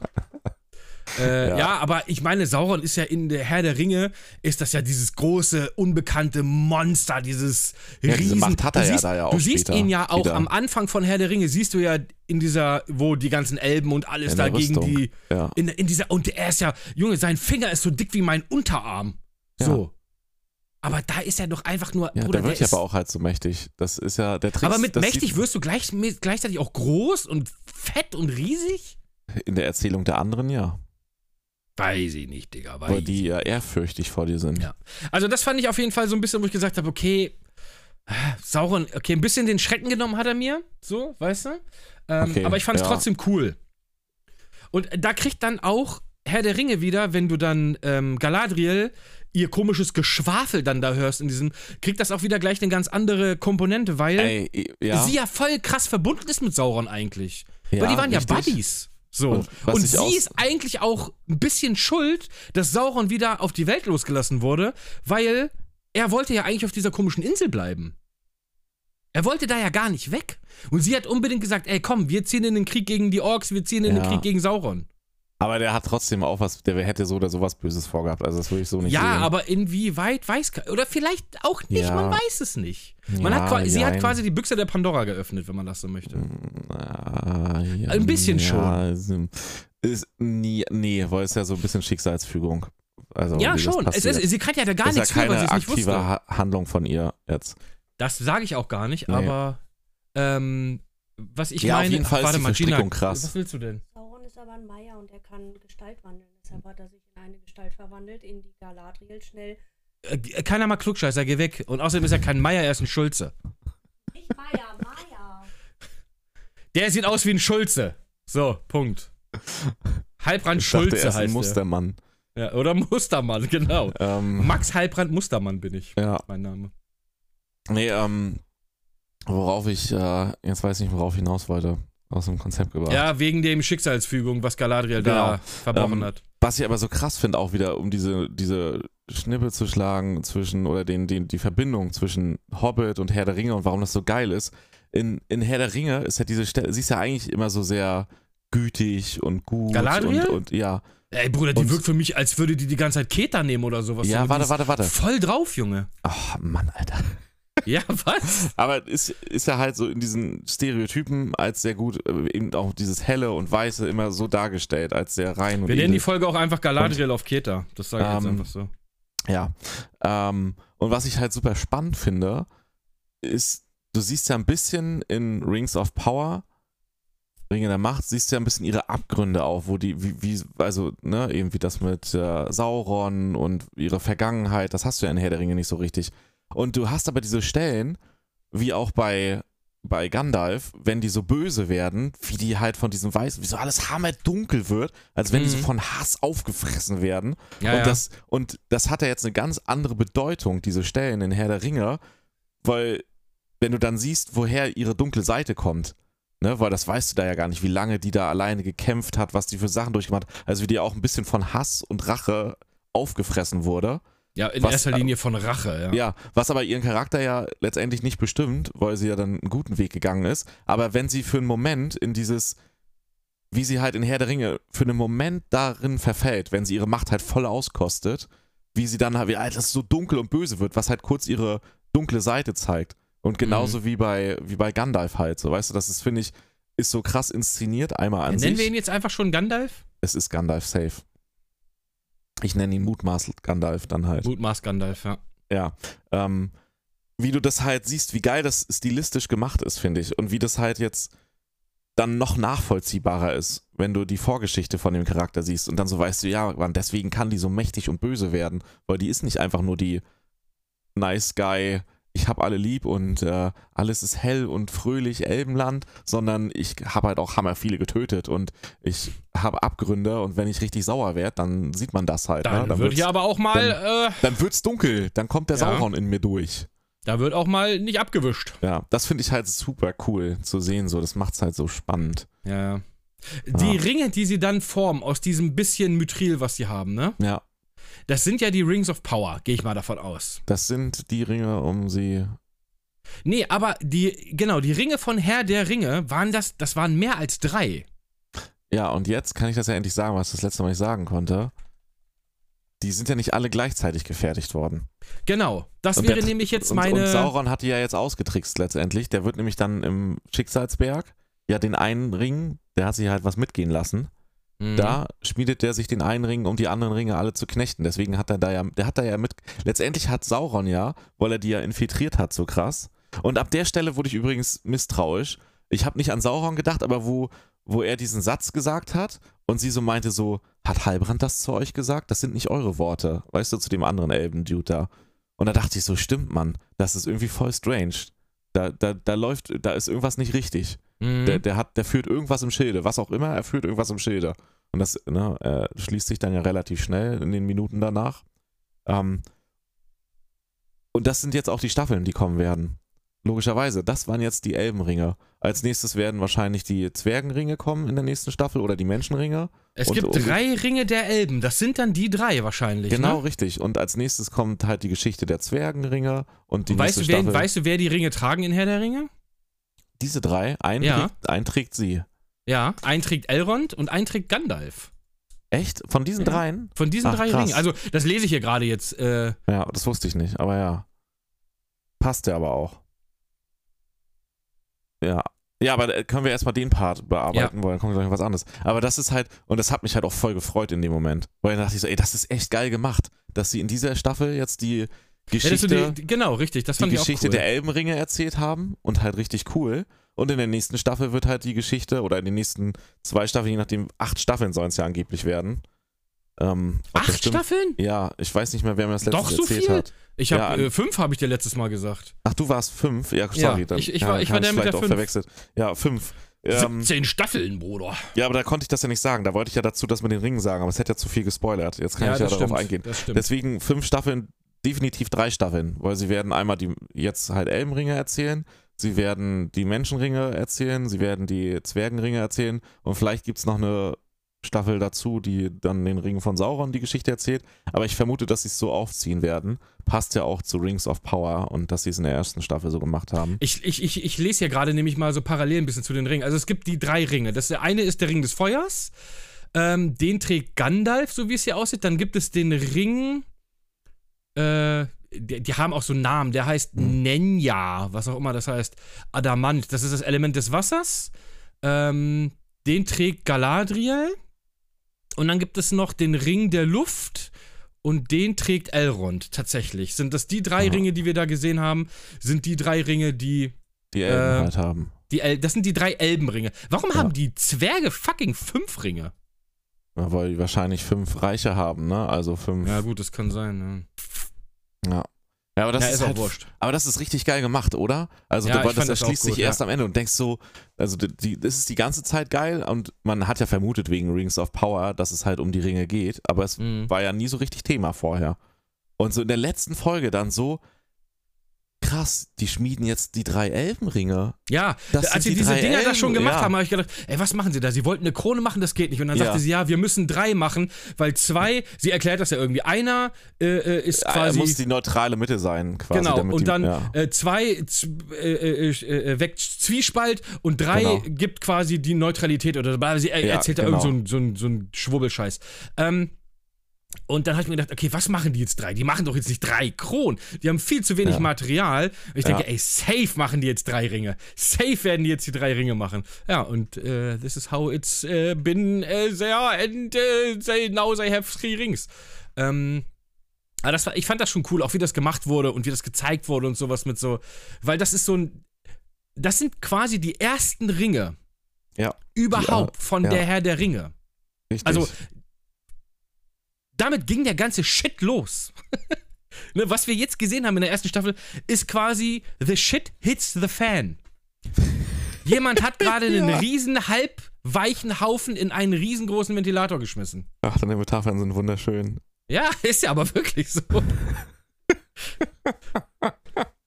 Äh, ja. Ja. aber ich meine, Sauron ist ja in der Herr der Ringe, ist das ja dieses große, unbekannte Monster, dieses Ja, diese Riesen. Macht hat er du ja siehst, da ja auch Du siehst später ihn ja auch wieder. am Anfang von Herr der Ringe, siehst du ja in dieser, wo die ganzen Elben und alles In da gegen die, Ja. in, in dieser, und er ist ja, Junge, sein Finger ist so dick wie mein Unterarm. So. Aber da ist er doch einfach nur, Ja, Bruder, der wird ja aber auch halt so mächtig. Das ist ja der Trick. aber mit mächtig wirst du gleich, gleichzeitig auch groß und fett und riesig? In der Erzählung der anderen, ja. Weiß ich nicht, Digga. Weiß Weil die ja ehrfürchtig vor dir sind. Ja. Also das fand ich auf jeden Fall so ein bisschen, wo ich gesagt habe, okay, äh, Sauron, okay, ein bisschen den Schrecken genommen hat er mir, so, weißt du? Ähm, Okay, aber ich fand es ja. trotzdem cool. Und da kriegt dann auch Herr der Ringe wieder, wenn du dann ähm, Galadriel ihr komisches Geschwafel dann da hörst in diesem, kriegt das auch wieder gleich eine ganz andere Komponente, weil Ey, ja. sie ja voll krass verbunden ist mit Sauron eigentlich. ja, weil die waren ja richtig. Buddies. So. Und Und, sie ist eigentlich auch ein bisschen schuld, dass Sauron wieder auf die Welt losgelassen wurde, weil er wollte ja eigentlich auf dieser komischen Insel bleiben. Er wollte da ja gar nicht weg. Und sie hat unbedingt gesagt, ey komm, wir ziehen in den Krieg gegen die Orks, wir ziehen in den Ja. Krieg gegen Sauron. Aber der hat trotzdem auch was, der hätte so oder sowas Böses vorgehabt. Also das würde ich so nicht ja, sehen. aber inwieweit weiß oder vielleicht auch nicht, Ja. man weiß es nicht. Man Ja, hat, sie hat jein. quasi die Büchse der Pandora geöffnet, wenn man das so möchte. Ja, Ein bisschen ja, Ist, ist nie, nee, weil es ja so ein bisschen Schicksalsfügung. Also, ja, schon. Es ist, sie kann ja da gar ist nichts ja für, weil keine sie es nicht aktive wusste. ha Handlung von ihr jetzt. Das sage ich auch gar nicht, Nee. aber Ähm, was ich Ja, auf meine. jeden Fall ist warte die mal, Gina, krass. Was willst du denn? Ist ein Meier und er kann Gestalt wandeln. Deshalb hat er sich in eine Gestalt verwandelt, in die Galadriel schnell. Äh, keiner mal Klugscheißer, geh weg. Und außerdem ist er kein Meier, er ist ein Schulze. Nicht Meier, Meier. Der sieht aus wie ein Schulze. So, Punkt. Halbrand Ich dachte, Schulze er ist ein heißt er. Mustermann. Ja, oder Mustermann, genau. Ähm, Max Halbrand Mustermann bin ich. ja. Mein Name. Nee, ähm, worauf ich, äh, jetzt weiß ich nicht, worauf ich hinaus wollte, aus dem Konzept gebracht. Ja, wegen dem Schicksalsfügung, was Galadriel da Genau. verbrochen Ähm, hat. Was ich aber so krass finde, auch wieder, um diese, diese Schnippe zu schlagen zwischen, oder den, den, die Verbindung zwischen Hobbit und Herr der Ringe und warum das so geil ist. In, in Herr der Ringe ist ja diese Stelle, sie ist ja eigentlich immer so sehr gütig und gut. Galadriel? Und, und ja. Ey, Bruder, die und- wirkt für mich, als würde die die ganze Zeit Keter nehmen oder sowas. Ja, warte, warte, warte. Voll drauf, Junge. Ach, Mann, Alter. Ja, was? Aber ist, ist ja halt so in diesen Stereotypen als sehr gut, äh, eben auch dieses Helle und Weiße immer so dargestellt, als sehr rein und Wir nennen die. Folge auch einfach Galadriel auf Keter. Das sage ich jetzt Ähm, einfach so. Ja. Ähm, und was ich halt super spannend finde, ist, du siehst ja ein bisschen in Rings of Power, Ringe der Macht, siehst du ja ein bisschen ihre Abgründe auch, wo die, wie, wie also, ne, eben wie das mit äh, Sauron und ihre Vergangenheit, das hast du ja in Herr der Ringe nicht so richtig. Und du hast aber diese Stellen, wie auch bei, bei Gandalf, wenn die so böse werden, wie die halt von diesem Weißen, wie so alles hammerdunkel wird, als wenn die so Mhm. von Hass aufgefressen werden. Ja, und, ja. Das, und das hat ja jetzt eine ganz andere Bedeutung, diese Stellen in Herr der Ringe, weil wenn du dann siehst, woher ihre dunkle Seite kommt, ne, weil das weißt du da ja gar nicht, wie lange die da alleine gekämpft hat, was die für Sachen durchgemacht hat, also wie die auch ein bisschen von Hass und Rache aufgefressen wurde. Ja, in was- erster Linie von Rache, ja. Ja, was aber ihren Charakter ja letztendlich nicht bestimmt, weil sie ja dann einen guten Weg gegangen ist. Aber wenn sie für einen Moment in dieses, wie sie halt in Herr der Ringe, für einen Moment darin verfällt, wenn sie ihre Macht halt voll auskostet, wie sie dann halt, wie alles so dunkel und böse wird, was halt kurz ihre dunkle Seite zeigt. Und genauso Mhm. wie bei, wie bei Gandalf halt, so, weißt du, das ist, finde ich, ist so krass inszeniert, einmal an Nennen wir sich. ihn jetzt einfach schon Gandalf? Es ist Gandalf safe. Ich nenne ihn Mutmaß Gandalf dann halt. Mutmaß Gandalf, ja. Ja. Ähm, wie du das halt siehst, wie geil das stilistisch gemacht ist, finde ich. Und wie das halt jetzt dann noch nachvollziehbarer ist, wenn du die Vorgeschichte von dem Charakter siehst und dann so weißt du, ja, Mann, deswegen kann die so mächtig und böse werden, weil die ist nicht einfach nur die nice guy, ich hab alle lieb und äh, alles ist hell und fröhlich Elbenland, sondern ich habe halt auch hammer viele getötet und ich habe Abgründe und wenn ich richtig sauer werde, dann sieht man das halt. Dann, ne? dann würde ich aber auch mal, äh, dann wird's dunkel, dann kommt der Ja. Sauron in mir durch. da wird auch mal nicht abgewischt. Ja, das finde ich halt super cool zu sehen, so, das macht's halt so spannend. Ja, ja. Die Ah. Ringe, die sie dann formen, aus diesem bisschen Mythril, was sie haben, ne? Ja, Das sind ja die Rings of Power, gehe ich mal davon aus. das sind die Ringe, um sie. Nee, aber die, genau, die Ringe von Herr der Ringe waren das, das waren mehr als drei. Ja, und jetzt kann ich das ja endlich sagen, was ich das letzte Mal nicht sagen konnte. Die sind ja nicht alle gleichzeitig gefertigt worden. Genau, das Und wäre der- nämlich jetzt und, meine. Und Sauron hat die ja jetzt ausgetrickst letztendlich. Der wird nämlich dann im Schicksalsberg ja den einen Ring, der hat sich halt was mitgehen lassen. Mhm. Da schmiedet der sich den einen Ring, um die anderen Ringe alle zu knechten. Deswegen hat er da ja, der hat da ja mit, letztendlich hat Sauron ja, weil er die ja infiltriert hat, so krass. Und ab der Stelle wurde ich übrigens misstrauisch. Ich habe nicht an Sauron gedacht, aber wo, wo er diesen Satz gesagt hat und sie so meinte so, hat Halbrand das zu euch gesagt? Das sind nicht eure Worte. Weißt du, zu dem anderen Elben-Dude da. Und da dachte ich so, stimmt man, das ist irgendwie voll strange. Da, da, da läuft, da ist irgendwas nicht richtig. Mhm. Der, der, hat, der führt irgendwas im Schilde, was auch immer, er führt irgendwas im Schilde. Und das ne, äh, schließt sich dann ja relativ schnell in den Minuten danach. Ähm, und das sind jetzt auch die Staffeln, die kommen werden. Logischerweise, das waren jetzt die Elbenringe. Als nächstes werden wahrscheinlich die Zwergenringe kommen in der nächsten Staffel oder die Menschenringe. es und- gibt und- drei Ringe der Elben. Das sind dann die drei wahrscheinlich. Genau, Ne? richtig. Und als nächstes kommt halt die Geschichte der Zwergenringe und die Und weißt, nächste du, wer, Staffel. weißt du, wer die Ringe tragen in Herr der Ringe? Diese drei, einen, Ja. trägt, einen trägt sie. Ja, einen trägt Elrond und einen trägt Gandalf. Echt? Von diesen Ja. dreien? Von diesen Ach, drei krass. Ringen. Also, das lese ich hier gerade jetzt. Äh, Ja, das wusste ich nicht, aber ja. Passt ja aber auch. Ja. Ja, aber äh, können wir erstmal den Part bearbeiten, weil dann kommt gleich was anderes. Aber das ist halt, und das hat mich halt auch voll gefreut in dem Moment. Weil dann dachte ich so, ey, das ist echt geil gemacht, dass sie in dieser Staffel jetzt die ja, Geschichte, du die, genau, richtig. Das die fand ich Geschichte auch cool. der Elbenringe erzählt haben und halt richtig cool. Und in der nächsten Staffel wird halt die Geschichte, oder in den nächsten zwei Staffeln, je nachdem, acht Staffeln sollen es ja angeblich werden. Ähm, Acht Staffeln? Ja, ich weiß nicht mehr, wer mir das letzte Doch so erzählt viel? hat. Ich habe Ja, äh, fünf, habe ich dir letztes Mal gesagt. Ach, du warst fünf? Ja, sorry. Ja, dann, ich- ich ja, war- dann ich war der mit der fünf. verwechselt. Ja, fünf. Ähm, 17 Staffeln, Bruder. ja, aber da konnte ich das ja nicht sagen. Da wollte ich ja dazu das mit den Ringen sagen, aber es hätte ja zu viel gespoilert. Jetzt kann ich ja darauf stimmt, eingehen. Deswegen fünf Staffeln, definitiv drei Staffeln, weil sie werden einmal die jetzt halt Elbenringe erzählen, sie werden die Menschenringe erzählen, sie werden die Zwergenringe erzählen und vielleicht gibt es noch eine Staffel dazu, die dann den Ring von Sauron die Geschichte erzählt. Aber ich vermute, dass sie es so aufziehen werden. Passt ja auch zu Rings of Power und dass sie es in der ersten Staffel so gemacht haben. Ich, ich, ich, ich lese hier gerade nämlich mal so parallel ein bisschen zu den Ringen. Also es gibt die drei Ringe. Das eine ist der Ring des Feuers. Ähm, den trägt Gandalf, so wie es hier aussieht. Dann gibt es den Ring. Äh, die, die haben auch so einen Namen. Der heißt Hm. Nenya, was auch immer das heißt. Adamant. Das ist das Element des Wassers. Ähm, den trägt Galadriel. Und dann gibt es noch den Ring der Luft. Und den trägt Elrond tatsächlich. Sind das die drei Aha. Ringe, die wir da gesehen haben? Sind die drei Ringe, die Die Elben Äh, halt haben. die El das sind die drei Elbenringe. Warum Ja. haben die Zwerge fucking fünf Ringe? Ja, weil die wahrscheinlich fünf Reiche haben, ne? Also fünf. Ja, gut, das kann sein. Ja. Ja, aber das Ja, ist, ist auch halt, wurscht. Aber das ist richtig geil gemacht, oder? Also Ja, das das erschließt sich erst ja. am Ende und denkst so, also die, die, das ist die ganze Zeit geil und man hat ja vermutet wegen Rings of Power, dass es halt um die Ringe geht, aber es Mhm. war ja nie so richtig Thema vorher. Und so in der letzten Folge dann so, krass, die schmieden jetzt die drei Elbenringe. Ja, Das als sie die diese Dinger da Elben, schon gemacht ja. haben, habe ich gedacht, ey, was machen sie da? Sie wollten eine Krone machen, das geht nicht. Und dann Ja. sagte sie, ja, wir müssen drei machen, weil zwei, sie erklärt das ja irgendwie, einer äh, äh, ist Er quasi... muss die neutrale Mitte sein, quasi. Genau, und die, dann ja. äh, zwei äh, äh, weckt Zwiespalt und drei Genau. gibt quasi die Neutralität oder. Sie er, Ja, erzählt da genau. irgend so ein, so ein, so ein Schwurbelscheiß. Ähm, und dann habe ich mir gedacht, okay, was machen die jetzt drei? Die machen doch jetzt nicht drei Kronen. Die haben viel zu wenig Ja. Material. Und ich denke, Ja. ey, safe machen die jetzt drei Ringe. Safe werden die jetzt die drei Ringe machen. Ja, und äh, this is how it's äh, been äh, there and äh, they, now they have three rings. Ähm, aber das war, ich fand das schon cool, auch wie das gemacht wurde und wie das gezeigt wurde und sowas mit so, weil das ist so ein, das sind quasi die ersten Ringe Ja. überhaupt äh, von ja. der Herr der Ringe. Richtig. Also, damit ging der ganze Shit los. ne, was wir jetzt gesehen haben in der ersten Staffel, ist quasi The Shit hits the fan. Jemand hat gerade einen Ja. riesen halbweichen Haufen in einen riesengroßen Ventilator geschmissen. Ach, deine Metaphern sind wunderschön. Ja, ist ja aber wirklich so.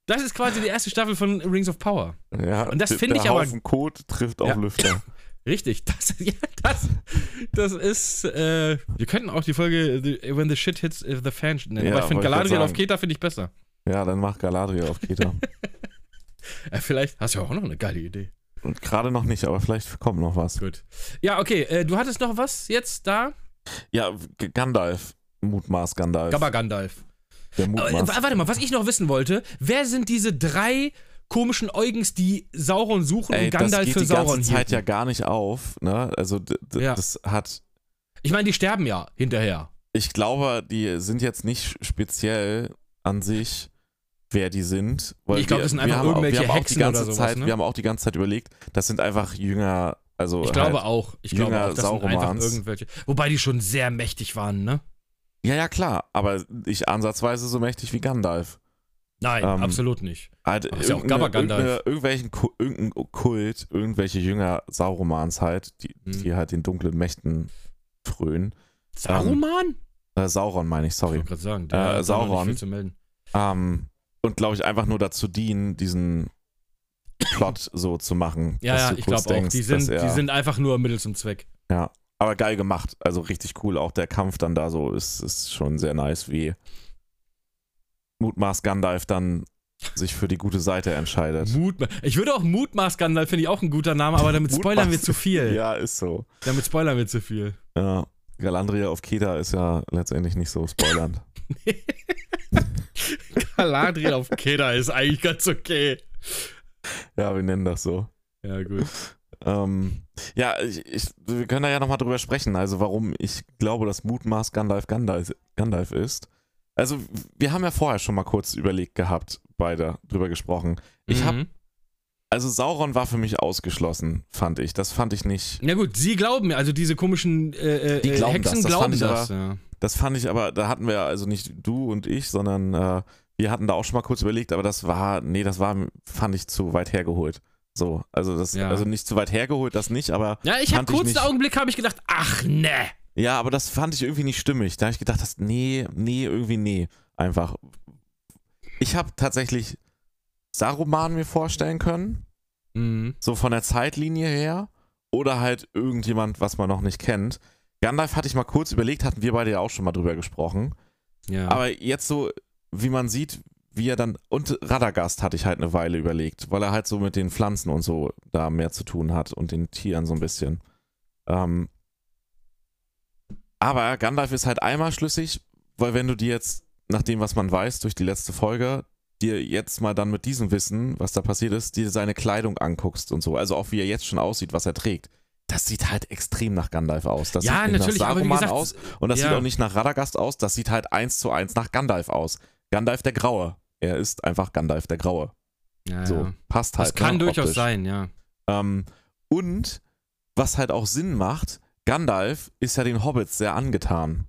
Das ist quasi die erste Staffel von Rings of Power. Ja, Und das finde ich aber- Haufen Kot trifft auf Ja. Lüfter. Richtig, das, ja, das, das ist, äh, wir könnten auch die Folge the, When the Shit Hits the Fan nennen, Ja, aber ich finde wollte ich Galadriel auf. Keta finde ich besser. Ja, dann mach Galadriel auf Keter. Äh, vielleicht hast du ja auch noch eine geile Idee. Und gerade noch nicht, aber vielleicht kommt noch was. Gut. Ja, okay, äh, du hattest noch was jetzt da? Ja, G- Gandalf. Mutmaß Gandalf. Gabba Gandalf. der Äh, Mutmaß. wa- warte mal, was ich noch wissen wollte, wer sind diese drei komischen Eugens, die Sauron suchen Ey, und das Gandalf geht für die Sauron ganze Zeit hielten? ja gar nicht auf. Ne? Also Ja. das hat, Ich meine, die sterben ja hinterher. ich glaube, die sind jetzt nicht speziell an sich, wer die sind. Ich glaub, wir- das sind einfach haben auch- irgendwelche wir Hexen die ganze oder sowas, Zeit, ne? Wir haben auch die ganze Zeit überlegt, das sind einfach Jünger, also Ich glaube halt, auch. Ich glaube Jünger auch, das sind einfach Sauromans. irgendwelche. Wobei die schon sehr mächtig waren, ne? Ja, ja, klar, aber nicht ansatzweise so mächtig wie Gandalf. Nein, Ähm, absolut nicht. Halt ist ja auch irgendeine- irgendwelchen irgendein Kult, irgendwelche Jünger Sauromans halt, die, Hm. die halt den dunklen Mächten frönen. Saruman? Äh, Sauron meine ich, Ich sorry. wollte gerade sagen, Äh, Sauron. viel zu melden. Ähm, und glaube ich einfach nur dazu dienen, diesen Plot so zu machen. Ja, ja, ich glaube auch. Die sind, er, die sind einfach nur Mittel zum Zweck. Ja, aber geil gemacht. Also richtig cool. Auch der Kampf dann da so ist, ist schon sehr nice, wie Mutmaß Gandalf dann sich für die gute Seite entscheidet. Mutma ich würde auch Mutmaß Gandalf, finde ich auch ein guter Name, aber damit spoilern wir zu viel. Ja, ist so. Damit spoilern wir zu viel. Ja. Galandria auf Keta ist ja letztendlich nicht so spoilernd. Galadriel auf Keda ist eigentlich ganz okay. ja, wir nennen das so. Ja, gut. Ähm, ja, ich, ich, wir können da ja nochmal drüber sprechen, also warum ich glaube, dass Mutmaß Gandalf Gandalf, Gandalf ist. Also, wir haben ja vorher schon mal kurz überlegt gehabt, beide drüber gesprochen. Ich habe Mhm. also Sauron war für mich ausgeschlossen, fand ich. Das fand ich nicht. Na gut, sie glauben mir, also diese komischen äh, äh, Die glauben Hexen das, das glauben fand ich das. aber- ja. Das fand ich aber, da hatten wir also nicht du und ich, sondern äh, wir hatten da auch schon mal kurz überlegt, aber das war, nee, das war, fand ich zu weit hergeholt. So, also das, Ja. also nicht zu weit hergeholt, das nicht, aber Ja, ich habe kurz einen Augenblick habe ich gedacht, ach ne. Ja, aber das fand ich irgendwie nicht stimmig. Da habe ich gedacht, das, nee, nee, irgendwie nee, einfach. Ich habe tatsächlich Saruman mir vorstellen können, Mhm. so von der Zeitlinie her, oder halt irgendjemand, was man noch nicht kennt. Gandalf hatte ich mal kurz überlegt, hatten wir beide ja auch schon mal drüber gesprochen. Ja. Aber jetzt so, wie man sieht, wie er dann. Und Radagast hatte ich halt eine Weile überlegt, weil er halt so mit den Pflanzen und so da mehr zu tun hat und den Tieren so ein bisschen. Ähm, aber Gandalf ist halt einmal schlüssig, weil wenn du dir jetzt, nach dem, was man weiß, durch die letzte Folge, dir jetzt mal dann mit diesem Wissen, was da passiert ist, dir seine Kleidung anguckst und so, also auch wie er jetzt schon aussieht, was er trägt. Das sieht halt extrem nach Gandalf aus. Das Ja, sieht nicht natürlich, nach Saruman gesagt, aus und das ja. sieht auch nicht nach Radagast aus, das sieht halt eins zu eins nach Gandalf aus. Gandalf der Graue. Er ist einfach Gandalf der Graue. ja, So, ja. passt halt. Das kann ne, durchaus optisch. sein, ja. Ähm, und was halt auch Sinn macht, Gandalf ist ja den Hobbits sehr angetan.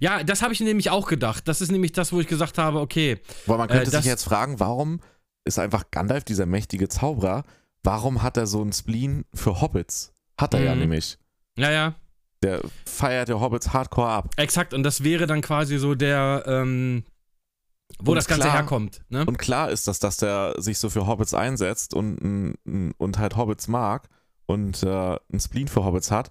Ja, das habe ich nämlich auch gedacht. Das ist nämlich das, wo ich gesagt habe, okay, Weil man könnte Äh, sich jetzt fragen, warum ist einfach Gandalf, dieser mächtige Zauberer, warum hat er so einen Spleen für Hobbits? Hat er ja Mhm. nämlich. ja, ja, Der feiert ja Hobbits hardcore ab. exakt. Und das wäre dann quasi so der, ähm, wo Und das Ganze klar- herkommt. Ne? Und klar ist das, dass der sich so für Hobbits einsetzt und, und halt Hobbits mag und äh, einen Spleen für Hobbits hat,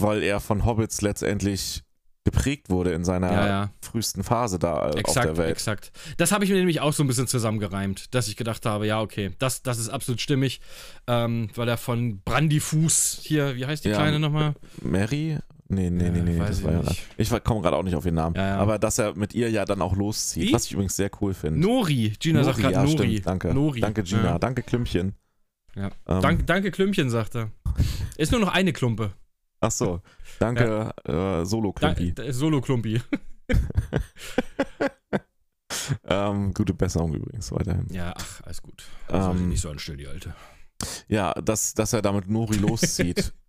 weil er von Hobbits letztendlich geprägt wurde in seiner Ja, ja. frühesten Phase da äh, auf der Exakt, Welt. exakt. Das habe ich mir nämlich auch so ein bisschen zusammengereimt, dass ich gedacht habe, ja, okay, das, das ist absolut stimmig, ähm, weil er von Brandyfuß hier, wie heißt die Ja, Kleine nochmal? Mary? Nee, nee, nee, nee, das ich war ja. nicht. Ich komme gerade auch nicht auf ihren Namen. Aber dass er mit ihr ja dann auch loszieht, Wie? was ich übrigens sehr cool finde. Nori. Gina sagt gerade ja, Nori. stimmt. Danke. Nori. Danke, Gina. Danke, Klümpchen. Ja. Ähm, Dank, danke, Klümpchen, sagt er. Ist nur noch eine Klumpe. Ach so. Danke, äh, Solo Da, Klümpi. da ist Solo-Klumpi. Ähm, gute Besserung übrigens weiterhin. Ja, ach, alles gut. Sie Ähm, nicht so anstellen, die Alte. Ja, dass, dass er damit Nori loszieht.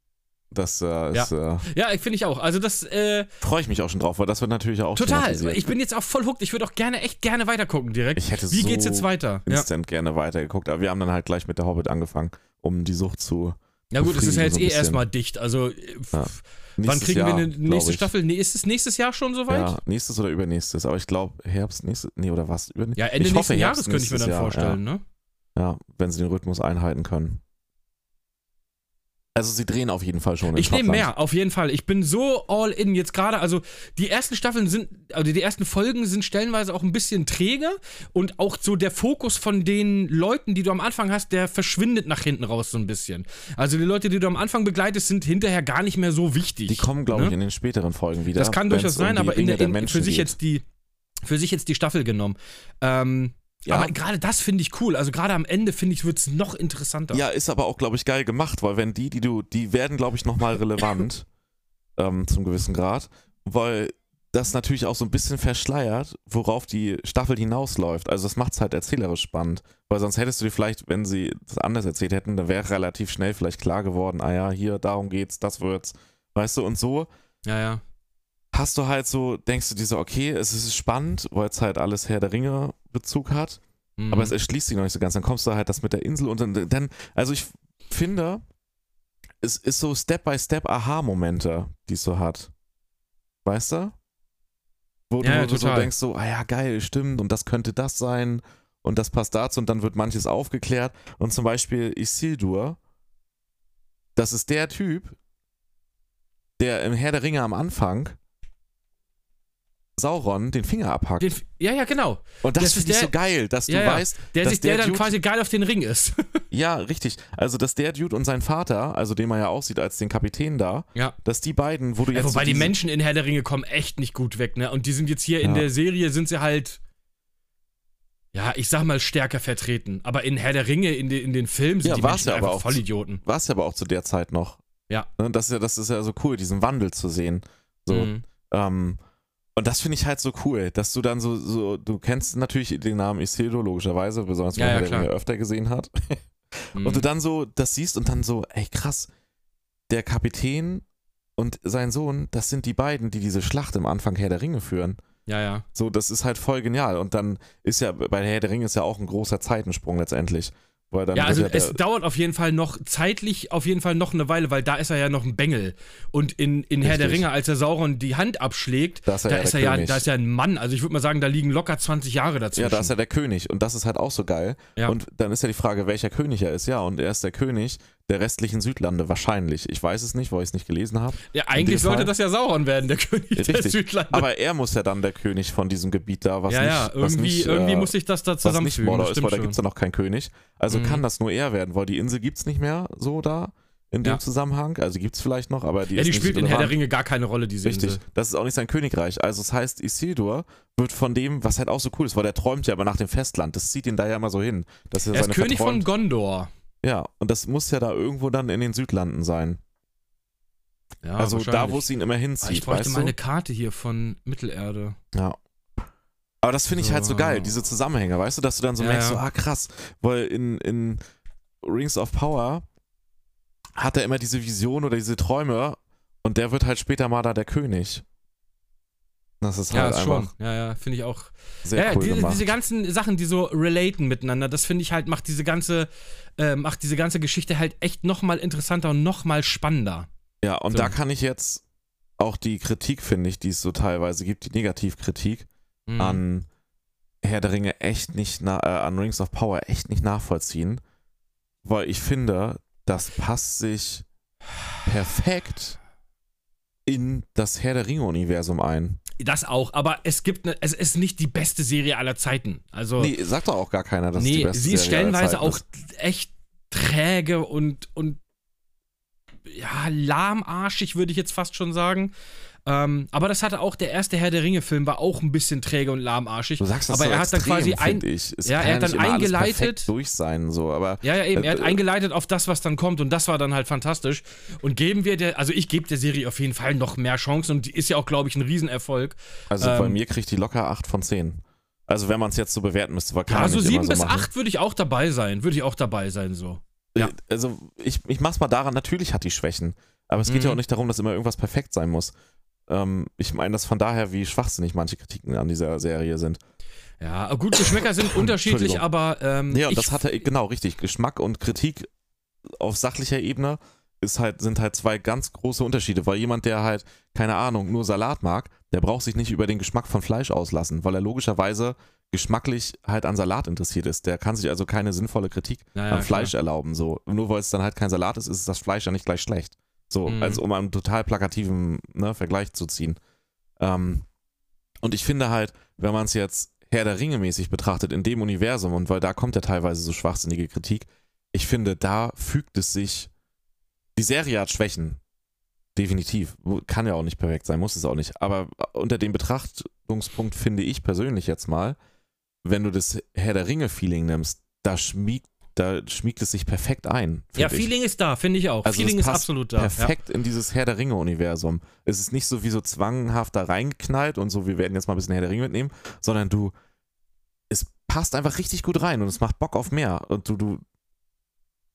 Das äh, ist, äh, Ja, ich finde ich auch. Also das, äh, freue ich mich auch schon drauf, weil das wird natürlich auch total. Ich bin jetzt auch voll hooked. Ich würde auch gerne, echt gerne weitergucken direkt. Ich hätte Wie so geht's jetzt weiter? Ja. instant gerne weitergeguckt, aber wir haben dann halt gleich mit der Hobbit angefangen, um die Sucht zu. Ja gut, es ist ja jetzt so ein eh bisschen. erstmal dicht. Also äh, Ja. wann kriegen Jahr, wir eine nächste. Staffel? Nee, ist es nächstes Jahr schon soweit? Ja, nächstes oder übernächstes, aber ich glaube Herbst, nächstes, nee, oder was? Über, Ja, Ende ich nächsten hoffe, Jahres Herbst könnte ich mir dann Jahr, vorstellen, ne? Ja, ja, wenn sie den Rhythmus einhalten können. Also sie drehen auf jeden Fall schon Ich nehme mehr, auf jeden Fall. Ich bin so all in jetzt gerade. Also die ersten Staffeln sind, also die ersten Folgen sind stellenweise auch ein bisschen träge und auch so der Fokus von den Leuten, die du am Anfang hast, der verschwindet nach hinten raus so ein bisschen. Also die Leute, die du am Anfang begleitest, sind hinterher gar nicht mehr so wichtig. Die kommen, glaube ne? ich, in den späteren Folgen wieder. Das kann durchaus um sein, die aber in der, in, für sich geht. jetzt die für sich jetzt die Staffel genommen. Ähm, Ja. Aber gerade das finde ich cool. Also gerade am Ende finde ich wird es noch interessanter. Ja, ist aber auch, glaube ich, geil gemacht, weil wenn die, die du, die werden, glaube ich, nochmal relevant ähm, zum gewissen Grad, weil das natürlich auch so ein bisschen verschleiert, worauf die Staffel hinausläuft. Also das macht es halt erzählerisch spannend, weil sonst hättest du dir vielleicht, wenn sie das anders erzählt hätten, dann wäre relativ schnell vielleicht klar geworden, ah ja, hier, darum geht's, das wird's, weißt du, und so ja. ja. hast du halt so, denkst du dir so, okay, es ist spannend, weil es halt alles Herr der Ringe Bezug hat, Mhm. aber es erschließt sich noch nicht so ganz. Dann kommst du halt das mit der Insel und dann, dann also ich finde, es ist so Step-by-Step Aha-Momente, die es so hat. Weißt du? Wo, Ja, ja, du, du so denkst so, ah ja, geil, stimmt und das könnte das sein und das passt dazu und dann wird manches aufgeklärt und zum Beispiel Isildur, das ist der Typ, der im Herr der Ringe am Anfang Sauron den Finger abhackt. Den, ja, ja, genau. Und das, Das ist finde ich der- so geil, dass du Ja, ja. weißt, Der dass sich, der, dann Dude, quasi geil auf den Ring ist. Ja, richtig. Also, dass der Dude und sein Vater, also den man ja auch sieht als den Kapitän da, ja. dass die beiden, wo du ja jetzt. wobei so die Menschen in Herr der Ringe kommen echt nicht gut weg, ne? Und die sind jetzt hier in der Serie, sind sie halt. Ja, ich sag mal stärker vertreten. Aber in Herr der Ringe, in, de, in den Filmen sind die Menschen ja aber einfach auch. Vollidioten. War es ja aber auch zu der Zeit noch. Ja. Ne, Das ist ja, das ist ja so cool, diesen Wandel zu sehen. So. Mhm. Ähm, und das finde ich halt so cool, dass du dann so, so, du kennst natürlich den Namen Isildur logischerweise, besonders wenn Ja, man ja, den ja öfter gesehen hat. Mhm. Und du dann so das siehst und dann so, ey krass, der Kapitän und sein Sohn, das sind die beiden, die diese Schlacht im Anfang Herr der Ringe führen. ja, ja. So, das ist halt voll genial. Und dann ist ja, bei Herr der Ringe ist ja auch ein großer Zeitensprung letztendlich. Ja, also es dauert auf jeden Fall noch zeitlich auf jeden Fall noch eine Weile, weil da ist er ja noch ein Bengel. Und in, in Herr der. Ringe, als er Sauron die Hand abschlägt, Da ist er da ja ist er ja, da ist ja ein Mann. Also ich würde mal sagen, da liegen locker 20 Jahre dazwischen. Ja, da ist er der König und das ist halt auch so geil. Ja. Und dann ist ja die Frage, welcher König er ist. Ja, und er ist der König der restlichen Südlande wahrscheinlich. Ich weiß es nicht, weil ich es nicht gelesen habe. ja, eigentlich sollte Fall- das ja Sauron werden, der König der Richtig. Südlande. Aber er muss ja dann der König von diesem Gebiet da, was ja, nicht, ja, was irgendwie, nicht, irgendwie äh, muss sich das da was nicht zusammenfügen. Mordor das ist, weil da schon. gibt es ja noch keinen König. Also Mhm. kann das nur er werden, weil die Insel gibt es nicht mehr so da in dem Ja. Zusammenhang. Also gibt es vielleicht noch, aber die ja, die nicht spielt in Herr der Ringe gar keine Rolle, diese Richtig, Insel. das ist auch nicht sein Königreich. Also das heißt, Isildur wird von dem, was halt auch so cool ist, weil der träumt ja aber nach dem Festland. Das zieht ihn da ja immer so hin. Das ist Er ist König von verträumt- Gondor. Ja, und das muss ja da irgendwo dann in den Südlanden sein. Ja, also da, wo es ihn immer Ah, hinzieht, Ich bräuchte weißt mal du? eine Karte hier von Mittelerde. Ja. Aber das finde ich halt so So. geil, diese Zusammenhänge, weißt du, dass du dann so Ja, merkst, ja. so, ah krass, weil in, in Rings of Power hat er immer diese Vision oder diese Träume und der wird halt später mal da der König. Das ist Ja, halt ist einfach schon. Ja, ja, finde ich auch. sehr ja, cool gemacht. diese ganzen Sachen, die so relaten miteinander, das finde ich halt, macht diese ganze, äh, macht diese ganze Geschichte halt echt nochmal interessanter und nochmal spannender. Ja, und So. da kann ich jetzt auch die Kritik, finde ich, die es so teilweise gibt, die Negativkritik Mhm. an Herr der Ringe echt nicht, äh, an Rings of Power echt nicht nachvollziehen, weil ich finde, das passt sich perfekt in das Herr der Ringe-Universum ein. Das auch, aber es gibt, ne, es ist nicht die beste Serie aller Zeiten. Also, Nee, sagt doch auch gar keiner, dass es die nee, beste sie ist Serie stellenweise auch ist. echt träge und, und ja, lahmarschig, würde ich jetzt fast schon sagen. Ähm, aber das hatte auch der erste Herr der Ringe-Film, war auch ein bisschen träge und lahmarschig. Du sagst das aber so er hat dann extrem, quasi ein, ja, er hat dann eingeleitet- durch sein, so, aber Ja, ja, eben. Er hat Äh, eingeleitet auf das, was dann kommt und das war dann halt fantastisch. Und geben wir der, also ich gebe der Serie auf jeden Fall noch mehr Chancen und die ist ja auch, glaube ich, ein Riesenerfolg. also bei ähm, mir kriegt die locker 8 von 10. Also wenn man es jetzt so bewerten müsste, weil kann Ja, man so nicht immer sieben bis so machen. acht würde ich auch dabei sein. Würde ich auch dabei sein, so. Ja. Äh, Also ich, ich mach's mal daran, natürlich hat die Schwächen. Aber es geht Mhm. ja auch nicht darum, dass immer irgendwas perfekt sein muss. Ähm, ich meine das von daher, wie schwachsinnig manche Kritiken an dieser Serie sind. Ja, gut, Geschmäcker sind unterschiedlich, aber ähm, Ja, das hat er, genau, richtig. Geschmack und Kritik auf sachlicher Ebene ist halt, sind halt zwei ganz große Unterschiede, weil jemand, der halt, keine Ahnung, nur Salat mag, der braucht sich nicht über den Geschmack von Fleisch auslassen, weil er logischerweise geschmacklich halt an Salat interessiert ist. Der kann sich also keine sinnvolle Kritik Ja, ja, an Fleisch erlauben. So. Nur weil es dann halt kein Salat ist, ist das Fleisch ja nicht gleich schlecht. So, Mhm. also um einen total plakativen ne, Vergleich zu ziehen. Ähm, und ich finde halt, wenn man es jetzt Herr der Ringe mäßig betrachtet in dem Universum und weil da kommt ja teilweise so schwachsinnige Kritik, ich finde, da fügt es sich. Die Serie hat Schwächen. Definitiv. Kann ja auch nicht perfekt sein, muss es auch nicht. Aber unter dem Betrachtungspunkt finde ich persönlich jetzt mal, wenn du das Herr der Ringe-Feeling nimmst, da schmiegt, da schmiegt es sich perfekt ein. Ja, find ich. Feeling ist da, finde ich auch. Also Feeling ist absolut da. perfekt in dieses Herr der Ringe-Universum. Es ist nicht so wie so zwanghaft da reingeknallt und so, wir werden jetzt mal ein bisschen Herr der Ringe mitnehmen, sondern du, es passt einfach richtig gut rein und es macht Bock auf mehr. Und du, du,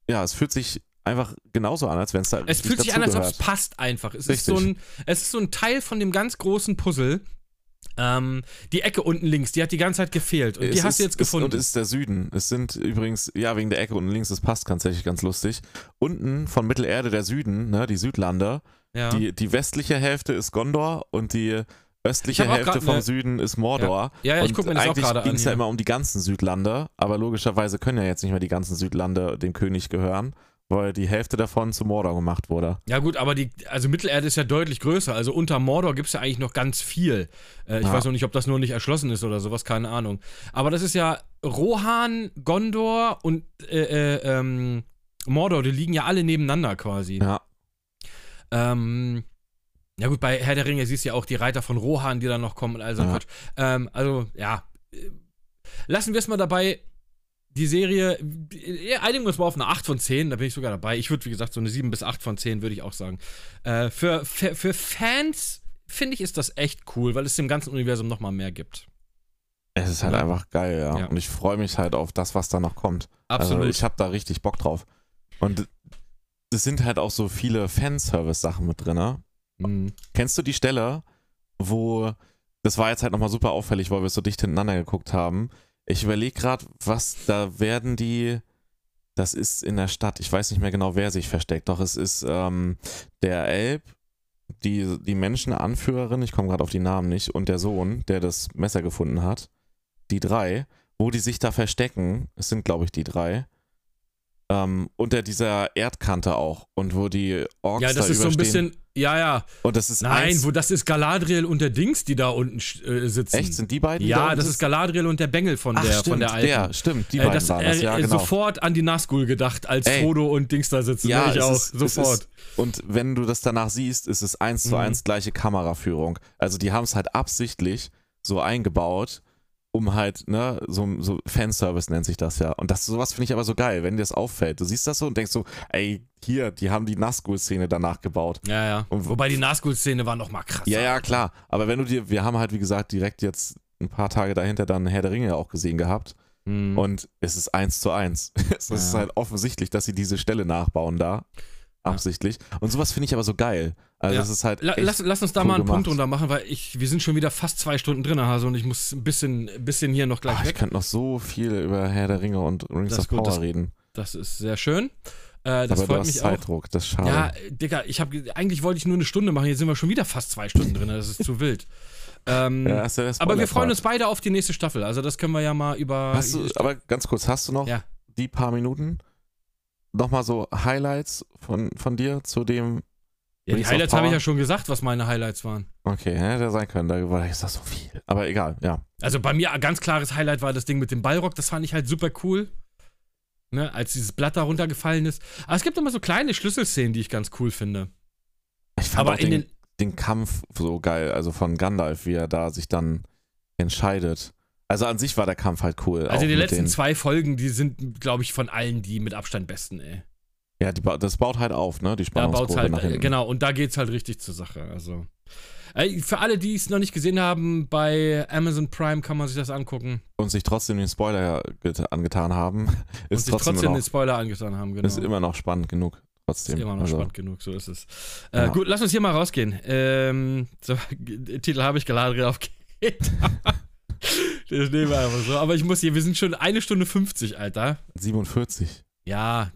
ja, es fühlt sich einfach genauso an, als wenn es da Ja. Es fühlt sich an, als ob es passt einfach. Es ist, so ein, es ist so ein Teil von dem ganz großen Puzzle. Ähm, die Ecke unten links, die hat die ganze Zeit gefehlt. Und die Es hast du ist- jetzt gefunden. Es, und ist der Süden. Es sind übrigens, ja, wegen der Ecke unten links, das passt tatsächlich ganz lustig. Unten von Mittelerde der Süden, ne, die Südlande, ja. Die, die westliche Hälfte ist Gondor und die östliche Ich auch Hälfte vom ne- Süden ist Mordor. Ja, ja, ich und guck mir das auch eigentlich gerade an ging es ja immer um die ganzen Südlande, aber logischerweise können ja jetzt nicht mehr die ganzen Südlande dem König gehören, weil die Hälfte davon zu Mordor gemacht wurde. Ja gut, aber die, also Mittelerde ist ja deutlich größer. Also unter Mordor gibt es ja eigentlich noch ganz viel. Äh, ich Ja. weiß noch nicht, ob das nur nicht erschlossen ist oder sowas, keine Ahnung. Aber das ist ja Rohan, Gondor und äh, äh, ähm, Mordor, die liegen ja alle nebeneinander quasi. Ja, Ähm, ja gut, bei Herr der Ringe siehst du ja auch die Reiter von Rohan, die dann noch kommen und all so Ja. Quatsch. Ähm, also, ja. Lassen wir es mal dabei. Die Serie, äh, einigen wir uns mal auf eine 8 von 10, da bin ich sogar dabei. Ich würde, wie gesagt, so eine 7 bis 8 von 10 würde ich auch sagen. Äh, für, für, für Fans, finde ich, ist das echt cool, weil es dem ganzen Universum nochmal mehr gibt. Es ist halt Ja. einfach geil, ja. Ja. Und ich freue mich halt auf das, was da noch kommt. Absolut. Also ich habe da richtig Bock drauf. Und es sind halt auch so viele Fanservice-Sachen mit drin. Ne? Mhm. Kennst du die Stelle, wo, das war jetzt halt nochmal super auffällig, weil wir so dicht hintereinander geguckt haben. Ich überlege gerade, was, da werden die, das ist in der Stadt, ich weiß nicht mehr genau, wer sich versteckt, doch es ist ähm, der Elb, die, die Menschenanführerin, ich komme gerade auf die Namen nicht, und der Sohn, der das Messer gefunden hat. Die drei, wo die sich da verstecken, es sind glaube ich die drei, ähm, unter dieser Erdkante auch und wo die Orks Ja, das da ist so ein überstehen. bisschen, ja, ja. Und das ist Nein, eins, wo das ist Galadriel und der Dings, die da unten äh, sitzen. Echt? Sind die beiden? da Ja, unten das ist? Galadriel und der Bengel von Ach, der, stimmt, von der alten. Der, stimmt, die Äh, beiden das, waren das, äh, ja, genau. Sofort an die Nazgul gedacht, als Ey. Frodo und Dings da sitzen. Ja, ne? ich auch, ist- sofort. ist- Und wenn du das danach siehst, ist es eins zu Mhm. eins gleiche Kameraführung. Also die haben es halt absichtlich so eingebaut, um halt, ne, so, so Fanservice nennt sich das ja. Und das sowas finde ich aber so geil, wenn dir das auffällt. Du siehst das so und denkst so, ey, hier, die haben die Nazgul-Szene danach gebaut. Ja, ja. Und- Wobei die Nazgul-Szene war noch mal krass. Ja, ja, klar. Aber wenn du dir, wir haben halt, wie gesagt, direkt jetzt ein paar Tage dahinter dann Herr der Ringe auch gesehen gehabt. Mhm. Und es ist eins zu eins. es ist Ja. halt offensichtlich, dass sie diese Stelle nachbauen da. Absichtlich. Und sowas finde ich aber so geil. Also Ja. das ist halt. Lass, lass uns da cool mal einen Punkt gemacht. drunter machen, weil ich, wir sind schon wieder fast zwei Stunden drin, Hase, und ich muss ein bisschen, bisschen hier noch gleich Ah, ich weg. könnte noch so viel über Herr der Ringe und Rings Das of Power das- reden. Das ist sehr schön. Äh, das aber du freut hast mich auch. Zeitdruck, das ist schade. Ja, Digga, ich habe eigentlich wollte ich nur eine Stunde machen, jetzt sind wir schon wieder fast zwei Stunden drin, das ist zu wild. Ähm, Ja, ja aber wir freuen uns beide auf die nächste Staffel, also das können wir ja mal über. Hast du, aber ganz kurz, hast du noch Ja. die paar Minuten nochmal so Highlights von, von dir zu dem. ja, die Rings Highlights habe ich ja schon gesagt, was meine Highlights waren. Okay, hätte sein können, da war ist das so viel. Aber egal, ja. Also bei mir ein ganz klares Highlight war das Ding mit dem Ballrock, das fand ich halt super cool. Ne, als dieses Blatt da runtergefallen ist. Aber es gibt immer so kleine Schlüsselszenen, die ich ganz cool finde. Ich fand Aber den, den. den Kampf so geil, also von Gandalf, wie er da sich dann entscheidet. Also an sich war der Kampf halt cool. Also die letzten zwei Folgen, die sind, glaube ich, von allen die mit Abstand besten, ey. Ja, die, das baut halt auf, ne? Die Spannungskurve baut's halt, nach hinten. äh, genau, und da geht's halt richtig zur Sache. Also. Äh, Für alle, die es noch nicht gesehen haben, bei Amazon Prime kann man sich das angucken Und sich trotzdem den Spoiler get- angetan haben, und ist sich trotzdem, trotzdem noch, den Spoiler angetan haben. Genau. ist immer noch spannend genug. Trotzdem. Ist immer noch also, spannend genug, so ist es. Äh, Ja. Gut, lass uns hier mal rausgehen. Ähm, so, Titel habe ich Galadriel aufgeht. das nehmen wir einfach so. Aber ich muss hier, wir sind schon eine Stunde 50, Alter. 47. Ja,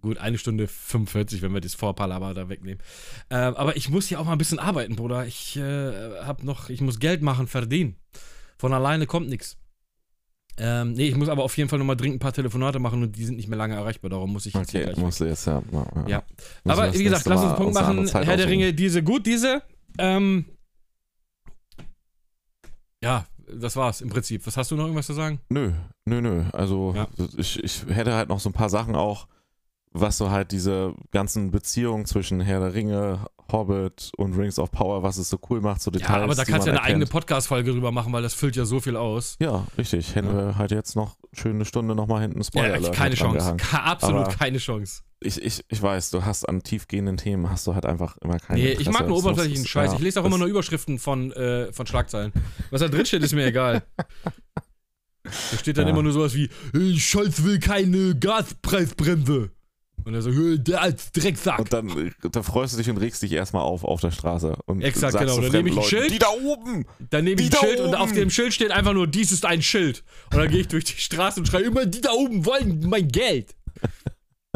gut, eine Stunde 45, wenn wir das Vorpalaber da wegnehmen. Ähm, aber ich muss hier auch mal ein bisschen arbeiten, Bruder. Ich äh, hab noch, ich muss Geld machen, verdienen. Von alleine kommt nichts. Ähm, nee, ich muss aber auf jeden Fall nochmal dringend ein paar Telefonate machen und die sind nicht mehr lange erreichbar, darum muss ich jetzt Okay, musst du jetzt ja. ja, Ja. Wir aber wie gesagt, lass uns einen Punkt machen. Herr der. Ringe, diese gut, diese. Ähm, ja, das war's im Prinzip. Was hast du noch irgendwas zu sagen? Nö, nö, nö. Also Ja. ich, ich hätte halt noch so ein paar Sachen auch, was so halt diese ganzen Beziehungen zwischen Herr der Ringe, Hobbit und Rings of Power, was es so cool macht, so Details. Ja, aber da kannst du ja eine eigene erkennt. Podcast-Folge drüber machen, weil das füllt ja so viel aus. Ja, richtig. Hätten Ja. wir halt jetzt noch schön eine Stunde nochmal hinten Spoiler ja, keine Chance. absolut Aber- keine Chance. Ich, ich, ich weiß, du hast an tiefgehenden Themen hast du halt einfach immer keine Nee, ich mag nur oberflächlichen Scheiß. ich lese auch immer nur über. Überschriften von, äh, von Schlagzeilen. Was da drin steht, ist mir egal. Da steht dann Ja. immer nur sowas wie, "Hey, Scholz will keine Gaspreisbremse. Und er "Hey, der als Drecksack. Und dann äh, da freust du dich und regst dich erstmal auf auf der Straße. Und Exakt, genau. Dann nehme ich ein Leuten, Schild. Die da oben! Dann nehme ich ein Schild und auf oben! dem Schild steht einfach nur, dies ist ein Schild. Und dann gehe ich durch die Straße und schreie immer, die da oben wollen mein Geld.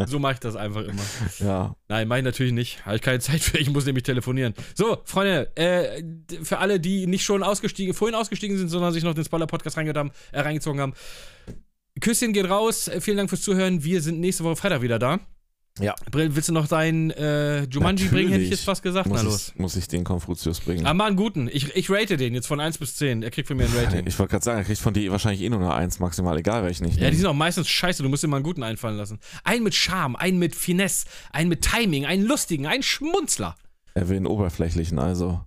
So mache ich das einfach immer. Ja, Nein, mach ich natürlich nicht. Habe ich keine Zeit für. Ich muss nämlich telefonieren. So, Freunde, äh, für alle, die nicht schon ausgestiegen, vorhin ausgestiegen sind, sondern sich noch den Spoiler-Podcast haben, äh, reingezogen haben. Küsschen geht raus. Vielen Dank fürs Zuhören. Wir sind nächste Woche Freitag wieder da. Ja. Willst du noch dein äh, Jumanji Natürlich. bringen? Hätte ich jetzt fast gesagt. muss, Na los. ich, muss ich den Konfuzius bringen. Ah, mal einen guten. Ich, ich rate den jetzt von 1 bis 10. Er kriegt von mir ein Rating. ich wollte gerade sagen, er kriegt von dir wahrscheinlich eh nur eine 1 maximal, egal welchen ich Ja, nehme. die sind auch meistens scheiße. Du musst dir mal einen guten einfallen lassen. Einen mit Charme, einen mit Finesse, einen mit Timing, einen lustigen, einen Schmunzler. Er will einen oberflächlichen, also.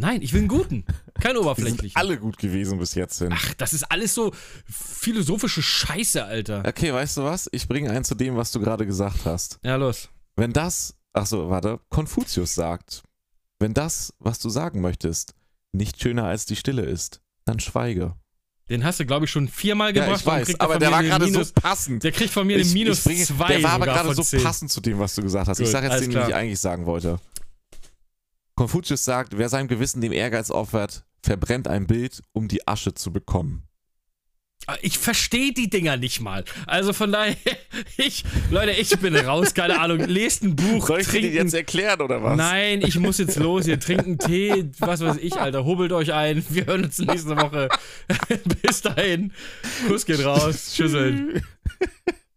Nein, ich will einen guten. Kein oberflächlichen. alle gut gewesen bis jetzt hin. Ach, das ist alles so philosophische Scheiße, Alter. Okay, weißt du was? Ich bringe einen zu dem, was du gerade gesagt hast. Ja, los. Wenn das, ach so, warte, Konfuzius sagt, wenn das, was du sagen möchtest, nicht schöner als die Stille ist, dann schweige. Den hast du, glaube ich, schon viermal Ja, gebracht. ich und weiß, aber der war gerade so passend. Der kriegt von mir Ich- Minus ich bringe- zwei Der war aber gerade so 10. passend zu dem, was du gesagt hast. ich Gut, sage jetzt den, den ich eigentlich sagen wollte. Konfuzius sagt, wer seinem Gewissen dem Ehrgeiz opfert, verbrennt ein Bild, um die Asche zu bekommen. Ich verstehe die Dinger nicht mal. Also von daher, ich, Leute, ich bin raus, keine Ahnung. Lest ein Buch, Soll ich dir trinkt den jetzt erklären oder was? Nein, ich muss jetzt los. Ihr trinkt einen Tee, was weiß ich, Alter. Hubbelt euch ein. Wir hören uns nächste Woche. Bis dahin. Kuss geht raus. Tschüsseln.